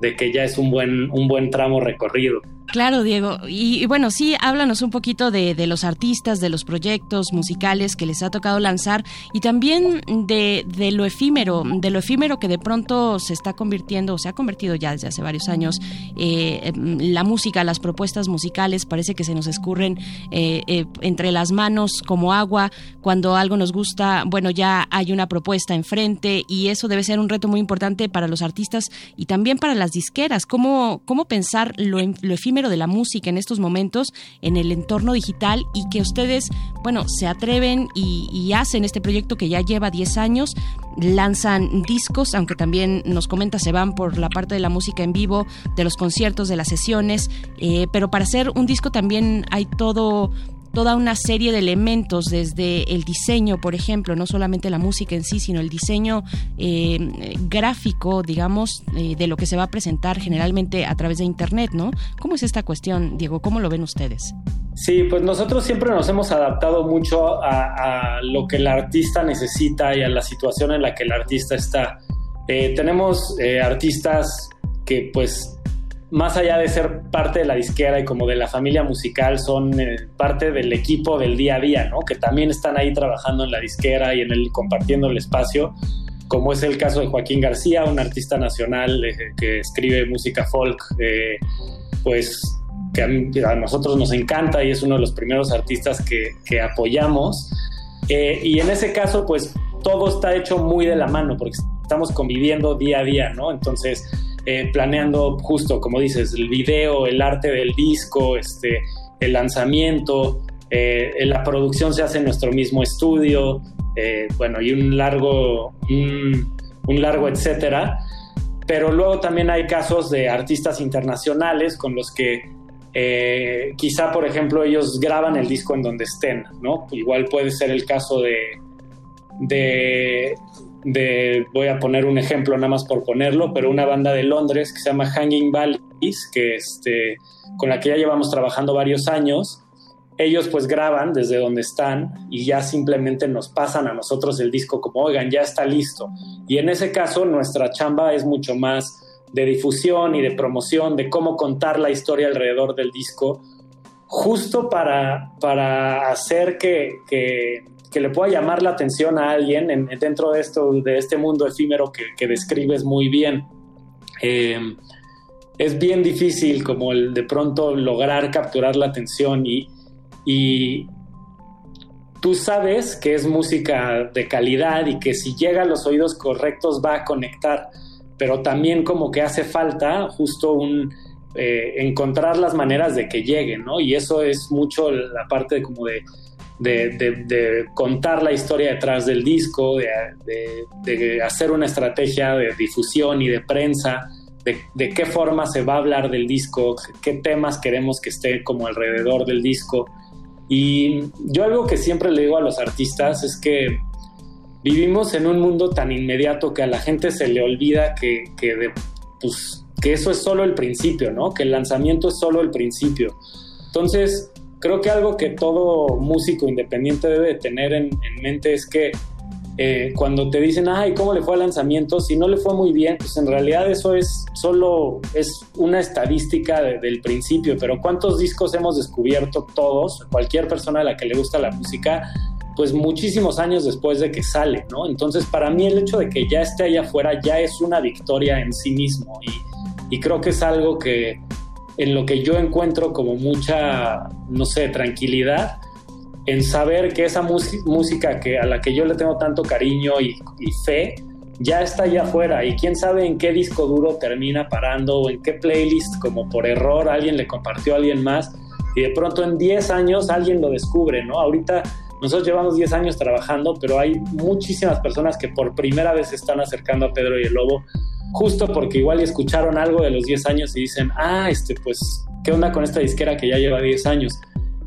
de que ya es un buen, un buen tramo recorrido. Claro, Diego. Y, bueno, sí, háblanos un poquito de, de, los artistas, de los proyectos musicales que les ha tocado lanzar y también de, de, lo efímero, de lo efímero que de pronto se está convirtiendo, o se ha convertido ya desde hace varios años, eh, la música, las propuestas musicales, parece que se nos escurren eh, eh, entre las manos como agua. Cuando algo nos gusta, bueno, ya hay una propuesta enfrente y eso debe ser un reto muy importante para los artistas y también para las disqueras. ¿Cómo, cómo pensar lo, lo efímero de la música en estos momentos en el entorno digital y que ustedes, bueno, se atreven y, hacen este proyecto que ya lleva 10 años, lanzan discos, aunque también nos comenta se van por la parte de la música en vivo, de los conciertos, de las sesiones, eh, pero para hacer un disco también hay todo toda una serie de elementos desde el diseño, por ejemplo, no solamente la música en sí, sino el diseño eh, gráfico, digamos, eh, de lo que se va a presentar generalmente a través de Internet, ¿no? ¿Cómo es esta cuestión, Diego? ¿Cómo lo ven ustedes? Sí, pues nosotros siempre nos hemos adaptado mucho a, lo que el artista necesita y a la situación en la que el artista está. Eh, tenemos artistas que pues más allá de ser parte de la disquera y como de la familia musical, son eh, parte del equipo del día a día, ¿no? Que también están ahí trabajando en la disquera y en el compartiendo el espacio, como es el caso de Joaquín García, un artista nacional eh, que escribe música folk, eh, pues que a, a, nosotros nos encanta y es uno de los primeros artistas que, que apoyamos. Eh, y en ese caso, pues todo está hecho muy de la mano, porque estamos conviviendo día a día, ¿no? Entonces, eh, planeando justo, como dices, el video, el arte del disco, este, el lanzamiento, eh, la producción se hace en nuestro mismo estudio, eh, bueno, y un largo, un, largo etcétera. Pero luego también hay casos de artistas internacionales con los que quizá, por ejemplo, ellos graban el disco en donde estén, ¿no? Igual puede ser el caso de de, voy a poner un ejemplo nada más por ponerlo, pero una banda de Londres que se llama Hanging Valleys, que este, con la que ya llevamos trabajando varios años. Ellos pues graban desde donde están y ya simplemente nos pasan a nosotros el disco como, oigan, ya está listo. Y en ese caso nuestra chamba es mucho más de difusión y de promoción, de cómo contar la historia alrededor del disco, justo para, para hacer que, que que le pueda llamar la atención a alguien en, dentro de, esto, de este mundo efímero que, describes muy bien. Eh, es bien difícil como el de pronto lograr capturar la atención y, tú sabes que es música de calidad y que si llega a los oídos correctos va a conectar, pero también como que hace falta justo un... Eh, encontrar las maneras de que llegue, ¿no? Y eso es mucho la parte de como de de, de, de, contar la historia detrás del disco, de, de, hacer una estrategia de difusión y de prensa, de, qué forma se va a hablar del disco, qué temas queremos que esté como alrededor del disco. Y yo algo que siempre le digo a los artistas es que vivimos en un mundo tan inmediato que a la gente se le olvida que, que, pues, que eso es solo el principio, ¿no? Que el lanzamiento es solo el principio. Entonces, creo que algo que todo músico independiente debe tener en, en mente es que eh, cuando te dicen, ay, ¿cómo le fue al lanzamiento? Si no le fue muy bien, pues en realidad eso es solo es una estadística de, del principio, pero ¿cuántos discos hemos descubierto todos, cualquier persona a la que le gusta la música, pues muchísimos años después de que sale, ¿no? Entonces, para mí el hecho de que ya esté allá afuera ya es una victoria en sí mismo y creo que es algo que, en lo que yo encuentro como mucha, no sé, tranquilidad en saber que esa música que, a la que yo le tengo tanto cariño y, y, fe ya está allá afuera y quién sabe en qué disco duro termina parando o en qué playlist como por error alguien le compartió a alguien más y de pronto en 10 años alguien lo descubre, ¿no? Ahorita nosotros llevamos 10 años trabajando, pero hay muchísimas personas que por primera vez se están acercando a Pedro y el Lobo justo porque igual escucharon algo de los 10 años y dicen, ah, este, pues, ¿qué onda con esta disquera que ya lleva 10 años?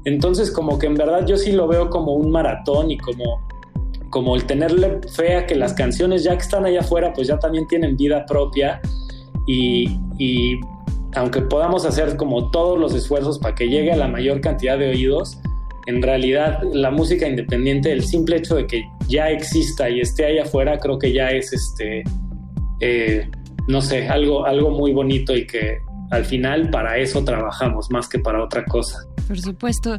Entonces, como que en verdad yo sí lo veo como un maratón y como, como el tenerle fe a que las canciones ya que están allá afuera, pues ya también tienen vida propia y, y aunque podamos hacer como todos los esfuerzos para que llegue a la mayor cantidad de oídos, en realidad la música independiente, el simple hecho de que ya exista y esté allá afuera, creo que ya es este eh, no sé, algo, algo muy bonito y que al final para eso trabajamos más que para otra cosa. Por supuesto.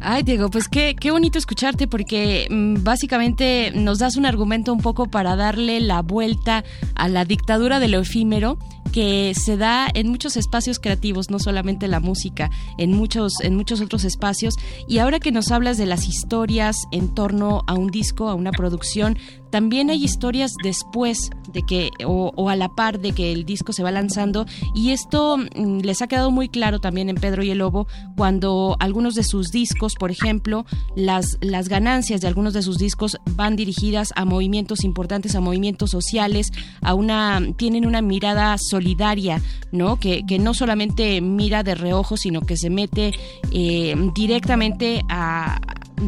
Ay, Diego, pues qué, qué bonito escucharte porque mm, básicamente nos das un argumento un poco para darle la vuelta a la dictadura de lo efímero que se da en muchos espacios creativos, no solamente la música, en muchos, en muchos otros espacios. Y ahora que nos hablas de las historias en torno a un disco, a una producción, también hay historias después de que, o, a la par de que el disco se va lanzando, y esto mm, les ha quedado muy claro también en Pedro y el Lobo, cuando algunos de sus discos, por ejemplo, las, las ganancias de algunos de sus discos van dirigidas a movimientos importantes, a movimientos sociales, a una, tienen una mirada solidaria, ¿no? Que, que no solamente mira de reojo, sino que se mete eh, directamente a,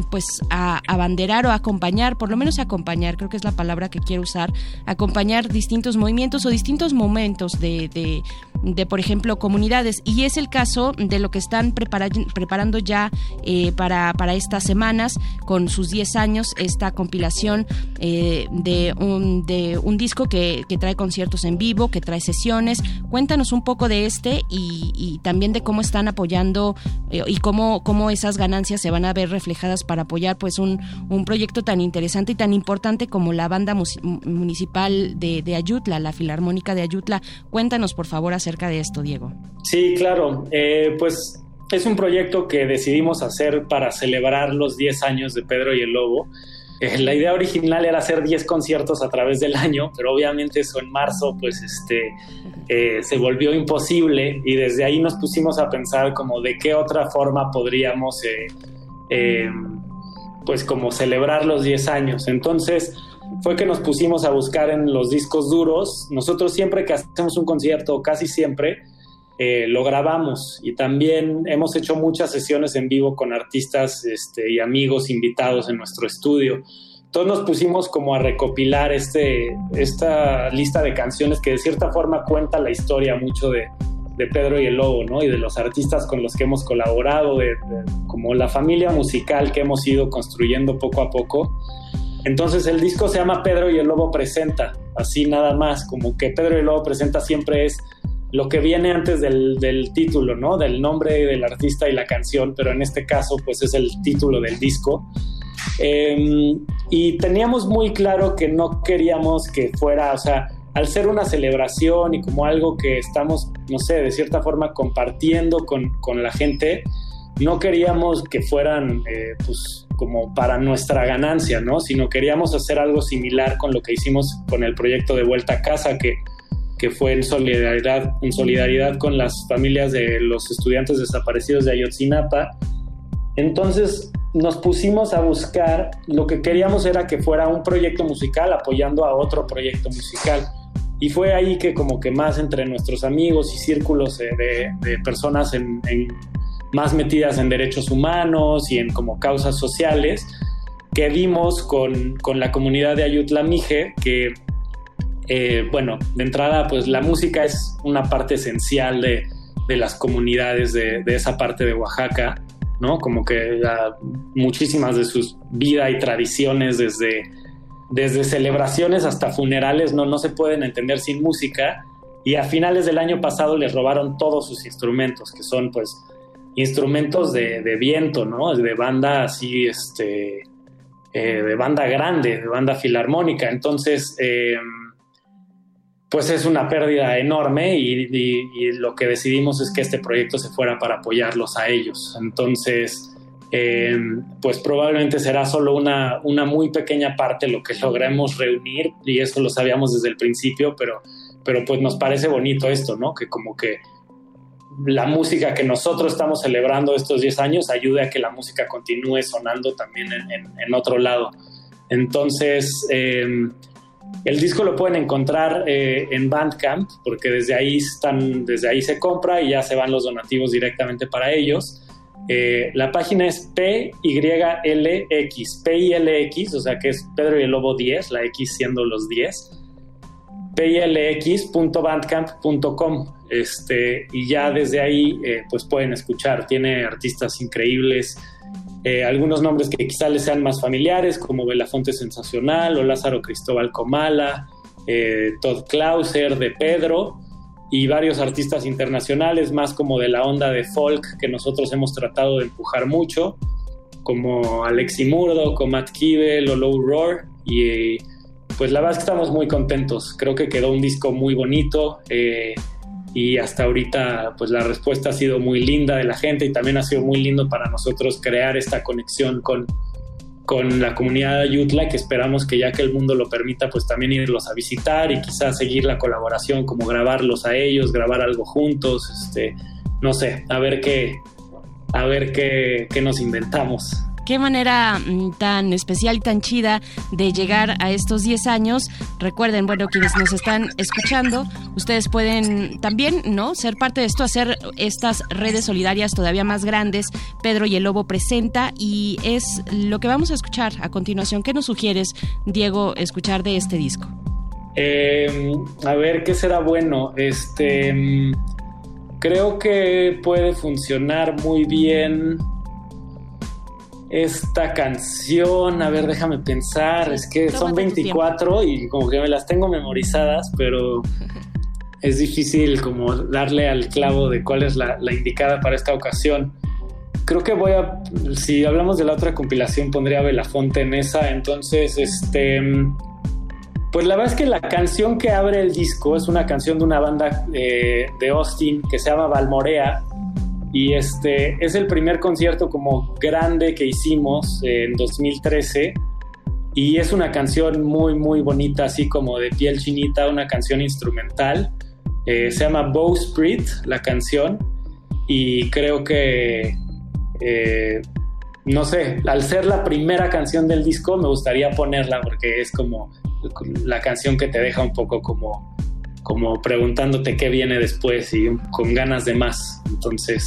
pues a abanderar o acompañar, por lo menos acompañar, creo que es la palabra que quiero usar, acompañar distintos movimientos o distintos momentos de, de, de por ejemplo, comunidades. Y es el caso de lo que están preparando ya eh, para, para estas semanas, con sus 10 años, esta compilación eh, de, un, de un disco que, que, trae conciertos en vivo, que trae sesiones. Cuéntanos un poco de este y, y también de cómo están apoyando eh, y cómo, cómo esas ganancias se van a ver reflejadas para apoyar pues un, un proyecto tan interesante y tan importante como la banda municipal de, Ayutla, la Filarmónica de Ayutla. Cuéntanos por favor acerca de esto, Diego. Sí, claro. Eh, pues es un proyecto que decidimos hacer para celebrar los 10 años de Pedro y el Lobo. Eh, la idea original era hacer 10 conciertos a través del año, pero obviamente eso en marzo pues este, eh, se volvió imposible y desde ahí nos pusimos a pensar como de qué otra forma podríamos pues como celebrar los 10 años. Entonces fue que nos pusimos a buscar en los discos duros. Nosotros siempre que hacemos un concierto, casi siempre, eh, lo grabamos y también hemos hecho muchas sesiones en vivo con artistas este, y amigos invitados en nuestro estudio. Entonces nos pusimos como a recopilar este, esta lista de canciones que de cierta forma cuenta la historia mucho de, de Pedro y el Lobo, ¿no? Y de los artistas con los que hemos colaborado, como la familia musical que hemos ido construyendo poco a poco. Entonces el disco se llama Pedro y el Lobo presenta, así nada más, como que Pedro y el Lobo presenta siempre es lo que viene antes del, título, ¿no? Del nombre del artista y la canción, pero en este caso pues es el título del disco. Eh, y teníamos muy claro que no queríamos que fuera, o sea, al ser una celebración y como algo que estamos, no sé, de cierta forma compartiendo con, con la gente, no queríamos que fueran eh, pues como para nuestra ganancia, ¿no? Sino queríamos hacer algo similar con lo que hicimos con el proyecto de Vuelta a Casa, que, que fue en solidaridad, en solidaridad con las familias de los estudiantes desaparecidos de Ayotzinapa. Entonces nos pusimos a buscar, lo que queríamos era que fuera un proyecto musical apoyando a otro proyecto musical. Y fue ahí que como que más entre nuestros amigos y círculos de, de personas más metidas en derechos humanos y en como causas sociales, que vimos con, con la comunidad de Ayutla Mije, que, eh, bueno, de entrada, pues la música es una parte esencial de, de las comunidades de, de, esa parte de Oaxaca, ¿no? Como que la, muchísimas de sus vida y tradiciones desde desde celebraciones hasta funerales no, no se pueden entender sin música y a finales del año pasado les robaron todos sus instrumentos, que son pues instrumentos de, de viento, ¿no? De banda así, este, eh, de banda grande, de banda filarmónica. Entonces, eh, pues es una pérdida enorme y, y, y, lo que decidimos es que este proyecto se fuera para apoyarlos a ellos. Entonces, eh, pues probablemente será solo una, una muy pequeña parte lo que logremos reunir y eso lo sabíamos desde el principio, pero, pero pues nos parece bonito esto, ¿no? Que como que la música que nosotros estamos celebrando estos 10 años ayude a que la música continúe sonando también en otro lado. Entonces, eh, el disco lo pueden encontrar eh, en Bandcamp porque desde ahí, están, desde ahí se compra y ya se van los donativos directamente para ellos. Eh, la página es PYLX, PYLX, o sea que es Pedro y el Lobo 10, la X siendo los 10, pylx.bandcamp.com. Este, y ya desde ahí eh, pues pueden escuchar, tiene artistas increíbles, eh, algunos nombres que quizá les sean más familiares, como Belafonte Sensacional o Lázaro Cristóbal Comala, Todd Clauser de Pedro, y varios artistas internacionales, más como de la onda de folk que nosotros hemos tratado de empujar mucho, como Alexi Murdo, Matt Kivel o Low Roar. Y pues la verdad es que estamos muy contentos. Creo que quedó un disco muy bonito. Eh, y hasta ahorita pues la respuesta ha sido muy linda de la gente y también ha sido muy lindo para nosotros crear esta conexión con, con la comunidad Yutla que esperamos que ya que el mundo lo permita pues también irlos a visitar y quizás seguir la colaboración como grabarlos a ellos, grabar algo juntos, este, no sé, a ver qué, a ver qué, qué nos inventamos qué manera mm, tan especial y tan chida de llegar a estos 10 años. Recuerden, bueno, quienes nos están escuchando, ustedes pueden también, ¿no? Ser parte de esto, hacer estas redes solidarias todavía más grandes. Pedro y el Lobo presenta y es lo que vamos a escuchar a continuación. ¿Qué nos sugieres, Diego, escuchar de este disco? Eh, a ver, ¿qué será bueno? Este. Mm, creo que puede funcionar muy bien esta canción, a ver, déjame pensar, es que son 24 y como que me las tengo memorizadas, pero <laughs> es difícil como darle al clavo de cuál es la, indicada para esta ocasión. Creo que voy a, si hablamos de la otra compilación, pondría Belafonte en esa, entonces, este, pues la verdad es que la canción que abre el disco es una canción de una banda eh, de Austin que se llama Valmorea, y este es el primer concierto como grande que hicimos en 2013 y es una canción muy muy bonita, así como de piel chinita, una canción instrumental. Eh, se llama Bowsprit la canción y creo que eh, no sé, al ser la primera canción del disco me gustaría ponerla porque es como la canción que te deja un poco como como preguntándote qué viene después y con ganas de más. Entonces,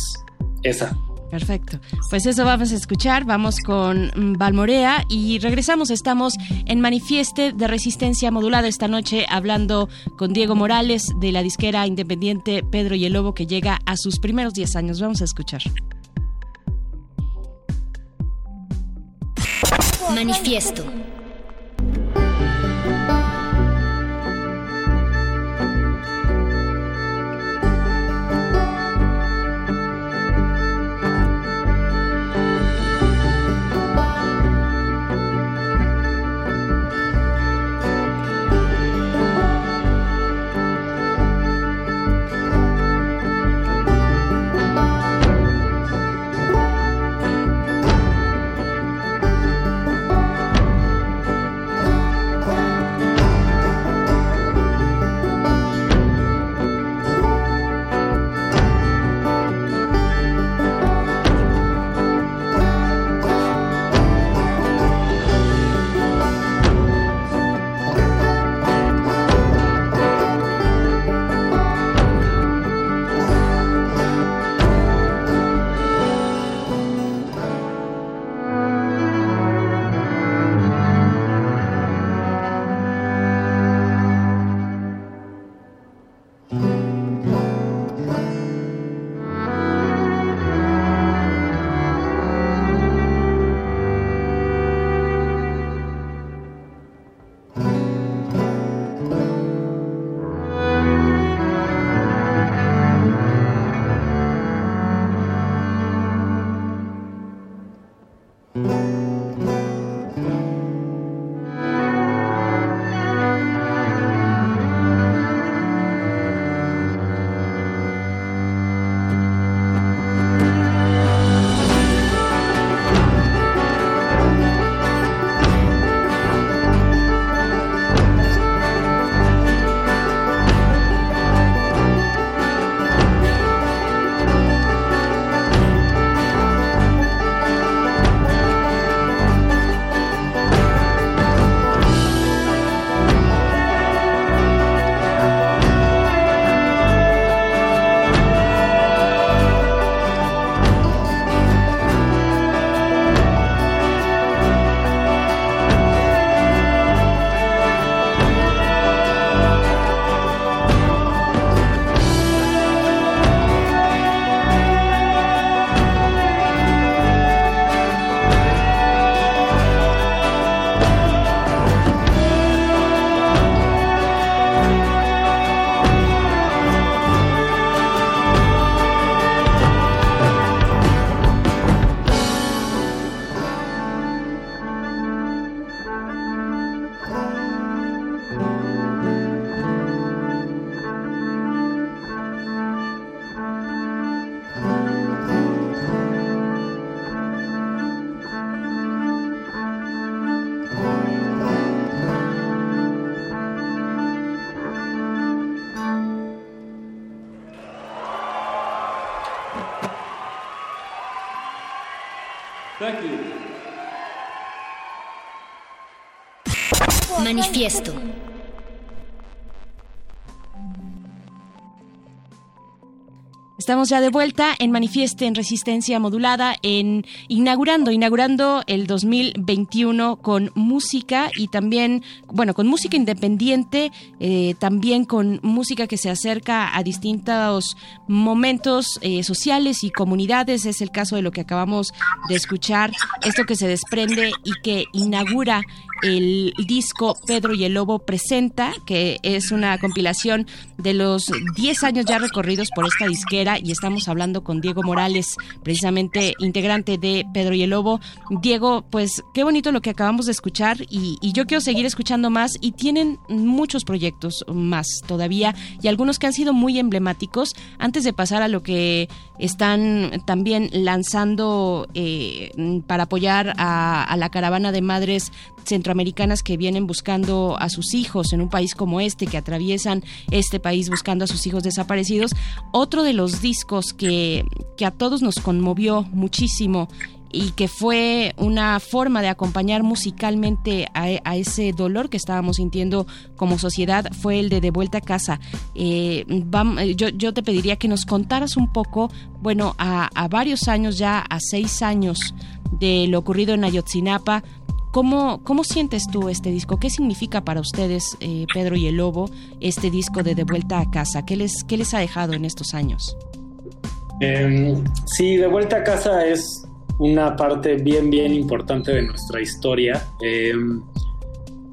esa. Perfecto. Pues eso vamos a escuchar. Vamos con Valmorea y regresamos. Estamos en Manifieste de Resistencia Modulada esta noche hablando con Diego Morales de la disquera independiente Pedro y el Lobo que llega a sus primeros 10 años. Vamos a escuchar. Manifiesto. Manifiesto. Estamos ya de vuelta en Manifieste en Resistencia Modulada, en inaugurando, inaugurando el 2021 con música y también, bueno, con música independiente, eh, también con música que se acerca a distintos momentos eh, sociales y comunidades. Es el caso de lo que acabamos de escuchar, esto que se desprende y que inaugura el disco Pedro y el Lobo presenta, que es una compilación de los 10 años ya recorridos por esta disquera y estamos hablando con Diego Morales, precisamente integrante de Pedro y el Lobo. Diego, pues qué bonito lo que acabamos de escuchar y, yo quiero seguir escuchando más y tienen muchos proyectos más todavía y algunos que han sido muy emblemáticos. Antes de pasar a lo que están también lanzando eh, para apoyar a, a la caravana de madres centroamericanas que vienen buscando a sus hijos en un país como este, que atraviesan este país buscando a sus hijos desaparecidos. Otro de los discos que, que a todos nos conmovió muchísimo y que fue una forma de acompañar musicalmente a, ese dolor que estábamos sintiendo como sociedad fue el de De vuelta a casa. Eh, yo, te pediría que nos contaras un poco, bueno, a, varios años ya, a seis años de lo ocurrido en Ayotzinapa, ¿Cómo, ¿Cómo sientes tú este disco? ¿Qué significa para ustedes, eh, Pedro y el Lobo, este disco de De Vuelta a Casa? ¿Qué les, qué les ha dejado en estos años? Eh, sí, De Vuelta a Casa es una parte bien, bien importante de nuestra historia. Eh,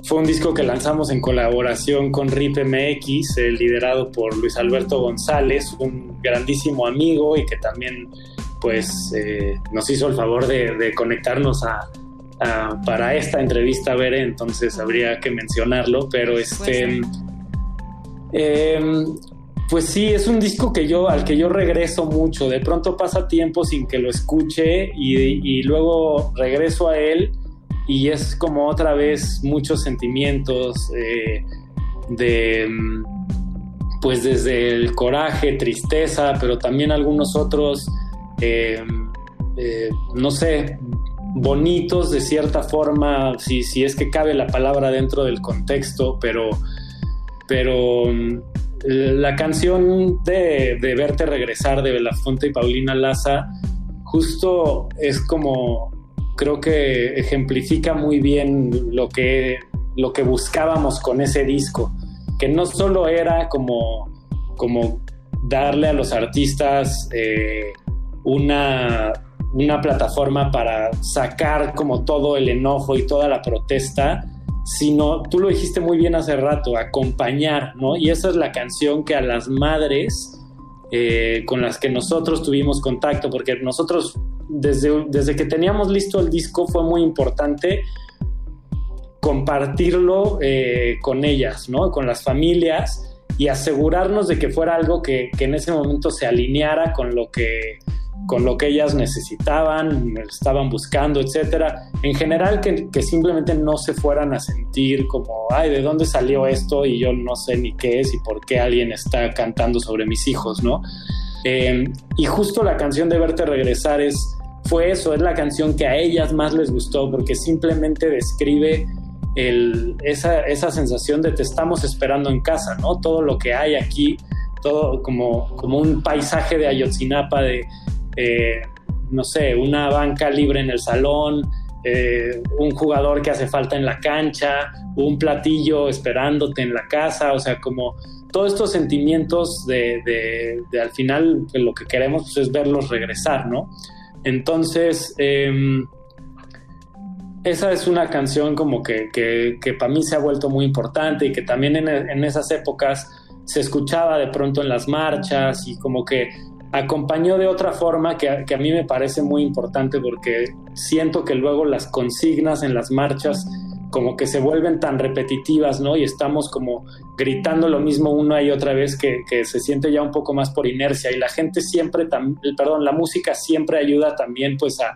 fue un disco que lanzamos en colaboración con RIP MX, liderado por Luis Alberto González, un grandísimo amigo y que también pues, nos hizo el favor de conectarnos a, Uh, para esta entrevista, Bere, entonces habría que mencionarlo, pero este... Eh, pues sí, es un disco que yo, al que yo regreso mucho. De pronto pasa tiempo sin que lo escuche y, y luego regreso a él y es como otra vez muchos sentimientos eh, de, pues desde el coraje, tristeza, pero también algunos otros, eh, eh, no sé, bonitos de cierta forma, si, si es que cabe la palabra dentro del contexto, pero, pero la canción de, de Verte Regresar de Belafonte y Paulina Laza justo es como, creo que ejemplifica muy bien lo que, lo que buscábamos con ese disco, que no solo era como, como darle a los artistas eh, una una plataforma para sacar como todo el enojo y toda la protesta, sino, tú lo dijiste muy bien hace rato, acompañar, ¿no? Y esa es la canción que a las madres eh, con las que nosotros tuvimos contacto, porque nosotros desde, desde que teníamos listo el disco fue muy importante compartirlo eh, con ellas, ¿no? Con las familias y asegurarnos de que fuera algo que, que en ese momento se alineara con lo que con lo que ellas necesitaban, estaban buscando, etcétera. En general, que, simplemente no se fueran a sentir como, ay, ¿de dónde salió esto? Y yo no sé ni qué es y por qué alguien está cantando sobre mis hijos, ¿no? Eh, y justo la canción de Verte Regresar es, fue eso, es la canción que a ellas más les gustó porque simplemente describe esa sensación de te estamos esperando en casa, ¿no? Todo lo que hay aquí, todo como, como un paisaje de Ayotzinapa, de eh, no sé, una banca libre en el salón, eh, un jugador que hace falta en la cancha, un platillo esperándote en la casa, o sea, como todos estos sentimientos de, de, de al final pues, lo que queremos pues, es verlos regresar, ¿no? Entonces, eh, esa es una canción como que, para mí se ha vuelto muy importante y que también en esas épocas se escuchaba de pronto en las marchas y como que acompañó de otra forma que a, mí me parece muy importante porque siento que luego las consignas en las marchas como que se vuelven tan repetitivas, ¿no? Y estamos como gritando lo mismo una y otra vez que, se siente ya un poco más por inercia y la gente siempre, perdón, la música siempre ayuda también pues a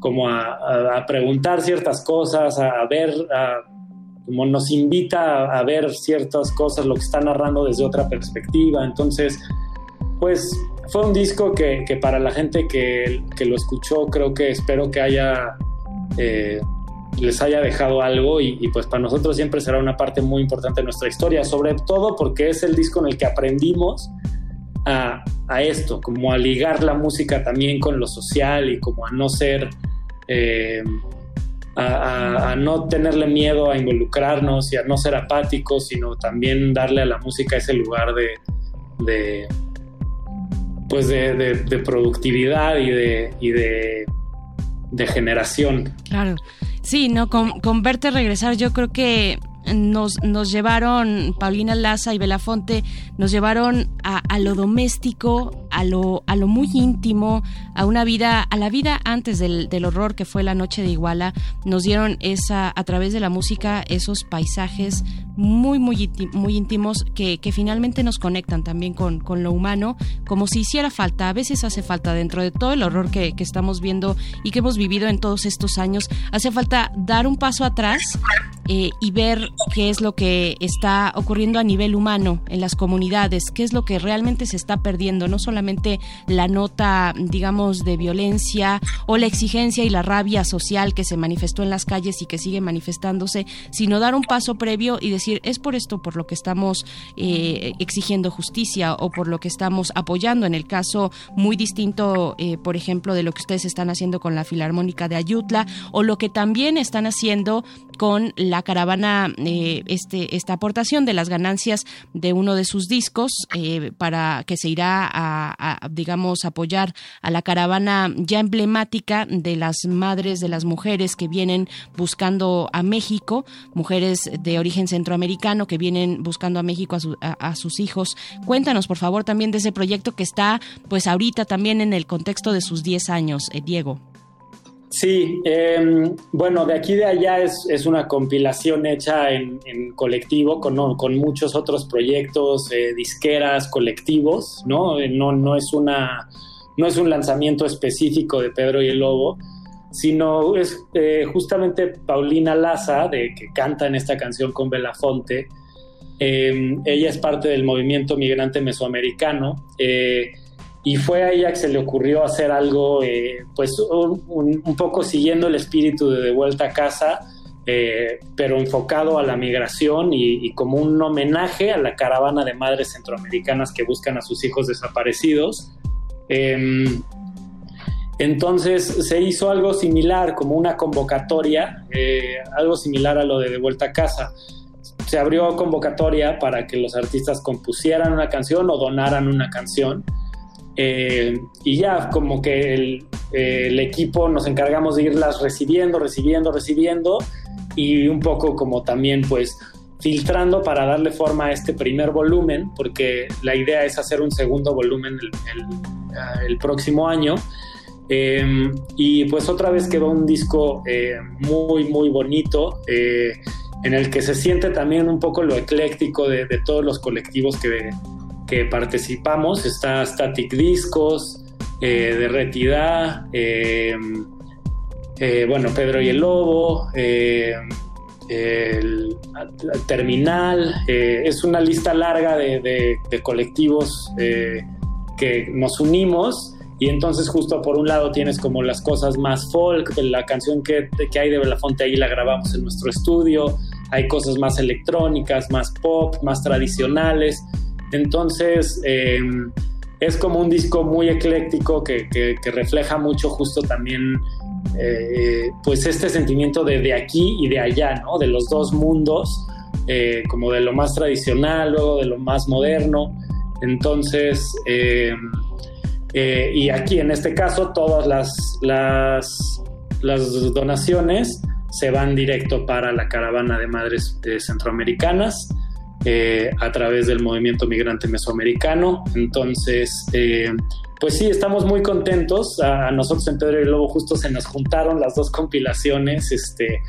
como a, preguntar ciertas cosas, a ver, como nos invita a ver ciertas cosas, lo que está narrando desde otra perspectiva, entonces pues fue un disco que, para la gente que, que, lo escuchó, creo que espero que haya eh, les haya dejado algo y, pues para nosotros siempre será una parte muy importante de nuestra historia, sobre todo porque es el disco en el que aprendimos a, esto, como a ligar la música también con lo social y como a no ser... Eh, a, no tenerle miedo a involucrarnos y a no ser apáticos, sino también darle a la música ese lugar de pues de, de, de, productividad y de, y de, generación. Claro. Sí, no, con, con verte regresar, yo creo que nos, nos llevaron, Paulina Laza y Belafonte, nos llevaron a, a, lo doméstico, a lo, a lo muy íntimo, a una vida, a la vida antes del, del, horror que fue la noche de Iguala, nos dieron esa, a través de la música, esos paisajes muy, muy, muy íntimos que, que finalmente nos conectan también con, con, lo humano, como si hiciera falta, a veces hace falta dentro de todo el horror que, que estamos viendo y que hemos vivido en todos estos años, hace falta dar un paso atrás eh, y ver qué es lo que está ocurriendo a nivel humano en las comunidades, qué es lo que realmente se está perdiendo, no solamente la nota, digamos, de violencia o la exigencia y la rabia social que se manifestó en las calles y que sigue manifestándose, sino dar un paso previo y decir, es por esto por lo que estamos eh, exigiendo justicia o por lo que estamos apoyando, en el caso muy distinto, eh, por ejemplo, de lo que ustedes están haciendo con la Filarmónica de Ayutla o lo que también están haciendo con la caravana, eh, este, esta aportación de las ganancias de uno de sus discos eh, para que se irá a, digamos, apoyar a la caravana ya emblemática de las madres, de las mujeres que vienen buscando a México, mujeres de origen centroamericano que vienen buscando a México a, su, a sus hijos. Cuéntanos, por favor, también de ese proyecto que está, pues, ahorita también en el contexto de sus 10 años, eh, Diego. Sí, eh, bueno, de aquí de allá es, es una compilación hecha en, colectivo con, con, muchos otros proyectos, eh, disqueras, colectivos, ¿no? ¿no? No es una no es un lanzamiento específico de Pedro y el Lobo, sino es eh, justamente Paulina Laza, de, que canta en esta canción con Belafonte. Eh, ella es parte del movimiento migrante mesoamericano. Eh, y fue a ella que se le ocurrió hacer algo, eh, pues un, poco siguiendo el espíritu de De Vuelta a Casa, eh, pero enfocado a la migración y, como un homenaje a la caravana de madres centroamericanas que buscan a sus hijos desaparecidos. Eh, entonces se hizo algo similar, como una convocatoria, eh, algo similar a lo de De Vuelta a Casa. Se abrió convocatoria para que los artistas compusieran una canción o donaran una canción. Eh, y ya como que el, eh, equipo nos encargamos de irlas recibiendo, recibiendo, recibiendo y un poco como también pues filtrando para darle forma a este primer volumen, porque la idea es hacer un segundo volumen el, el próximo año. Eh, y pues otra vez quedó un disco eh, muy, muy bonito, eh, en el que se siente también un poco lo ecléctico de todos los colectivos que, que participamos. Está Static Discos, eh, Derretida, eh, eh, bueno, Pedro y el Lobo, el, Terminal. es una lista larga de colectivos que nos unimos. Y entonces justo por un lado tienes como las cosas más folk, la canción que, que hay de Belafonte ahí la grabamos en nuestro estudio, hay cosas más electrónicas, más pop, más tradicionales. Entonces, eh, es como un disco muy ecléctico que, refleja mucho justo también, eh, pues este sentimiento de, de, aquí y de allá, ¿no? De los dos mundos, eh, como de lo más tradicional o de lo más moderno. Entonces, y aquí en este caso, todas las, las donaciones se van directo para la caravana de madres centroamericanas eh, a través del movimiento migrante mesoamericano. Entonces, eh, pues sí, estamos muy contentos. A, nosotros en Pedro y Lobo justo se nos juntaron las dos compilaciones. Este,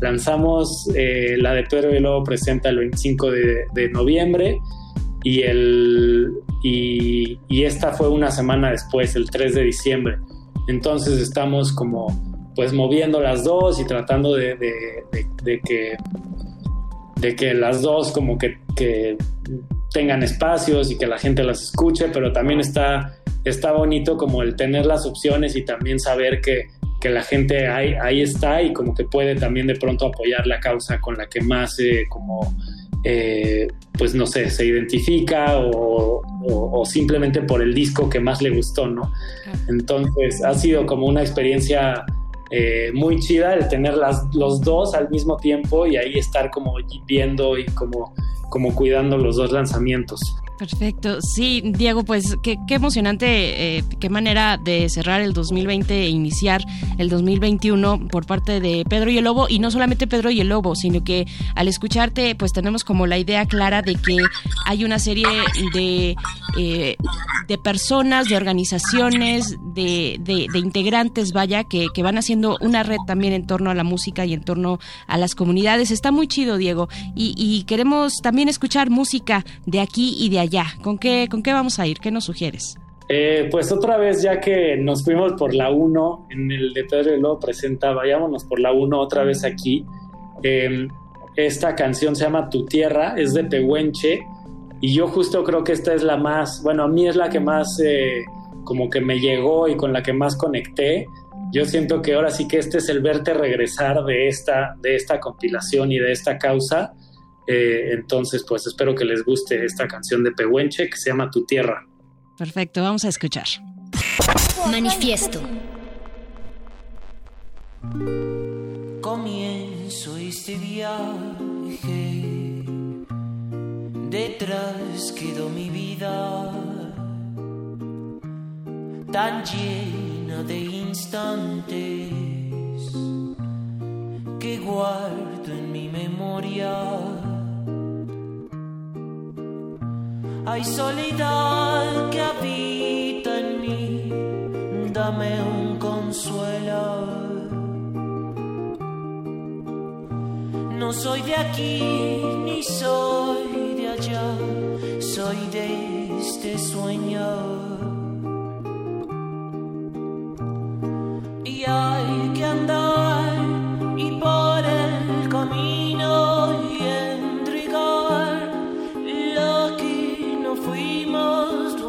lanzamos eh, la de Pedro y Lobo presenta el 25 de, noviembre y, el, y, esta fue una semana después, el 3 de diciembre. Entonces estamos como pues moviendo las dos y tratando de que de que las dos como que, que, tengan espacios y que la gente las escuche, pero también está está bonito como el tener las opciones y también saber que, que la gente ahí, ahí está y como que puede también de pronto apoyar la causa con la que más eh, como eh, pues no sé, se identifica o, o, o, simplemente por el disco que más le gustó, ¿no? Entonces ha sido como una experiencia eh, muy chida el tener las, los dos al mismo tiempo y ahí estar como viendo y como, como cuidando los dos lanzamientos. Perfecto. Sí, Diego, pues qué, qué emocionante, eh, qué manera de cerrar el 2020 e iniciar el 2021 por parte de Pedro y el Lobo. Y no solamente Pedro y el Lobo, sino que al escucharte, pues tenemos como la idea clara de que hay una serie de, eh, de personas, de organizaciones, de, de, de integrantes, vaya, que, que, van haciendo una red también en torno a la música y en torno a las comunidades. Está muy chido, Diego. Y, y queremos también escuchar música de aquí y de allá. ¿Con qué, ¿Con qué vamos a ir? ¿Qué nos sugieres? Eh, pues otra vez, ya que nos fuimos por la 1, en el de Pedro y Lobo presenta, vayámonos por la 1 otra vez aquí. Eh, esta canción se llama Tu Tierra, es de Pehuenche, y yo justo creo que esta es la más, bueno, a mí es la que más eh, como que me llegó y con la que más conecté. Yo siento que ahora sí que este es el verte regresar de esta, de esta compilación y de esta causa. Eh, entonces, pues espero que les guste esta canción de Pehuenche que se llama Tu Tierra. Perfecto, vamos a escuchar. Manifiesto. Comienzo este viaje, detrás quedó mi vida, tan llena de instantes que guardo en mi memoria. Hay soledad que habita en mí, dame un consuelo. No soy de aquí ni soy de allá, soy de este sueño. Y hay que andar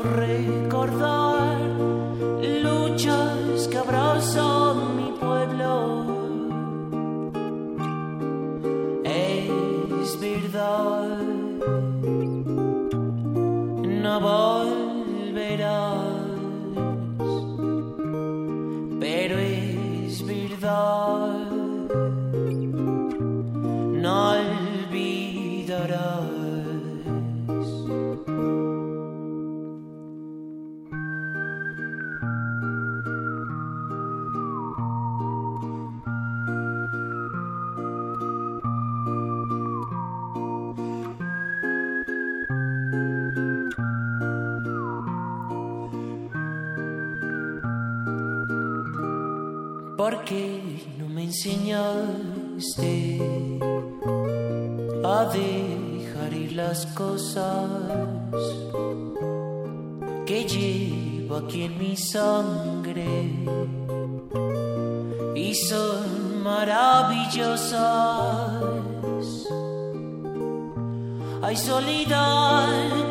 recordar sangre y son maravillosas? Hay soledad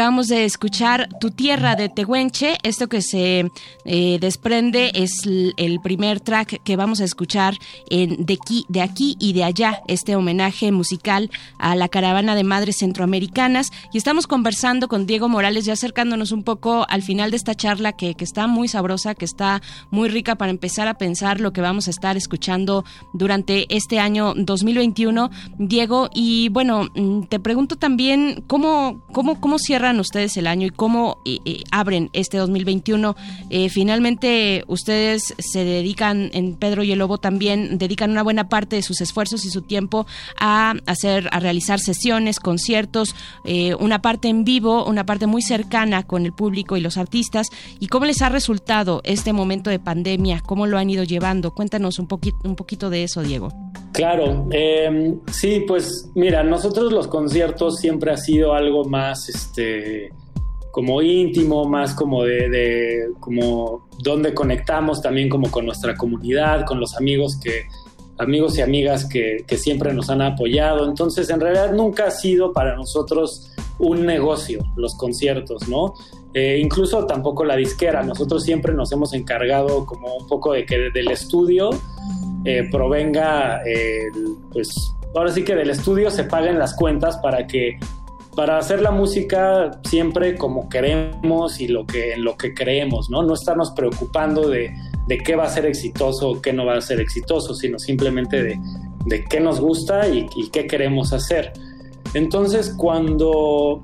Acabamos de escuchar Tu Tierra de Tehuenche. Esto que se eh, desprende es el primer track que vamos a escuchar de aquí, de aquí y de allá, este homenaje musical a la caravana de madres centroamericanas. Y estamos conversando con Diego Morales, ya acercándonos un poco al final de esta charla que, que está muy sabrosa, que está muy rica para empezar a pensar lo que vamos a estar escuchando durante este año 2021. Diego, y bueno, mm, te pregunto también cómo, cómo, cómo ustedes el año y cómo eh, eh, abren este 2021. Eh, finalmente, ustedes se dedican, en Pedro y el Lobo también, dedican una buena parte de sus esfuerzos y su tiempo a hacer, a realizar sesiones, conciertos, una parte en vivo, una parte muy cercana con el público y los artistas. ¿Y cómo les ha resultado este momento de pandemia? ¿Cómo lo han ido llevando? Cuéntanos un poquito, un poquito de eso, Diego. Claro, eh, sí, pues mira, nosotros los conciertos siempre ha sido algo más, este, como íntimo, más como de, de, como donde conectamos también como con nuestra comunidad, con los amigos que, amigos y amigas que, siempre nos han apoyado. Entonces, en realidad nunca ha sido para nosotros un negocio los conciertos, ¿no? Eh, incluso tampoco la disquera. Nosotros siempre nos hemos encargado como un poco de que del estudio eh, provenga, pues ahora sí que del estudio se paguen las cuentas para que para hacer la música siempre como queremos y lo que, en lo que creemos, ¿no? No estarnos preocupando de, de qué va a ser exitoso o qué no va a ser exitoso, sino simplemente de, de qué nos gusta y, qué queremos hacer. Entonces, cuando,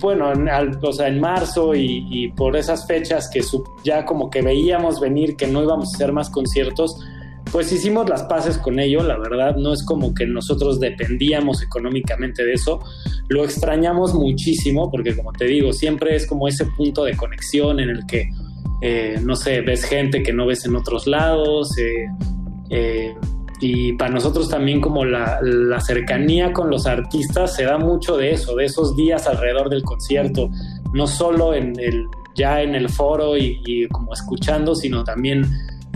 bueno, en, o sea, en marzo y, por esas fechas que ya como que veíamos venir que no íbamos a hacer más conciertos, pues hicimos las paces con ello, la verdad, no es como que nosotros dependíamos económicamente de eso, lo extrañamos muchísimo porque como te digo, siempre es como ese punto de conexión en el que, eh, no sé, ves gente que no ves en otros lados, eh, eh, y para nosotros también como la, cercanía con los artistas se da mucho de eso, de esos días alrededor del concierto, no solo en el, ya en el foro y como escuchando, sino también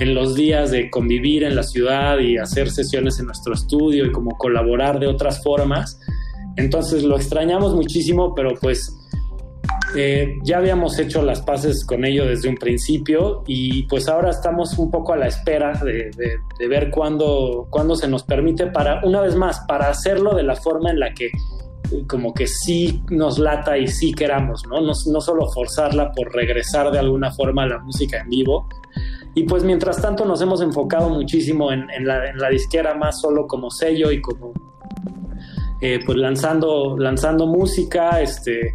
en los días de convivir en la ciudad y hacer sesiones en nuestro estudio y como colaborar de otras formas. Entonces lo extrañamos muchísimo, pero pues eh, ya habíamos hecho las paces con ello desde un principio y pues ahora estamos un poco a la espera de, de, ver cuándo, cuándo se nos permite para, una vez más, para hacerlo de la forma en la que como que sí nos lata y sí queramos, ¿no? No, no solo forzarla por regresar de alguna forma a la música en vivo, y pues mientras tanto nos hemos enfocado muchísimo en, la, en disquera más solo como sello y como eh, pues lanzando, lanzando música. Este,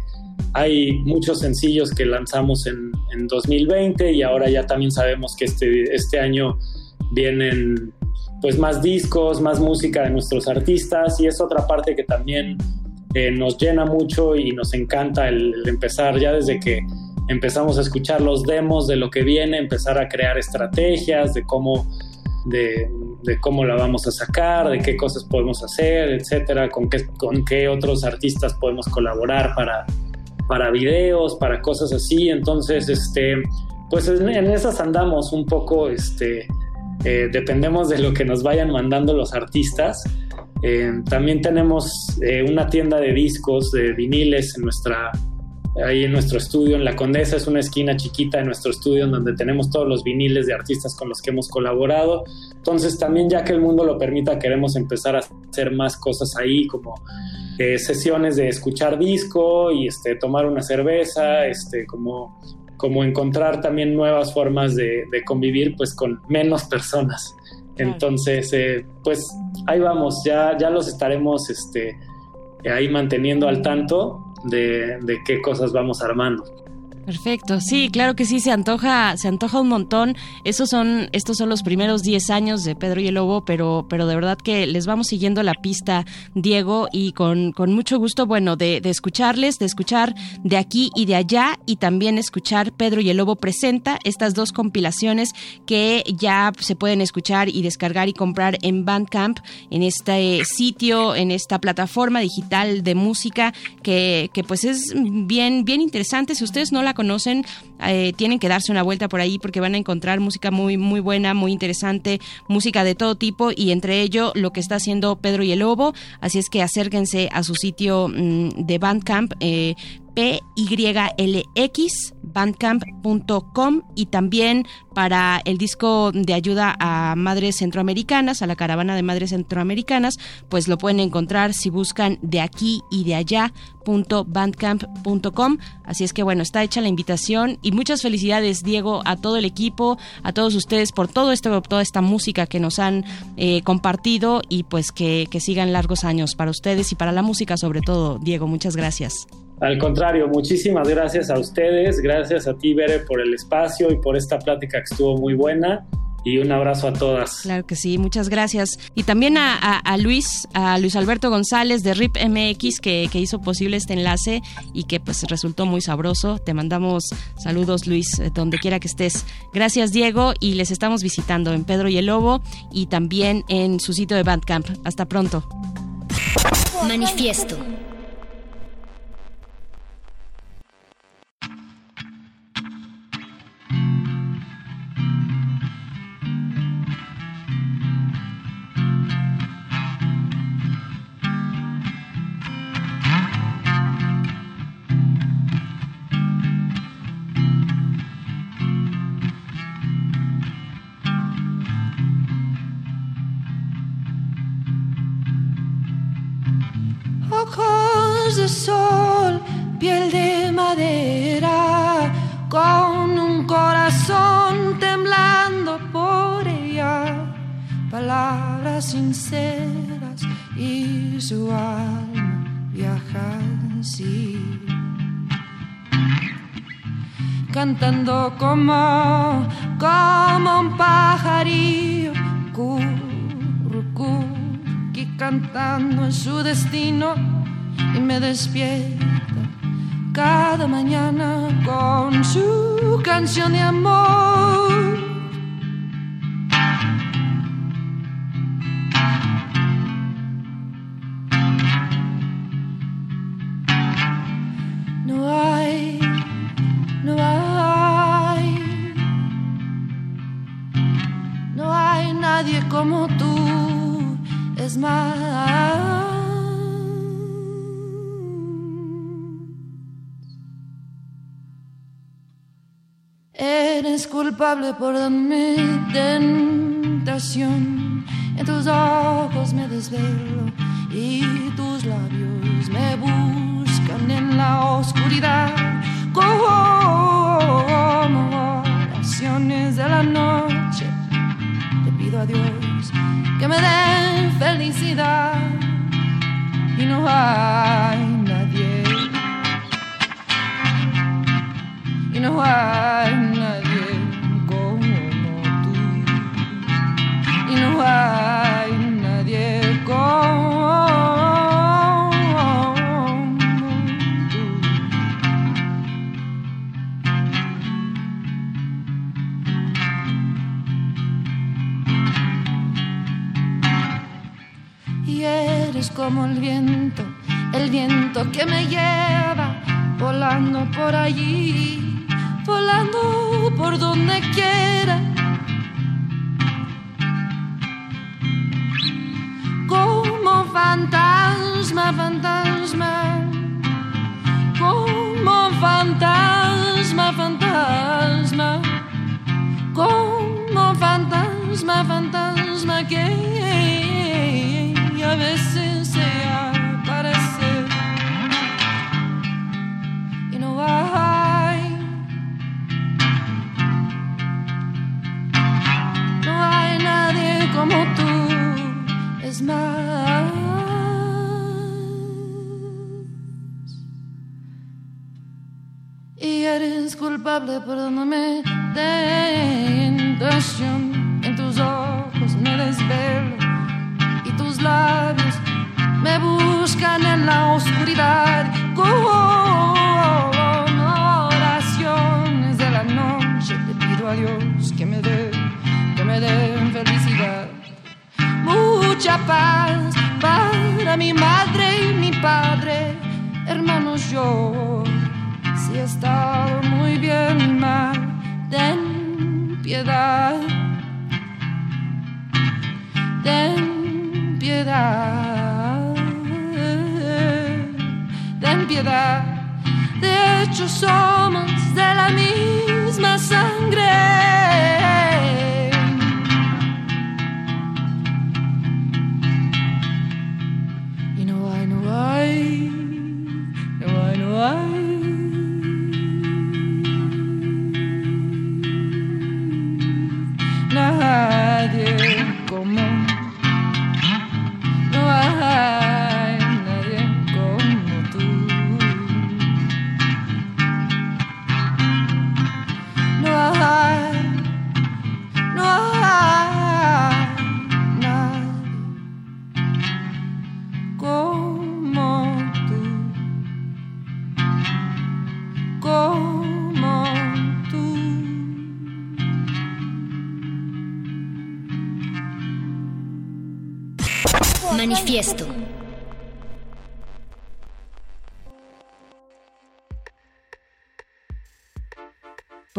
hay muchos sencillos que lanzamos en, en 2020 y ahora ya también sabemos que este, este año vienen pues más discos, más música de nuestros artistas y es otra parte que también eh, nos llena mucho y nos encanta el empezar ya desde que empezamos a escuchar los demos de lo que viene, empezar a crear estrategias de cómo, de, de cómo la vamos a sacar, de qué cosas podemos hacer, etcétera, con qué, con qué otros artistas podemos colaborar para, para videos, para cosas así. Entonces, este, pues en, esas andamos un poco, este, eh, dependemos de lo que nos vayan mandando los artistas. Eh, también tenemos eh, una tienda de discos, de viniles en nuestra ahí en nuestro estudio, en La Condesa, es una esquina chiquita de nuestro estudio en donde tenemos todos los viniles de artistas con los que hemos colaborado. Entonces también ya que el mundo lo permita, queremos empezar a hacer más cosas ahí, como eh, sesiones de escuchar disco y este, tomar una cerveza, este, como, como encontrar también nuevas formas de, de convivir pues con menos personas. Entonces, eh, pues ahí vamos, ya, ya los estaremos este, ahí manteniendo al tanto de, de qué cosas vamos armando. Perfecto, sí, claro que sí, se antoja, se antoja un montón. Estos son, estos son los primeros 10 años de Pedro y el Lobo, pero, pero de verdad que les vamos siguiendo la pista, Diego, y con, con mucho gusto, bueno, de, de, escucharles, de escuchar de aquí y de allá, y también escuchar Pedro y el Lobo presenta estas dos compilaciones que ya se pueden escuchar y descargar y comprar en Bandcamp, en este sitio, en esta plataforma digital de música, que, que pues es bien, bien interesante. Si ustedes no la conocen, eh, tienen que darse una vuelta por ahí porque van a encontrar música muy, muy buena, muy interesante, música de todo tipo y entre ello lo que está haciendo Pedro y el Lobo. Así es que acérquense a su sitio mmm, de Bandcamp. Eh, PYLX, bandcamp.com y también para el disco de ayuda a madres centroamericanas, a la caravana de madres centroamericanas, pues lo pueden encontrar si buscan de aquí y de allá bandcamp.com así es que bueno está hecha la invitación y muchas felicidades Diego a todo el equipo a todos ustedes por todo esto toda esta música que nos han eh, compartido y pues que, que sigan largos años para ustedes y para la música sobre todo Diego. Muchas gracias Al contrario, muchísimas gracias a ustedes, gracias a ti, Bere, por el espacio y por esta plática que estuvo muy buena. Y un abrazo a todas. Claro que sí, muchas gracias. Y también a, a- a Luis, a Luis Alberto González de RIP MX que, que hizo posible este enlace y que pues resultó muy sabroso. Te mandamos saludos Luis, eh, donde quiera que estés. Gracias Diego y les estamos visitando en Pedro y el Lobo y también en su sitio de Bandcamp. Hasta pronto. Manifiesto. Ojos de sol, piel de madera, con un corazón temblando por ella. Palabras sinceras y su alma viaja así. Cantando como, como un pajarillo, currucú, que cantando en su destino y me despierta cada mañana con su canción de amor. No hay, no hay, no hay nadie como tú, Eres culpable por darme tentación. En tus ojos me desvelo y tus labios me buscan en la oscuridad. Como oraciones de la noche, te pido a Dios que me dé felicidad. Y no hay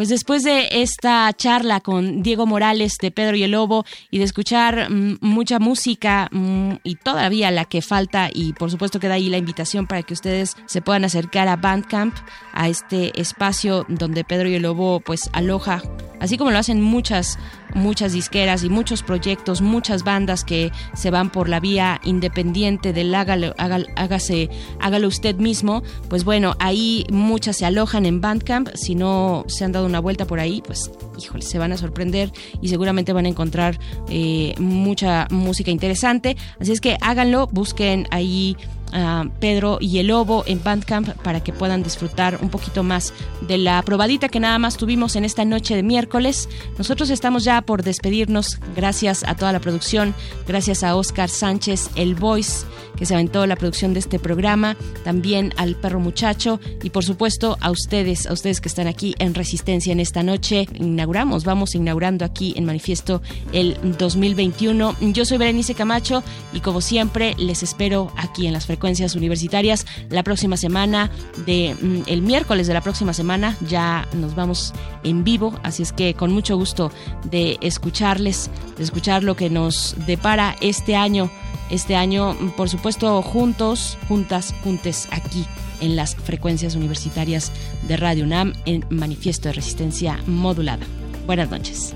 Pues después de esta charla con Diego Morales de Pedro y el Lobo y de escuchar mm, mucha música mm, y todavía la que falta y por supuesto queda ahí la invitación para que ustedes se puedan acercar a Bandcamp, a este espacio donde Pedro y el Lobo pues aloja, así como lo hacen muchas muchas disqueras y muchos proyectos, muchas bandas que se van por la vía independiente del hágalo, hágalo, hágase, hágalo usted mismo, pues bueno, ahí muchas se alojan en Bandcamp, si no se han dado una vuelta por ahí, pues híjole, se van a sorprender y seguramente van a encontrar eh, mucha música interesante, así es que háganlo, busquen ahí Pedro y el Lobo en Bandcamp para que puedan disfrutar un poquito más de la probadita que nada más tuvimos en esta noche de miércoles. Nosotros estamos ya por despedirnos. Gracias a toda la producción, gracias a Oscar Sánchez, el Voice, que se aventó la producción de este programa, también al perro muchacho y por supuesto a ustedes, a ustedes que están aquí en Resistencia en esta noche. Inauguramos, vamos inaugurando aquí en Manifiesto el 2021. Yo soy Berenice Camacho y como siempre les espero aquí en las frecuencias universitarias. La próxima semana de mm, el miércoles de la próxima semana ya nos vamos en vivo así es que con mucho gusto de escucharles de escuchar lo que nos depara este año este año por supuesto juntos juntas juntes aquí en las frecuencias universitarias de Radio UNAM en manifiesto de resistencia modulada. Buenas noches